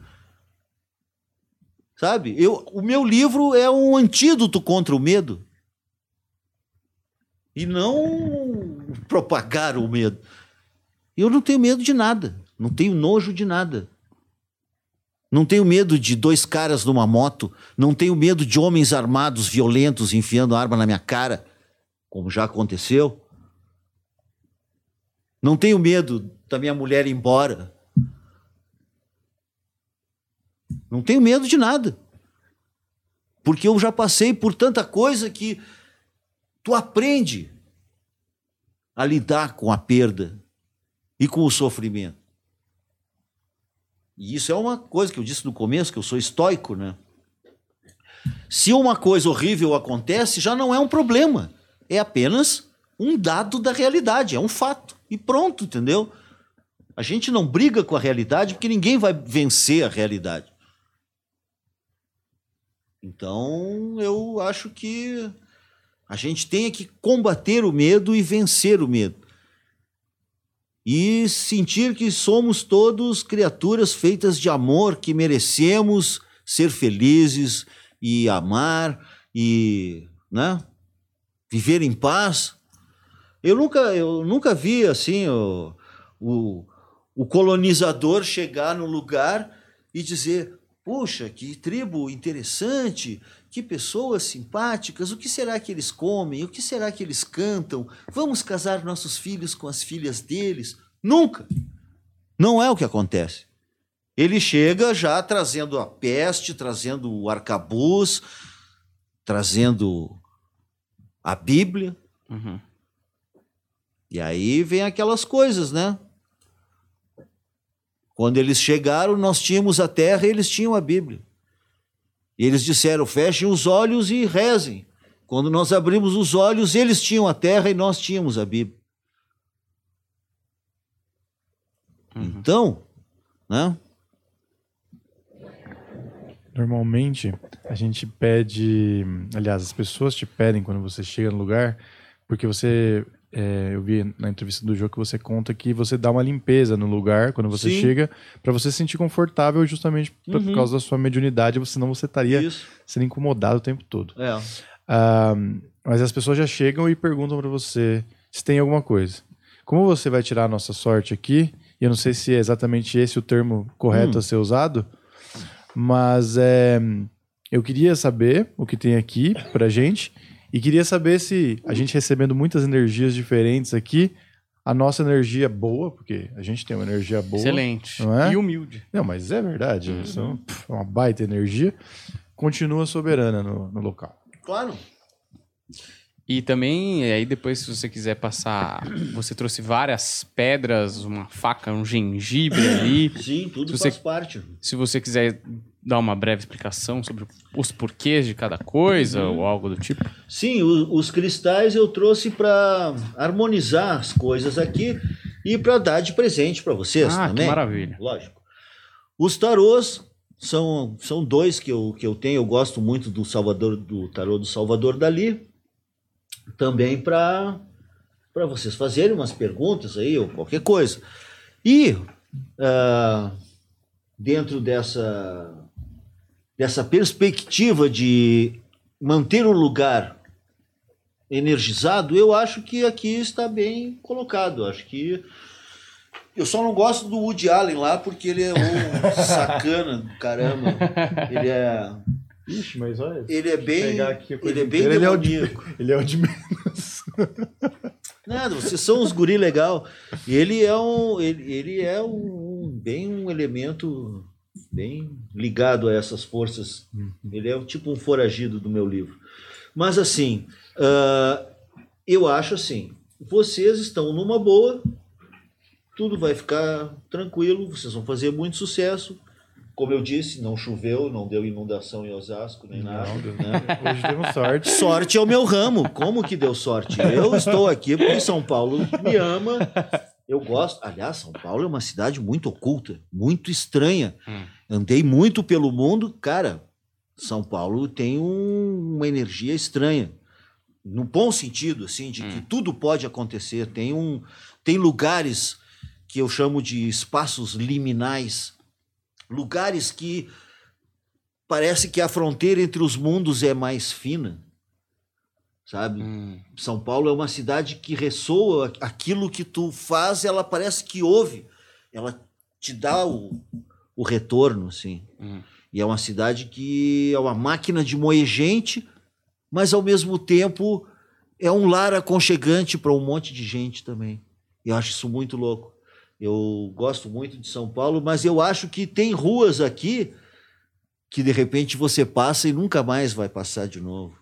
Sabe? Eu, o meu livro é um antídoto contra o medo e não propagar o medo. Eu não tenho medo de nada, não tenho nojo de nada. Não tenho medo de dois caras numa moto, não tenho medo de homens armados, violentos, enfiando arma na minha cara, como já aconteceu. Não tenho medo da minha mulher ir embora. Não tenho medo de nada. Porque eu já passei por tanta coisa que tu aprende a lidar com a perda e com o sofrimento. E isso é uma coisa que eu disse no começo, que eu sou estoico, né? Se uma coisa horrível acontece, já não é um problema. É apenas um dado da realidade, é um fato. E pronto, entendeu? A gente não briga com a realidade porque ninguém vai vencer a realidade. Então, eu acho que a gente tem que combater o medo e vencer o medo. E sentir que somos todos criaturas feitas de amor, que merecemos ser felizes e amar e né, viver em paz. Eu nunca, eu nunca vi assim o, o, o colonizador chegar num lugar e dizer: Puxa, que tribo interessante, que pessoas simpáticas, o que será que eles comem? O que será que eles cantam? Vamos casar nossos filhos com as filhas deles? Nunca! Não é o que acontece. Ele chega já trazendo a peste, trazendo o arcabuz, trazendo a Bíblia. Uhum. E aí vem aquelas coisas, né? Quando eles chegaram, nós tínhamos a terra e eles tinham a Bíblia. E eles disseram: fechem os olhos e rezem. Quando nós abrimos os olhos, eles tinham a terra e nós tínhamos a Bíblia. Uhum. Então, né? Normalmente, a gente pede. Aliás, as pessoas te pedem quando você chega no lugar, porque você é, eu vi na entrevista do jogo que você conta que você dá uma limpeza no lugar quando você Sim. chega, para você se sentir confortável justamente por, uhum. por causa da sua mediunidade, senão você estaria Isso. sendo incomodado o tempo todo. É. Ah, mas as pessoas já chegam e perguntam para você se tem alguma coisa. Como você vai tirar a nossa sorte aqui? E eu não sei se é exatamente esse o termo correto hum. a ser usado, mas é, eu queria saber o que tem aqui pra gente e queria saber se a gente recebendo muitas energias diferentes aqui, a nossa energia é boa, porque a gente tem uma energia boa. Excelente. Não é? E humilde. Não, mas é verdade. Uhum. São é uma baita energia. Continua soberana no, no local. Claro. E também, aí depois, se você quiser passar, você trouxe várias pedras, uma faca, um gengibre ali. Sim, tudo se faz você, parte. Se você quiser dar uma breve explicação sobre os porquês de cada coisa uhum. ou algo do tipo? Sim, o, os cristais eu trouxe para harmonizar as coisas aqui e para dar de presente para vocês ah, também. Que maravilha. Lógico. Os tarôs são, são dois que eu, que eu tenho. Eu gosto muito do Salvador do tarô do Salvador Dali. Também para para vocês fazerem umas perguntas aí ou qualquer coisa. E uh, dentro dessa dessa perspectiva de manter o lugar energizado, eu acho que aqui está bem colocado. Acho que eu só não gosto do Woody Allen lá porque ele é um *laughs* sacana do caramba. Ele é Ixi, mas olha. Ele é bem. Ele é bem ele é, o de, *laughs* ele é o de menos. *laughs* Nada, vocês são uns guri legal. E ele é um. Ele, ele é um bem um elemento bem ligado a essas forças. Uhum. Ele é tipo um foragido do meu livro. Mas assim, uh, eu acho assim, vocês estão numa boa, tudo vai ficar tranquilo, vocês vão fazer muito sucesso. Como eu disse, não choveu, não deu inundação em Osasco, nem nada. Né? *laughs* Hoje temos sorte. Sorte é o meu ramo. Como que deu sorte? Eu estou aqui porque São Paulo me ama. Eu gosto. Aliás, São Paulo é uma cidade muito oculta, muito estranha. Hum. Andei muito pelo mundo. Cara, São Paulo tem um- uma energia estranha. No bom sentido, assim, de que Hum. tudo pode acontecer. Tem, um, tem lugares que eu chamo de espaços liminais. Lugares que parece que a fronteira entre os mundos é mais fina. Sabe? Hum. São Paulo é uma cidade que ressoa aquilo que tu faz, ela parece que ouve. Ela te dá o, o retorno, assim. Hum. E é uma cidade que é uma máquina de moer gente, mas ao mesmo tempo é um lar aconchegante para um monte de gente também. Eu acho isso muito louco. Eu gosto muito de São Paulo, mas eu acho que tem ruas aqui que de repente você passa e nunca mais vai passar de novo.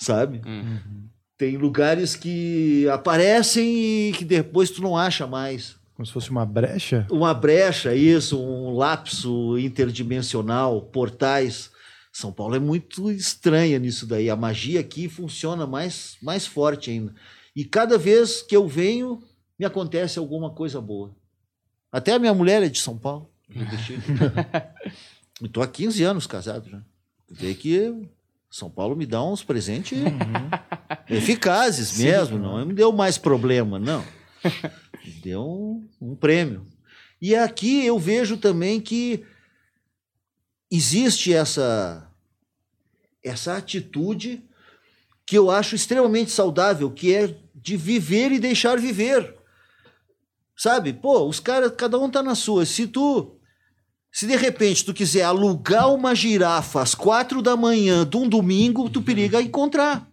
Sabe? Hum. Tem lugares que aparecem e que depois tu não acha mais. Como se fosse uma brecha. Uma brecha, isso, um lapso interdimensional, portais. São Paulo é muito estranha nisso daí. A magia aqui funciona mais, mais forte ainda. E cada vez que eu venho, me acontece alguma coisa boa. Até a minha mulher é de São Paulo. *laughs* Estou há 15 anos casado já. Vê que São Paulo me dá uns presentes *laughs* eficazes mesmo. Não me deu mais problema, não. Me deu um, um prêmio. E aqui eu vejo também que existe essa essa atitude que eu acho extremamente saudável, que é de viver e deixar viver. Sabe? Pô, os caras, cada um tá na sua. Se tu se de repente tu quiser alugar uma girafa às quatro da manhã de um domingo, tu periga encontrar.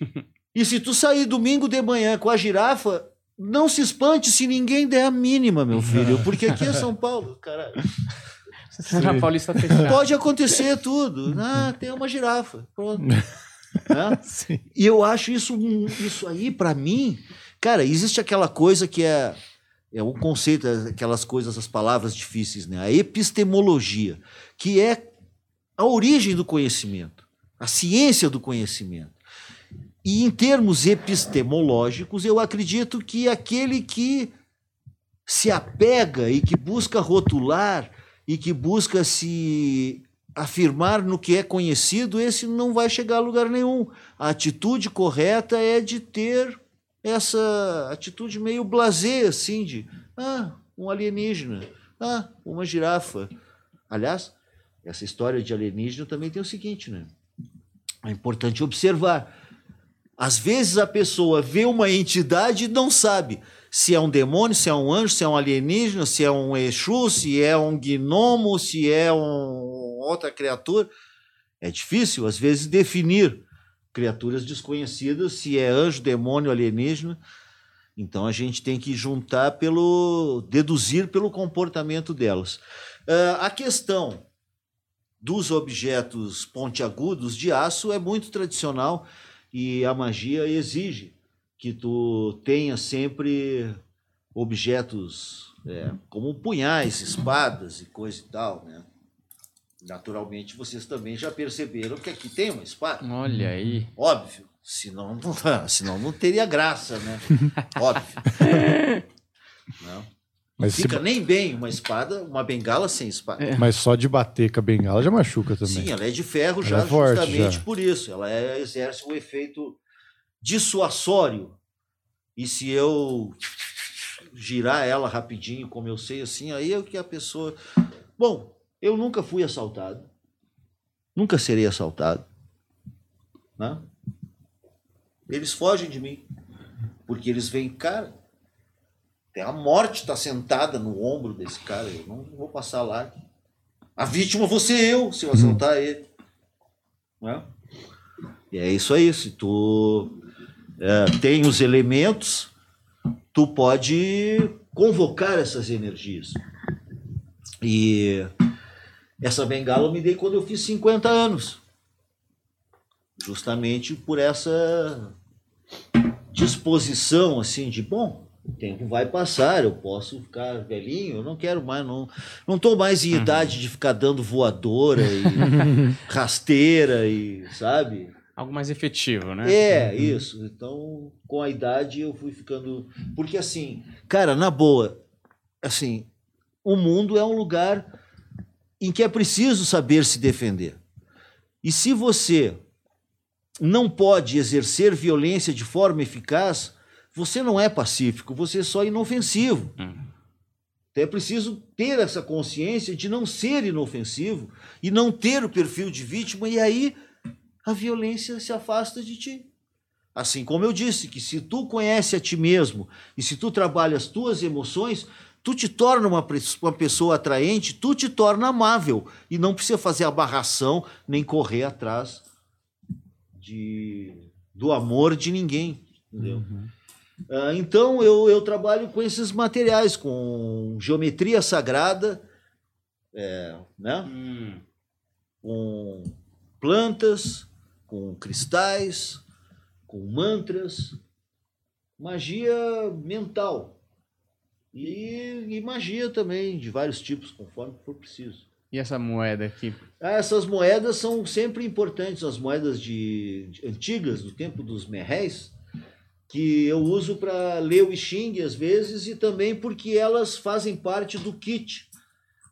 *laughs* E se tu sair domingo de manhã com a girafa, não se espante se ninguém der a mínima, meu filho, porque aqui é São *laughs* Paulo, caralho. Na Paulista fechada. Pode acontecer tudo. Ah, tem uma girafa. Pronto. *laughs* Né? Sim. E eu acho isso, isso aí, pra mim, cara, existe aquela coisa que é, é o conceito, aquelas coisas, as palavras difíceis, né? A epistemologia, que é a origem do conhecimento, a ciência do conhecimento. E em termos epistemológicos, eu acredito que aquele que se apega e que busca rotular e que busca se afirmar no que é conhecido, esse não vai chegar a lugar nenhum. A atitude correta é de ter essa atitude meio blasé, assim, de ah, um alienígena, ah, uma girafa. Aliás, essa história de alienígena também tem o seguinte, né? É importante observar. Às vezes a pessoa vê uma entidade e não sabe se é um demônio, se é um anjo, se é um alienígena, se é um Exu, se é um gnomo, se é um, outra criatura. É difícil, às vezes, definir criaturas desconhecidas, se é anjo, demônio, alienígena. Então a gente tem que juntar pelo. deduzir pelo comportamento delas. Ah, a questão dos objetos pontiagudos de aço é muito tradicional e a magia exige que tu tenha sempre objetos é, como punhais, espadas e coisa e tal, né? Naturalmente, vocês também já perceberam que aqui tem uma espada. Olha aí. Óbvio. Senão não, *laughs* senão não teria graça, né? *laughs* Óbvio. Não. Mas, se- Fica nem bem uma espada, uma bengala sem espada. mas só de bater com a bengala já machuca também. Sim, ela é de ferro Ela já, é forte, justamente já. por isso. Ela é- exerce o efeito dissuasório. E se eu girar ela rapidinho, como eu sei assim, aí é o que a pessoa. Bom, eu nunca fui assaltado. Nunca serei assaltado. Né? Eles fogem de mim. Porque eles veem, cara, a morte está sentada no ombro desse cara. Eu não vou passar lá. A vítima vou ser eu se eu assaltar ele. Né? E é isso aí. Se tu é, tem os elementos, tu pode convocar essas energias. E essa bengala eu me dei quando eu fiz 50 anos. Justamente por essa disposição assim de bom, o tempo vai passar, eu posso ficar velhinho, eu não quero mais, não não estou mais em idade de ficar dando voadora e *laughs* rasteira e sabe? Algo mais efetivo, né? É, isso. Então, com a idade eu fui ficando. Porque assim, cara, na boa, assim, o mundo é um lugar em que é preciso saber se defender. E se você não pode exercer violência de forma eficaz, você não é pacífico, você é só inofensivo. Hum. Então é preciso ter essa consciência de não ser inofensivo e não ter o perfil de vítima, e aí a violência se afasta de ti. Assim como eu disse, que se tu conhece a ti mesmo e se tu trabalha as tuas emoções, tu te torna uma, uma pessoa atraente, tu te torna amável e não precisa fazer abarração nem correr atrás de, do amor de ninguém, entendeu? Ah, então eu, eu trabalho com esses materiais, com geometria sagrada, é, né? Hum. com plantas, com cristais, com mantras, magia mental e, e magia também de vários tipos, conforme for preciso. E essa moeda aqui? Ah, essas moedas são sempre importantes, as moedas de, de- antigas, do tempo dos merréis, que eu uso para ler o I Ching às vezes e também porque elas fazem parte do kit.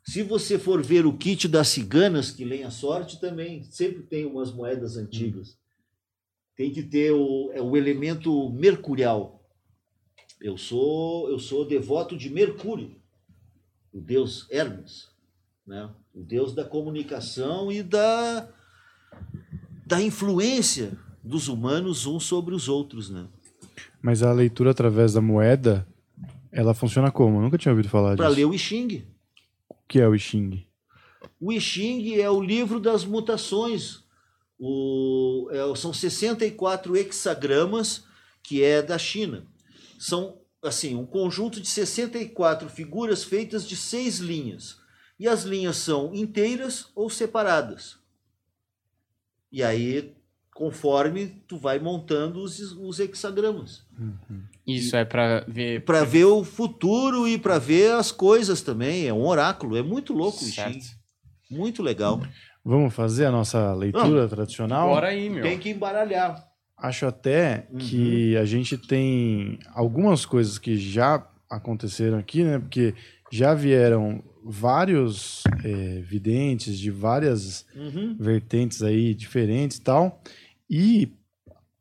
Se você for ver o kit das ciganas que leem a sorte, também sempre tem umas moedas antigas. Tem que ter o, é o elemento mercurial. Eu sou eu sou devoto de Mercúrio, o deus Hermes, né? O deus da comunicação e da da influência dos humanos uns sobre os outros, né? Mas a leitura através da moeda, ela funciona como? Eu nunca tinha ouvido falar Para disso. ler o I Ching. O que é o I Ching? O I Ching é o livro das mutações. O, é, são 64 hexagramas que é da China. São assim um conjunto de 64 figuras feitas de seis linhas. E as linhas são inteiras ou separadas. E aí, conforme tu vai montando os, os hexagramas. Isso é pra ver. Para ver o futuro e para ver as coisas também. É um oráculo. É muito louco o I Certo. Ching. Muito legal. Vamos fazer a nossa leitura tradicional? Bora aí, meu. Tem que embaralhar. Acho até Uhum. que a gente tem algumas coisas que já aconteceram aqui, né? Porque já vieram vários é, videntes de várias Uhum. vertentes aí diferentes e tal. E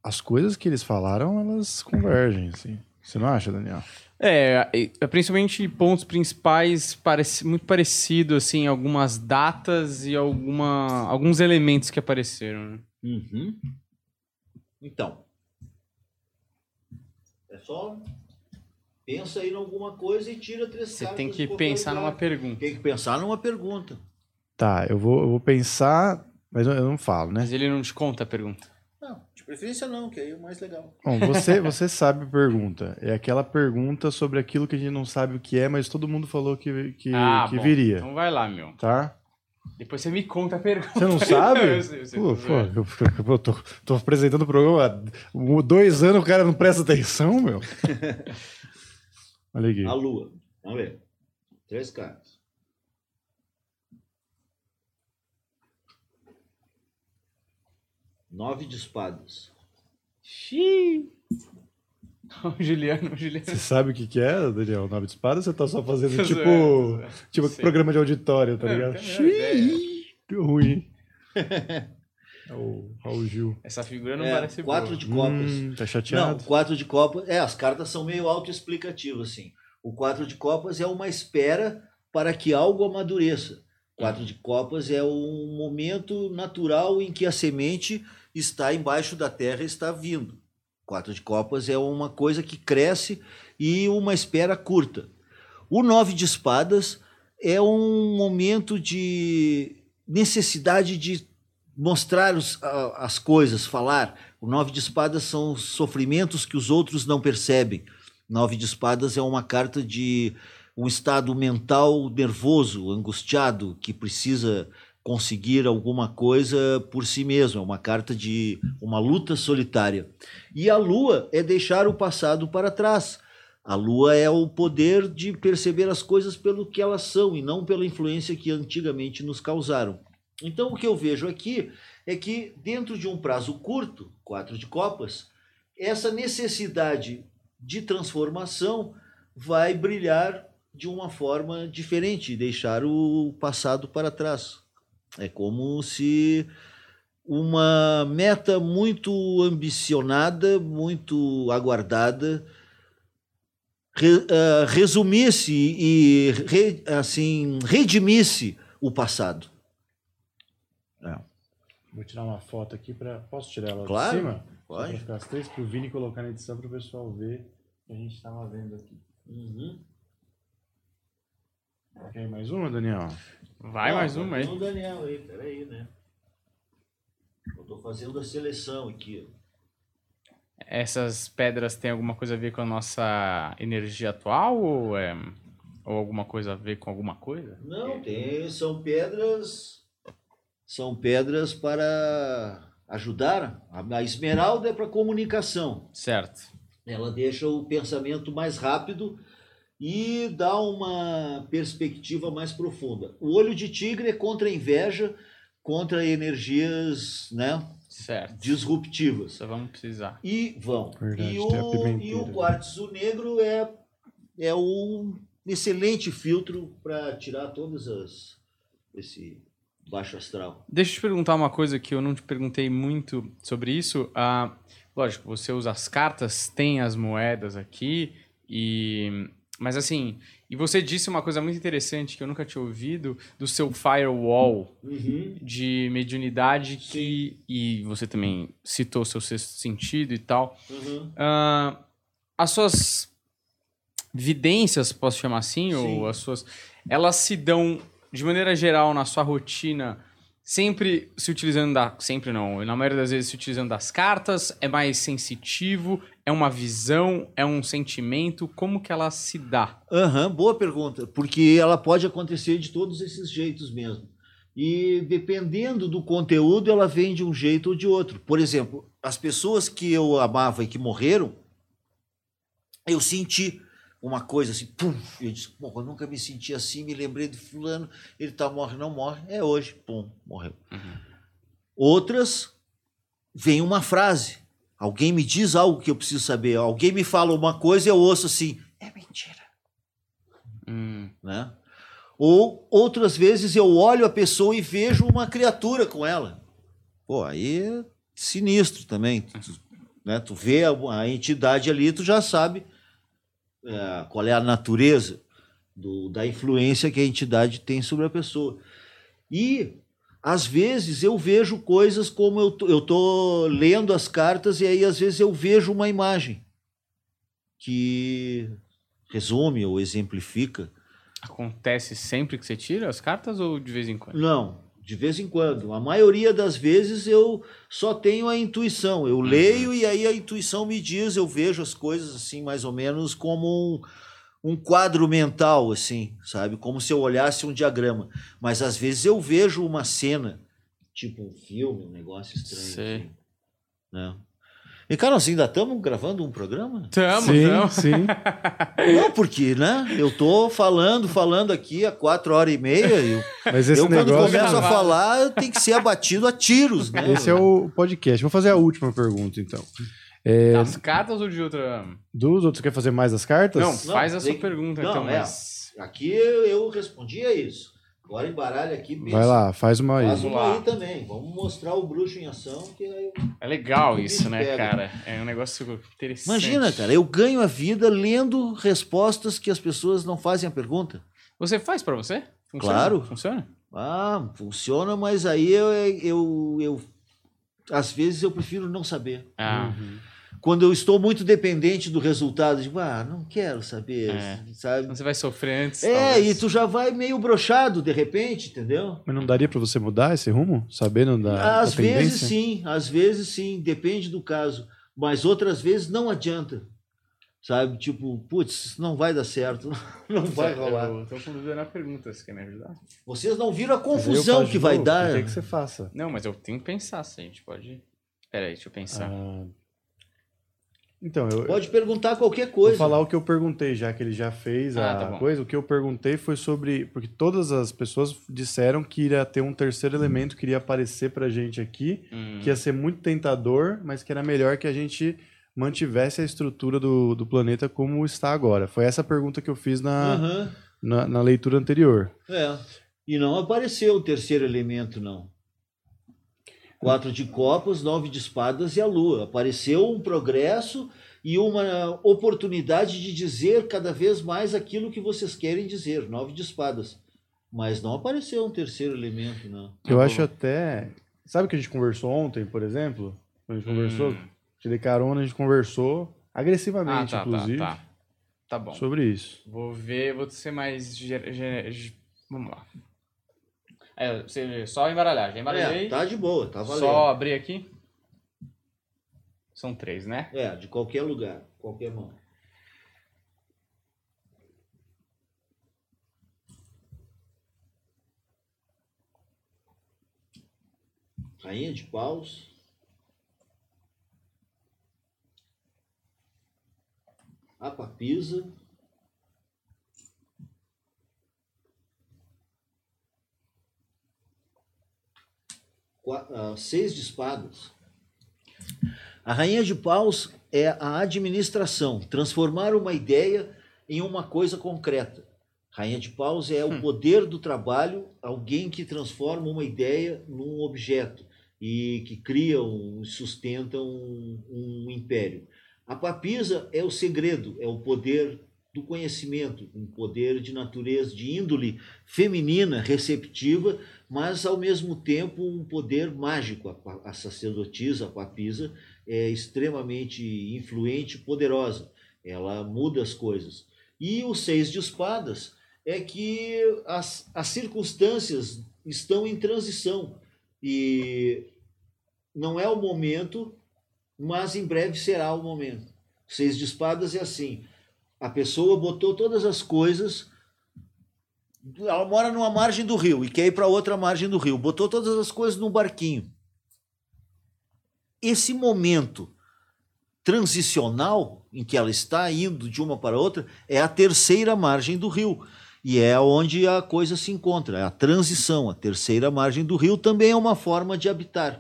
as coisas que eles falaram, elas convergem, assim. Você não acha, Daniel? É, é, principalmente pontos principais parece muito parecido assim, algumas datas e alguma, alguns elementos que apareceram. né? Uhum. Então. É só pensa aí em alguma coisa e tira três Você tem que pensar lugar. numa pergunta. Tem que pensar numa pergunta. Tá, eu vou, eu vou pensar, mas eu eu não falo, né? Mas ele não te conta a pergunta. Não, de preferência não, que aí é o mais legal. Bom, você, você sabe a pergunta. É aquela pergunta sobre aquilo que a gente não sabe o que é, mas todo mundo falou que, que, ah, que bom. viria. Então vai lá, meu. Tá? Depois você me conta a pergunta. Você não *laughs* sabe? eu sei, eu sei, Pô, eu, eu tô, tô apresentando o programa há dois anos, o cara não presta atenção, meu. *laughs* Olha aqui. A lua. Vamos ver. Três cartas. Nove de espadas. Xiii. *laughs* O Juliano, o Juliano. Você sabe o que, que é, Daniel? Nove de espada? Você tá só fazendo tipo, zoando. tipo Sei. programa de auditório, tá Não, ligado? não Xiii, que ruim. *laughs* É o Raul Gil. Essa figura não É, parece quatro boa. de copas. Hum, tá Não, chateado? quatro de copas. É, as cartas são meio autoexplicativas, assim. O quatro de copas é uma espera para que algo amadureça. Quatro de copas é um momento natural em que a semente está embaixo da terra e está vindo. Quatro de copas é uma coisa que cresce e uma espera curta. O nove de espadas é um momento de necessidade de mostrar os- as coisas, falar. O nove de espadas são os sofrimentos que os outros não percebem. Nove de espadas é uma carta de um estado mental nervoso, angustiado, que precisa conseguir alguma coisa por si mesmo, é uma carta de uma luta solitária. E a lua é deixar o passado para trás. A lua é o poder de perceber as coisas pelo que elas são e não pela influência que antigamente nos causaram. Então, o que eu vejo aqui é que, dentro de um prazo curto, quatro de copas, essa necessidade de transformação vai brilhar de uma forma diferente, deixar o passado para trás. É como se uma meta muito ambicionada, muito aguardada, re, uh, resumisse e re, assim redimisse o passado. É. Vou tirar uma foto aqui para posso tirar ela claro, de cima? Pode. Para ficar as três para o Vini colocar na edição para o pessoal ver o que a gente estava vendo aqui. Uhum. Quer mais uma, Daniel? Vai Não, mais uma aí. Tem o Daniel aí, peraí, né? Eu tô fazendo a seleção aqui. Essas pedras têm alguma coisa a ver com a nossa energia atual ou, é, ou alguma coisa a ver com alguma coisa? Não, tem, são pedras. São pedras para ajudar. A a esmeralda é para comunicação. Certo. Ela deixa o pensamento mais rápido e dá uma perspectiva mais profunda. O olho de tigre é contra a inveja, contra energias né, Certo. disruptivas. Só vamos precisar. E vão. Verdade, e, o, e o quartzo negro é, é um excelente filtro para tirar todas as esse baixo astral. Deixa eu te perguntar uma coisa que eu não te perguntei muito sobre isso. Ah, lógico, você usa as cartas, tem as moedas aqui, e mas assim, e você disse uma coisa muito interessante que eu nunca tinha ouvido do seu firewall de mediunidade que e você também citou seu sexto sentido e tal. Uhum. Ah, as suas vidências, posso chamar assim, Sim. ou as suas, elas se dão de maneira geral na sua rotina, sempre se utilizando da, sempre não, na maioria das vezes se utilizando das cartas, é mais sensitivo, é uma visão, é um sentimento, como que ela se dá? Aham, boa pergunta, porque ela pode acontecer de todos esses jeitos mesmo. E dependendo do conteúdo, ela vem de um jeito ou de outro. Por exemplo, as pessoas que eu amava e que morreram, eu senti uma coisa assim, pum, eu disse, pô, eu nunca me senti assim, me lembrei de fulano, ele tá morre, não morre, é hoje, pum, morreu. Outras, vem uma frase, alguém me diz algo que eu preciso saber, alguém me fala uma coisa e eu ouço assim, é mentira Hum, né? Ou outras vezes eu olho a pessoa e vejo uma criatura com ela. Pô, aí é sinistro também. Tu, né? tu vê a, a entidade ali, tu já sabe é, qual é a natureza do- da influência que a entidade tem sobre a pessoa. E às vezes eu vejo coisas como eu tô, eu tô lendo as cartas e aí às vezes eu vejo uma imagem que resume ou exemplifica acontece sempre que você tira as cartas ou de vez em quando? Não, de vez em quando. A maioria das vezes eu só tenho a intuição. Eu leio e aí a intuição me diz, eu vejo as coisas assim, mais ou menos como um, um quadro mental, assim, sabe? Como se eu olhasse um diagrama. Mas às vezes eu vejo uma cena, tipo um filme, um negócio estranho. Sei. Assim, né? E, cara, nós ainda estamos gravando um programa? Tamo, sim, tamo. sim. *laughs* Não, porque, né? Eu tô falando, falando aqui há quatro horas e meia eu Mas esse eu, quando negócio. começo a falar, eu tenho que ser abatido a tiros, né? Esse é o podcast. Vou fazer a última pergunta, então. É, Das cartas ou de outra? dos outros, quer fazer mais as cartas? Não, faz a sua que- pergunta, Não, então. é. Mas... Aqui eu, eu respondi a isso. Agora embaralha aqui. pensa. Vai lá, faz uma aí. Faz uma lá. aí também. Vamos mostrar o bruxo em ação. Que aí... É legal isso, bicho né, pega. cara? É um negócio interessante. Imagina, cara, eu ganho a vida lendo respostas que as pessoas não fazem a pergunta. Você faz pra você? Funciona? Claro. Funciona? Ah, funciona, mas aí eu, eu, eu às vezes eu prefiro não saber. Ah, Quando eu estou muito dependente do resultado, digo, ah, não quero saber, É. sabe? então você vai sofrer antes. É, talvez. e tu já vai meio brochado de repente, entendeu? Mas não daria pra você mudar esse rumo? Sabendo da, às da vezes sim, às vezes sim, depende do caso. Mas outras vezes não adianta. Sabe? Tipo, putz, não vai dar certo, *laughs* não vai rolar. Eu tô com dúvida na pergunta, você quer me ajudar? Vocês não viram a confusão que vai dar. Quer que você faça. Não, mas eu tenho que pensar, se a gente pode... Pera aí, deixa eu pensar. Ah, então, eu, Pode perguntar qualquer vou coisa. falar o que eu perguntei, já que ele já fez Ah, a tá coisa. O que eu perguntei foi sobre. Porque todas as pessoas disseram que iria ter um terceiro elemento que iria aparecer pra gente aqui, Hum, que ia ser muito tentador, mas que era melhor que a gente mantivesse a estrutura do, do planeta como está agora. Foi essa a pergunta que eu fiz na, Aham, na, na leitura anterior. é. E não apareceu o terceiro elemento, não. Quatro de copas, nove de espadas e a lua. Apareceu um progresso e uma oportunidade de dizer cada vez mais aquilo que vocês querem dizer. Nove de espadas. Mas não apareceu um terceiro elemento, não. Eu Ah, acho até. Sabe o que a gente conversou ontem, por exemplo? Quando a gente Hum. conversou, te dei carona, a gente conversou Ah, agressivamente, tá, tá, inclusive, tá. Tá bom. sobre isso. Vou ver, vou ser mais... Vamos lá. É, você, só embaralhar, já embaralhei. É, tá de boa, tá valendo. Só abrir aqui. São três, né? É, de qualquer lugar, qualquer mão. Rainha de paus. A papisa. Ah, seis de espadas. A rainha de paus é a administração, transformar uma ideia em uma coisa concreta. Rainha de paus é o poder do trabalho, alguém que transforma uma ideia num objeto e que cria um, sustenta um, um império. A papisa é o segredo, é o poder do conhecimento, um poder de natureza, de índole feminina, receptiva, mas ao mesmo tempo um poder mágico. A, sacerdotisa, a papisa, é extremamente influente, poderosa. Ela muda as coisas. E o seis de espadas é que as, as circunstâncias estão em transição e não é o momento, mas em breve será o momento. Seis de espadas é assim: a pessoa botou todas as coisas. Ela mora numa margem do rio e quer ir para outra margem do rio. Botou todas as coisas num barquinho. Esse momento transicional em que ela está indo de uma para outra é a terceira margem do rio. E é onde a coisa se encontra, é a transição. A terceira margem do rio também é uma forma de habitar.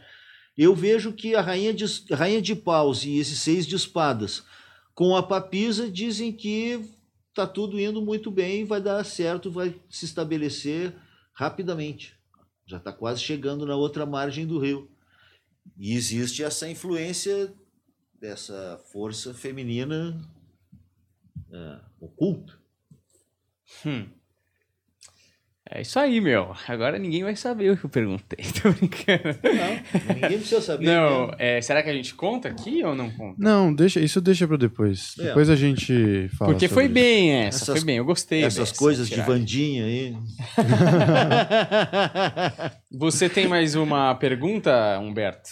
Eu vejo que a rainha de, rainha de paus e esses seis de espadas com a papisa dizem que está tudo indo muito bem, vai dar certo, vai se estabelecer rapidamente. Já está quase chegando na outra margem do rio. E existe essa influência dessa força feminina é, oculta. Hum. É isso aí, meu. Agora ninguém vai saber o que eu perguntei. *laughs* Tô brincando. Não, ninguém precisa saber. Não, né? é, será que a gente conta aqui ou não conta? Não, deixa, isso deixa pra depois. É. Depois a gente fala. Porque sobre foi isso. bem essa, Essas- foi bem, eu gostei. Essas dessa coisas de. Vandinha aí. *laughs* *laughs* Você tem mais uma pergunta, Humberto?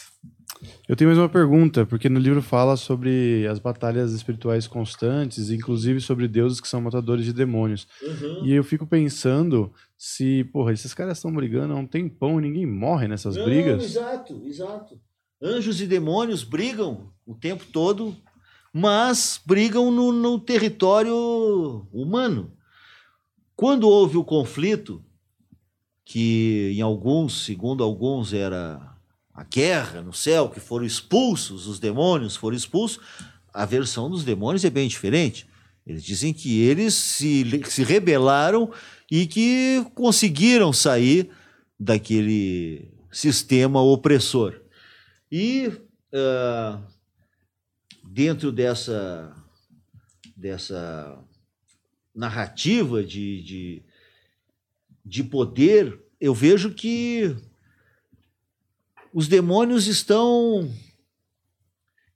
Eu tenho mais uma pergunta, porque no livro fala sobre as batalhas espirituais constantes, inclusive sobre deuses que são matadores de demônios. Uhum. E eu fico pensando se, porra, esses caras estão brigando há um tempão e ninguém morre nessas Não, brigas. Exato, exato. Anjos e demônios brigam o tempo todo, mas brigam no, no território humano. Quando houve o conflito, que em alguns, segundo alguns, era a guerra no céu, que foram expulsos, os demônios foram expulsos, a versão dos demônios é bem diferente. Eles dizem que eles se, se rebelaram e que conseguiram sair daquele sistema opressor. E ah, dentro dessa, dessa narrativa de, de, de poder, eu vejo que os demônios estão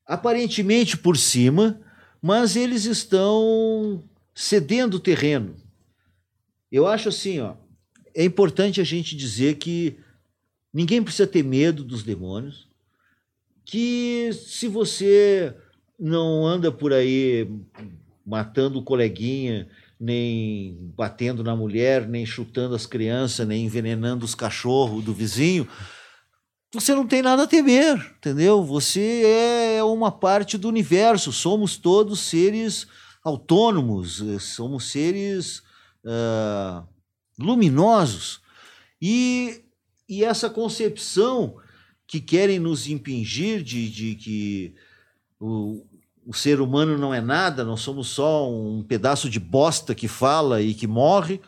aparentemente por cima, mas eles estão cedendo terreno. Eu acho assim, ó, é importante a gente dizer que ninguém precisa ter medo dos demônios, que se você não anda por aí matando o coleguinha, nem batendo na mulher, nem chutando as crianças, nem envenenando os cachorros do vizinho, você não tem nada a temer, entendeu? Você é uma parte do universo, somos todos seres autônomos, eh, somos seres uh, luminosos. E, e essa concepção que querem nos impingir de, de que o, o ser humano não é nada, nós somos só um pedaço de bosta que fala e que morre,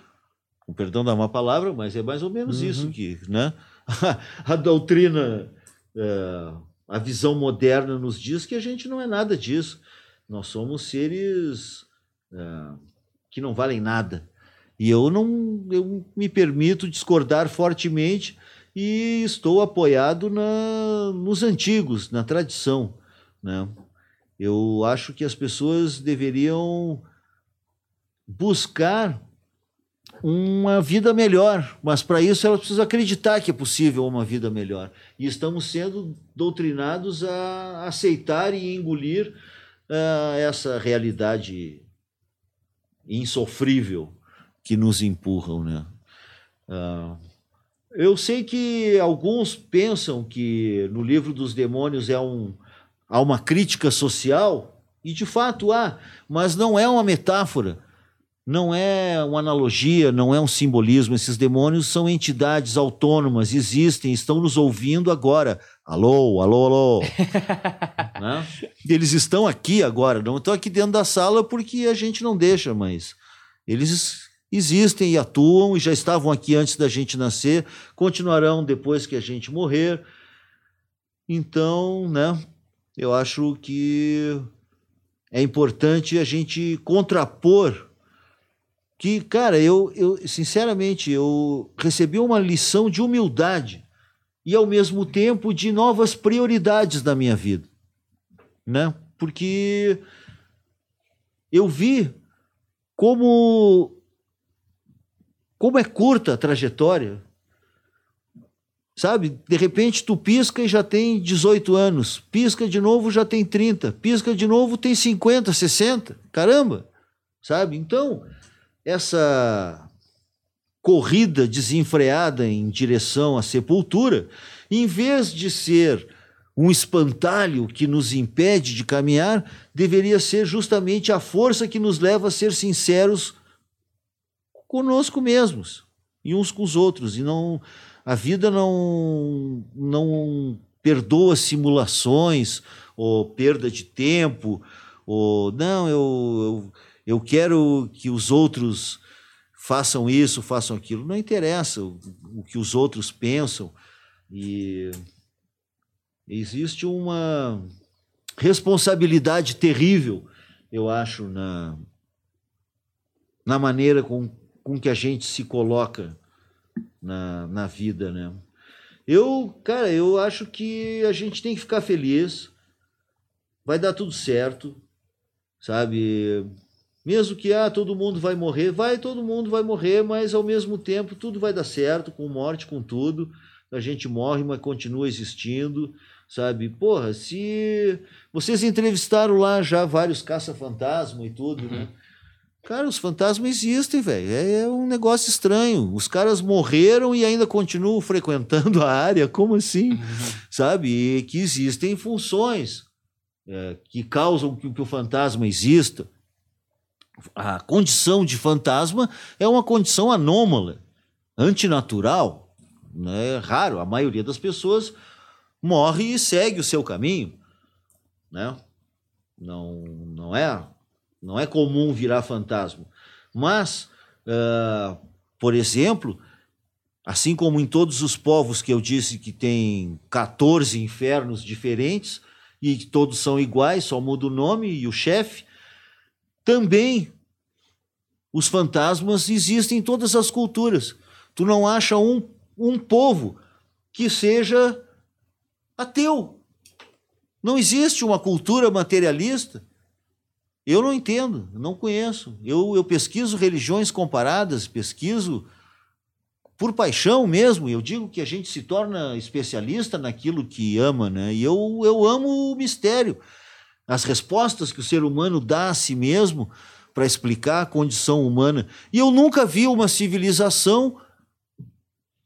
com perdão da má palavra, mas é mais ou menos uhum. isso que, né? *laughs* a doutrina, é, a visão moderna nos diz que a gente não é nada disso. Nós somos seres é, que não valem nada. E eu não eu me permito discordar fortemente e estou apoiado na, nos antigos, na tradição. Né? Eu acho que as pessoas deveriam buscar uma vida melhor, mas para isso elas precisam acreditar que é possível uma vida melhor. E estamos sendo doutrinados a aceitar e engolir uh, essa realidade insofrível que nos empurram, né? Uh, eu sei que alguns pensam que no livro dos demônios é um, há uma crítica social, e de fato há, mas não é uma metáfora não é uma analogia, não é um simbolismo. Esses demônios são entidades autônomas, existem, estão nos ouvindo agora. Alô, alô, alô. *laughs* né? Eles estão aqui agora, não estão aqui dentro da sala porque a gente não deixa, mas eles existem e atuam e já estavam aqui antes da gente nascer, continuarão depois que a gente morrer. Então, né, eu acho que é importante a gente contrapor que, cara, eu, eu sinceramente, eu recebi uma lição de humildade e, ao mesmo tempo, de novas prioridades na minha vida, né? Porque eu vi como como é curta a trajetória. Sabe? De repente tu pisca e já tem 18 anos, pisca de novo já tem 30, pisca de novo tem 50, 60. Caramba! Sabe? Então, essa corrida desenfreada em direção à sepultura, em vez de ser um espantalho que nos impede de caminhar, deveria ser justamente a força que nos leva a ser sinceros conosco mesmos e uns com os outros. E não a vida não não perdoa simulações ou perda de tempo ou não eu, eu eu quero que os outros façam isso, façam aquilo. Não interessa o, o que os outros pensam. E existe uma responsabilidade terrível, eu acho, na, na maneira com, com que a gente se coloca na, na vida, né? Eu, cara, eu acho que a gente tem que ficar feliz, vai dar tudo certo, sabe? Mesmo que ah, todo mundo vai morrer, vai, todo mundo vai morrer, mas ao mesmo tempo tudo vai dar certo, com morte, com tudo. A gente morre, mas continua existindo, sabe? Porra, se vocês entrevistaram lá já vários caça-fantasma e tudo, né? uhum. né? Cara, os fantasmas existem, velho. É, é, um negócio estranho. Os caras morreram e ainda continuam frequentando a área. Como assim? Uhum. Sabe? E que existem funções é, que causam que, que o fantasma exista a condição de fantasma é uma condição anômala, antinatural, né? é raro. A maioria das pessoas morre e segue o seu caminho, né? Não, não é, não é comum virar fantasma. Mas, uh, por exemplo, assim como em todos os povos que eu disse que tem 14 infernos diferentes e que todos são iguais, só muda o nome e o chefe, também os fantasmas existem em todas as culturas. Tu não acha um, um povo que seja ateu. Não existe uma cultura materialista. Eu não entendo, não conheço. Eu, eu pesquiso religiões comparadas, pesquiso por paixão mesmo. Eu digo que a gente se torna especialista naquilo que ama, né? E eu, eu amo o mistério. As respostas que o ser humano dá a si mesmo para explicar a condição humana. E eu nunca vi uma civilização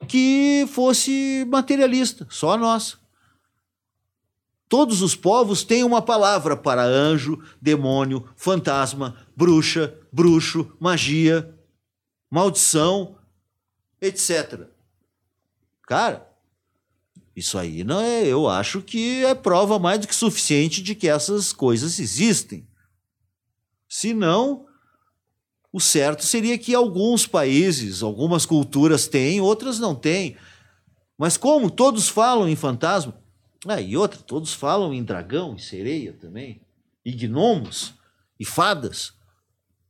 que fosse materialista, só a nossa. Todos os povos têm uma palavra para anjo, demônio, fantasma, bruxa, bruxo, magia, maldição, etc. Cara, isso aí não é, eu acho que é prova mais do que suficiente de que essas coisas existem. Se não, o certo seria que alguns países, algumas culturas têm, outras não têm. Mas como todos falam em fantasma, ah, e outra, todos falam em dragão e sereia também, e gnomos e fadas.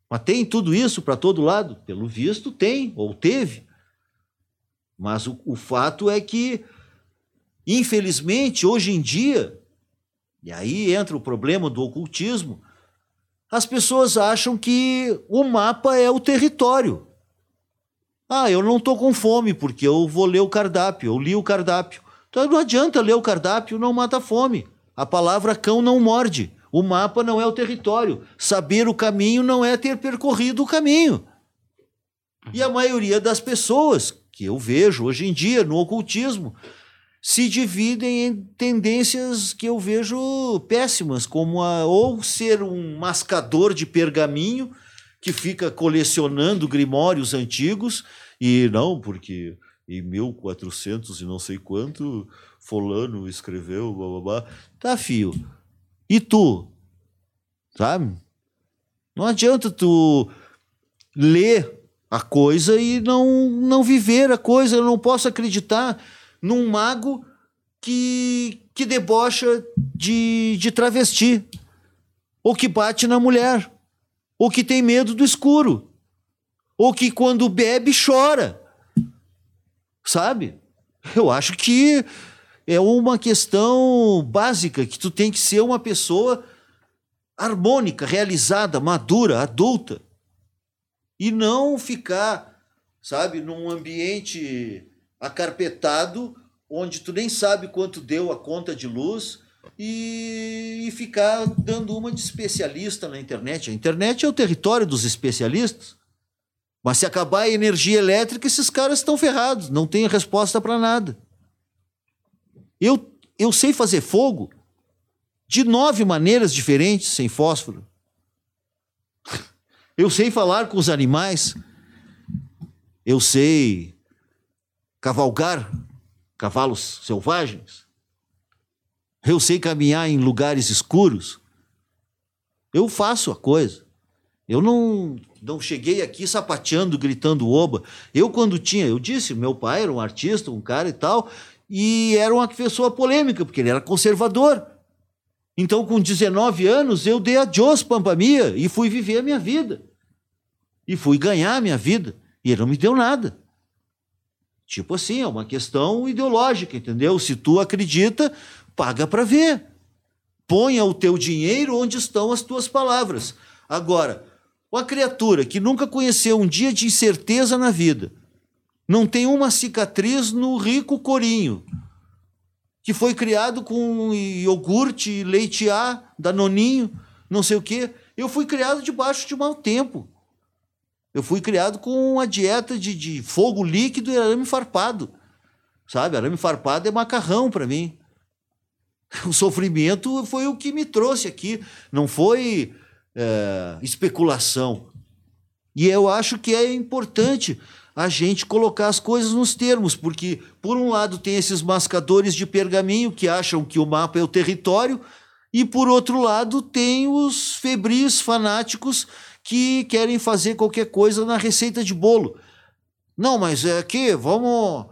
Mas tem tudo isso para todo lado? Pelo visto, tem, ou teve. Mas o, o fato é que, infelizmente, hoje em dia, e aí entra o problema do ocultismo, as pessoas acham que o mapa é o território. Ah, eu não estou com fome porque eu vou ler o cardápio, eu li o cardápio. Então não adianta ler o cardápio, não mata fome. A palavra cão não morde. O mapa não é o território. Saber o caminho não é ter percorrido o caminho. E a maioria das pessoas que eu vejo hoje em dia no ocultismo se dividem em tendências que eu vejo péssimas, como a, ou ser um mascador de pergaminho que fica colecionando grimórios antigos e não, porque em 1400 e não sei quanto fulano escreveu, blá, blá, blá. Tá, fio. E tu? Sabe? Não adianta tu ler a coisa e não, não viver a coisa. Eu não posso acreditar num mago que, que debocha de, de travesti, ou que bate na mulher, ou que tem medo do escuro, ou que quando bebe chora. Sabe? Eu acho que é uma questão básica que tu tem que ser uma pessoa harmônica, realizada, madura, adulta. E não ficar, sabe, num ambiente acarpetado, onde tu nem sabe quanto deu a conta de luz e, e ficar dando uma de especialista na internet. A internet é o território dos especialistas. Mas se acabar a energia elétrica, esses caras estão ferrados, não tem resposta para nada. Eu, eu sei fazer fogo de nove maneiras diferentes sem fósforo. Eu sei falar com os animais. Eu sei cavalgar cavalos selvagens. Eu sei caminhar em lugares escuros. Eu faço a coisa. Eu não, não cheguei aqui sapateando, gritando oba. Eu, quando tinha, eu disse, meu pai era um artista, um cara e tal, e era uma pessoa polêmica, porque ele era conservador. Então, com 19 anos, eu dei adiós Pampamia e fui viver a minha vida. E fui ganhar a minha vida. E ele não me deu nada. Tipo assim, é uma questão ideológica, entendeu? Se tu acredita, paga para ver. Ponha o teu dinheiro onde estão as tuas palavras. Agora, uma criatura que nunca conheceu um dia de incerteza na vida, não tem uma cicatriz no rico corinho, que foi criado com iogurte, leite A, danoninho, não sei o quê. Eu fui criado debaixo de mau tempo. Eu fui criado com uma dieta de, de fogo líquido e arame farpado. Sabe? Arame farpado é macarrão para mim. *laughs* O sofrimento foi o que me trouxe aqui, não foi é, especulação. E eu acho que é importante a gente colocar as coisas nos termos, porque, por um lado, tem esses mascadores de pergaminho que acham que o mapa é o território, e, por outro lado, tem os febris fanáticos que querem fazer qualquer coisa na receita de bolo. Não, mas é que vamos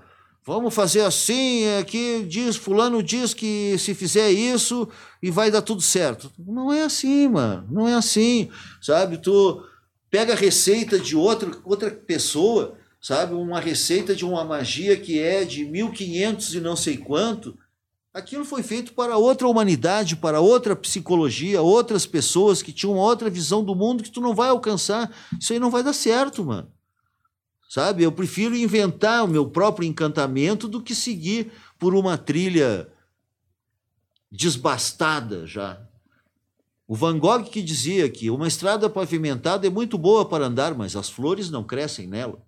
vamos fazer assim, é que diz fulano diz que se fizer isso e vai dar tudo certo. Não é assim, mano. Não é assim, sabe? Tu pega a receita de outra outra pessoa, sabe? Uma receita de uma magia que é de 1500 e não sei quanto, Aquilo foi feito para outra humanidade, para outra psicologia, outras pessoas que tinham outra visão do mundo que tu não vai alcançar. Isso aí não vai dar certo, mano. Sabe? Eu prefiro inventar o meu próprio encantamento do que seguir por uma trilha desbastada já. O Van Gogh que dizia que uma estrada pavimentada é muito boa para andar, mas as flores não crescem nela.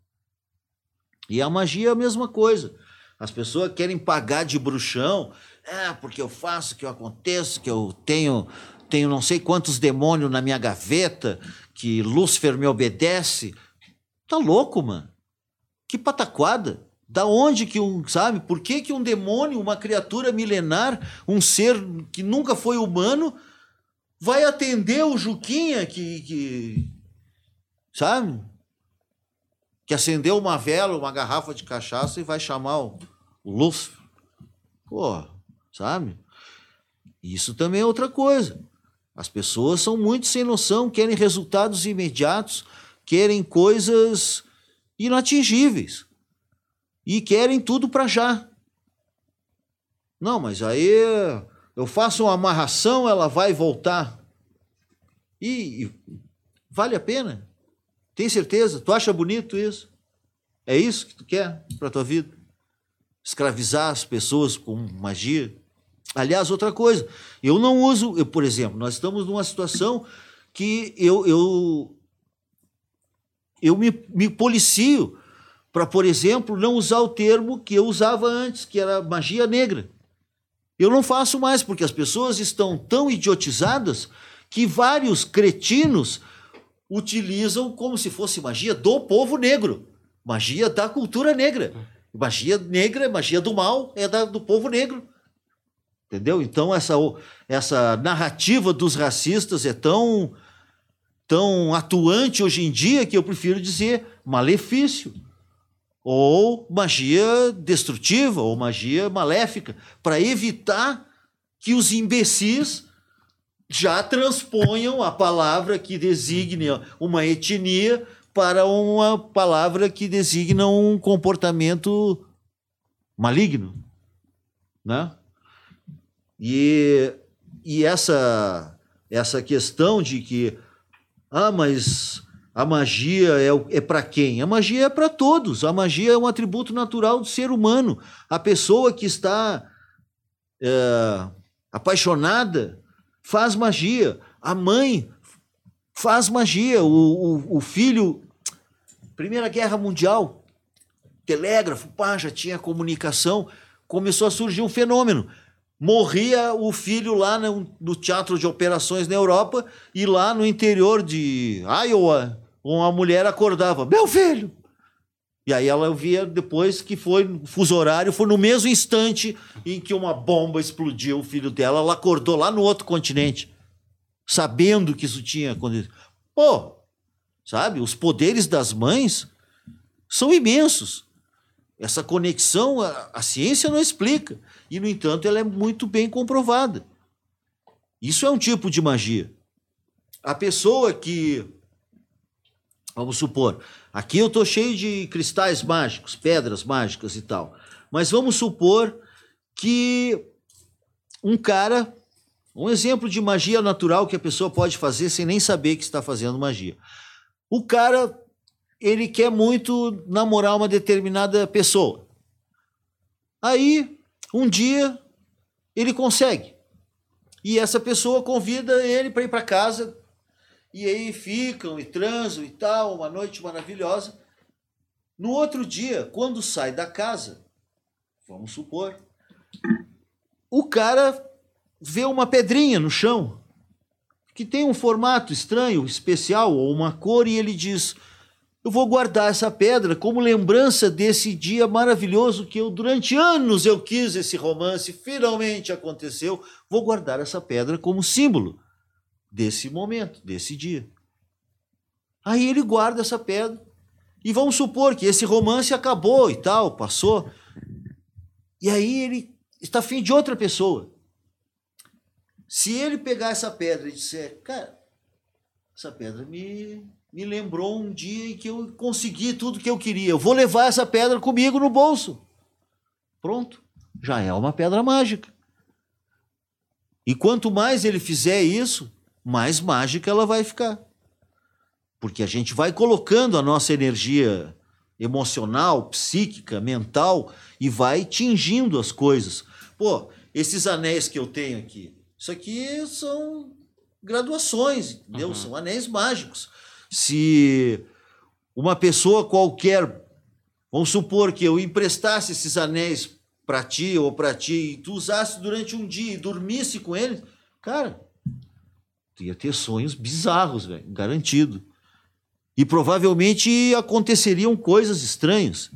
E a magia é a mesma coisa. As pessoas querem pagar de bruxão, é, porque eu faço, que eu aconteço, que eu tenho, tenho não sei quantos demônios na minha gaveta, que Lúcifer me obedece. Tá louco, mano? Que pataquada. Da onde que um, sabe? Por que, que um demônio, uma criatura milenar, um ser que nunca foi humano, vai atender o Juquinha que, que sabe? Que acendeu uma vela, uma garrafa de cachaça e vai chamar o, o Lúcifer. Pô, sabe? Isso também é outra coisa. As pessoas são muito sem noção, querem resultados imediatos, querem coisas inatingíveis e querem tudo para já. Não, mas aí eu faço uma amarração, ela vai voltar. E, e vale a pena? Tem certeza? Tu acha bonito isso? É isso que tu quer para tua vida? Escravizar as pessoas com magia? Aliás, outra coisa, eu não uso, eu, por exemplo, nós estamos numa situação que eu, eu, eu me, me policio para, por exemplo, não usar o termo que eu usava antes, que era magia negra. Eu não faço mais, porque as pessoas estão tão idiotizadas que vários cretinos utilizam como se fosse magia do povo negro, magia da cultura negra. Magia negra, magia do mal, é da, do povo negro. Entendeu? Então, essa, essa narrativa dos racistas é tão, tão atuante hoje em dia que eu prefiro dizer malefício ou magia destrutiva, ou magia maléfica, para evitar que os imbecis já transponham a palavra que designa uma etnia para uma palavra que designa um comportamento maligno, né? E, e essa essa questão de que ah, mas a magia é, é para quem? A magia é para todos. A magia é um atributo natural do ser humano. A pessoa que está é, apaixonada faz magia. A mãe faz magia. O, o, o, filho. Primeira Guerra Mundial, telégrafo, pá, já tinha comunicação. Começou a surgir um fenômeno. Morria o filho lá no, no teatro de operações na Europa e lá no interior de Iowa uma mulher acordava, meu filho! E aí ela via depois que foi fuso horário, foi no mesmo instante em que uma bomba explodiu o filho dela, ela acordou lá no outro continente, sabendo que isso tinha acontecido. Pô, sabe, os poderes das mães são imensos. Essa conexão a, a ciência não explica. E, no entanto, ela é muito bem comprovada. Isso é um tipo de magia. A pessoa que Vamos supor, aqui eu estou cheio de cristais mágicos, pedras mágicas e tal. Mas vamos supor que um cara, um exemplo de magia natural que a pessoa pode fazer sem nem saber que está fazendo magia. O cara, ele quer muito namorar uma determinada pessoa. Aí, um dia, ele consegue. E essa pessoa convida ele para ir para casa e aí ficam e transam e tal, uma noite maravilhosa. No outro dia, quando sai da casa, vamos supor, o cara vê uma pedrinha no chão que tem um formato estranho, especial ou uma cor e ele diz: "Eu vou guardar essa pedra como lembrança desse dia maravilhoso que eu durante anos eu quis esse romance, finalmente aconteceu. Vou guardar essa pedra como símbolo." desse momento, desse dia. Aí ele guarda essa pedra. E vamos supor que esse romance acabou e tal, passou. E aí ele está afim de outra pessoa. Se ele pegar essa pedra e disser, cara, essa pedra me, me lembrou um dia em que eu consegui tudo que eu queria. Eu vou levar essa pedra comigo no bolso. Pronto. Já é uma pedra mágica. E quanto mais ele fizer isso, mais mágica ela vai ficar. Porque a gente vai colocando a nossa energia emocional, psíquica, mental e vai tingindo as coisas. Pô, esses anéis que eu tenho aqui, isso aqui são graduações, entendeu? Uhum. São anéis mágicos. Se uma pessoa qualquer, vamos supor que eu emprestasse esses anéis para ti ou para ti e tu usasse durante um dia e dormisse com eles, cara, tu ia ter sonhos bizarros, velho, garantido. E provavelmente aconteceriam coisas estranhas,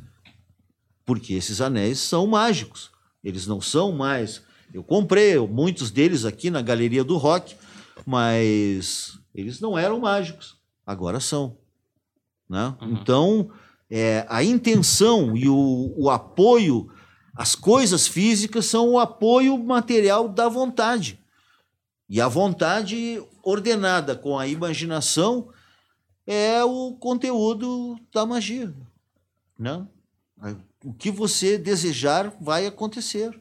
porque esses anéis são mágicos. Eles não são mais. Eu comprei muitos deles aqui na Galeria do Rock, mas eles não eram mágicos. Agora são. Né? Uhum. Então, é, a intenção e o, o apoio, as coisas físicas são o apoio material da vontade. E a vontade ordenada com a imaginação é o conteúdo da magia. Né? O que você desejar vai acontecer.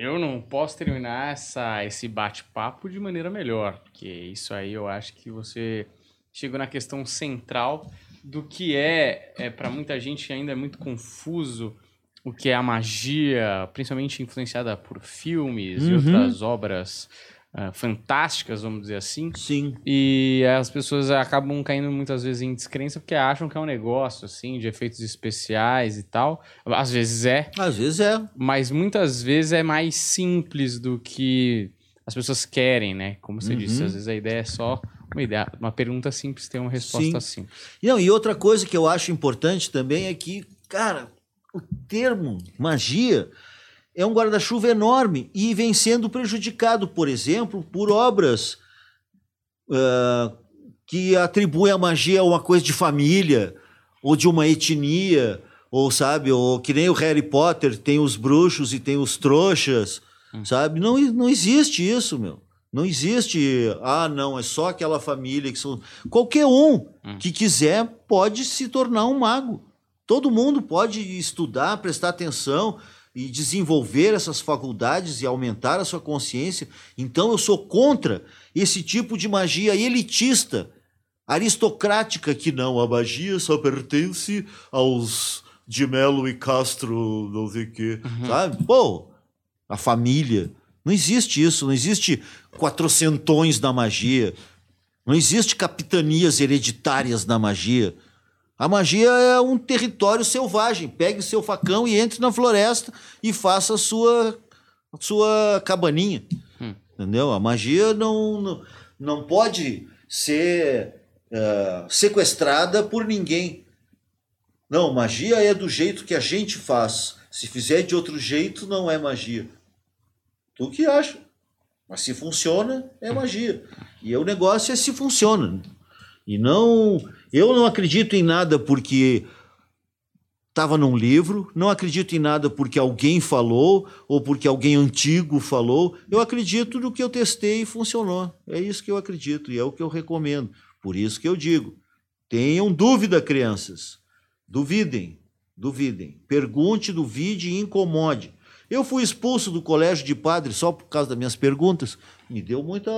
Eu não posso terminar essa, esse bate-papo de maneira melhor, porque isso aí eu acho que você chegou na questão central do que é, é para muita gente ainda é muito confuso o que é a magia, principalmente influenciada por filmes e Uhum. outras obras ah, fantásticas, vamos dizer assim. Sim. E as pessoas acabam caindo muitas vezes em descrença porque acham que é um negócio, assim, de efeitos especiais e tal. Às vezes é, Às vezes é. mas muitas vezes é mais simples do que as pessoas querem, né? Como você Uhum. disse, às vezes a ideia é só uma ideia, uma pergunta simples tem uma resposta simples. Não, e outra coisa que eu acho importante também é que, cara, o termo magia é um guarda-chuva enorme e vem sendo prejudicado, por exemplo, por obras ah, que atribuem a magia a uma coisa de família ou de uma etnia, ou sabe, ou que nem o Harry Potter tem os bruxos e tem os trouxas, sabe? Não, não existe isso, meu. Não existe, ah, não, é só aquela família que são. Qualquer um que quiser pode se tornar um mago. Todo mundo pode estudar, prestar atenção e desenvolver essas faculdades e aumentar a sua consciência. Então eu sou contra esse tipo de magia elitista, aristocrática, que não, a magia só pertence aos de Melo e Castro, não sei o quê, sabe? Pô, a família. Não existe isso, não existe quatrocentões da magia. Não existe capitanias hereditárias da magia. A magia é um território selvagem. Pegue seu facão e entre na floresta e faça a sua, sua cabaninha. Entendeu? A magia não, não, não pode ser eh, sequestrada por ninguém. Não, magia é do jeito que a gente faz. Se fizer de outro jeito, não é magia. Tu que acha. Mas se funciona, é magia. E o negócio é se funciona. E não. Eu não acredito em nada porque estava num livro, não acredito em nada porque alguém falou ou porque alguém antigo falou. Eu acredito no que eu testei e funcionou. É isso que eu acredito e é o que eu recomendo. Por isso que eu digo: tenham dúvida, crianças. Duvidem, duvidem. Pergunte, duvide e incomode. Eu fui expulso do colégio de padre só por causa das minhas perguntas. Me deu muita,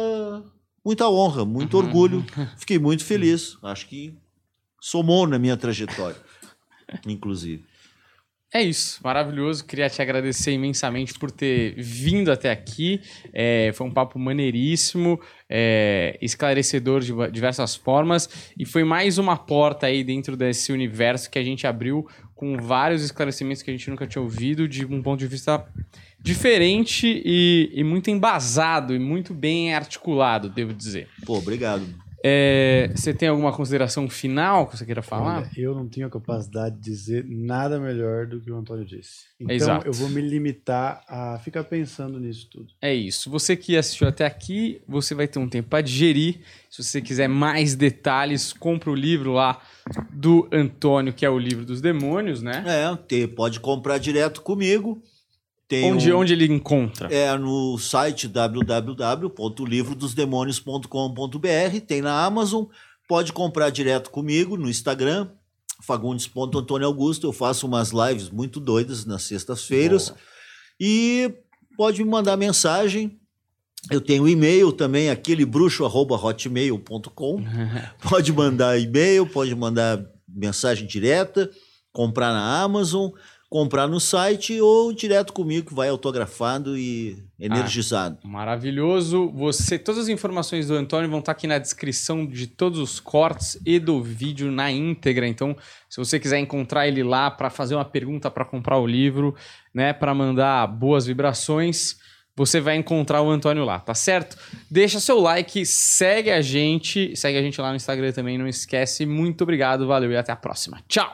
muita honra, muito orgulho. Fiquei muito feliz. Acho que somou na minha trajetória, *laughs* inclusive. É isso, maravilhoso. Queria te agradecer imensamente por ter vindo até aqui. É, foi um papo maneiríssimo, é, esclarecedor de diversas formas e foi mais uma porta aí dentro desse universo que a gente abriu com vários esclarecimentos que a gente nunca tinha ouvido de um ponto de vista diferente e, e muito embasado e muito bem articulado, devo dizer. Pô, obrigado. É, você tem alguma consideração final que você queira falar? Olha, eu não tenho a capacidade de dizer nada melhor do que o Antônio disse. Então Exato. eu vou me limitar a ficar pensando nisso tudo. É isso. Você que assistiu até aqui, você vai ter um tempo para digerir. Se você quiser mais detalhes, compra o livro lá do Antônio, que é o livro dos demônios, né? É, pode comprar direto comigo. Tem Onde, um- onde ele encontra? É no site www.livrodosdemônios.com.br, tem na Amazon, pode comprar direto comigo no Instagram, fagundes.antônio Augusto, eu faço umas lives muito doidas nas sextas-feiras e pode me mandar mensagem. Eu tenho e-mail também, aquele bruxo@hotmail.com. *laughs* Pode mandar e-mail, pode mandar mensagem direta, comprar na Amazon, comprar no site ou direto comigo, que vai autografado e energizado. Ah, maravilhoso. Você, todas as informações do Antônio vão estar aqui na descrição de todos os cortes e do vídeo na íntegra. Então, se você quiser encontrar ele lá para fazer uma pergunta para comprar o livro, né, para mandar boas vibrações, você vai encontrar o Antônio lá, tá certo? Deixa seu like, segue a gente, segue a gente lá no Instagram também, não esquece. Muito obrigado, valeu e até a próxima. Tchau.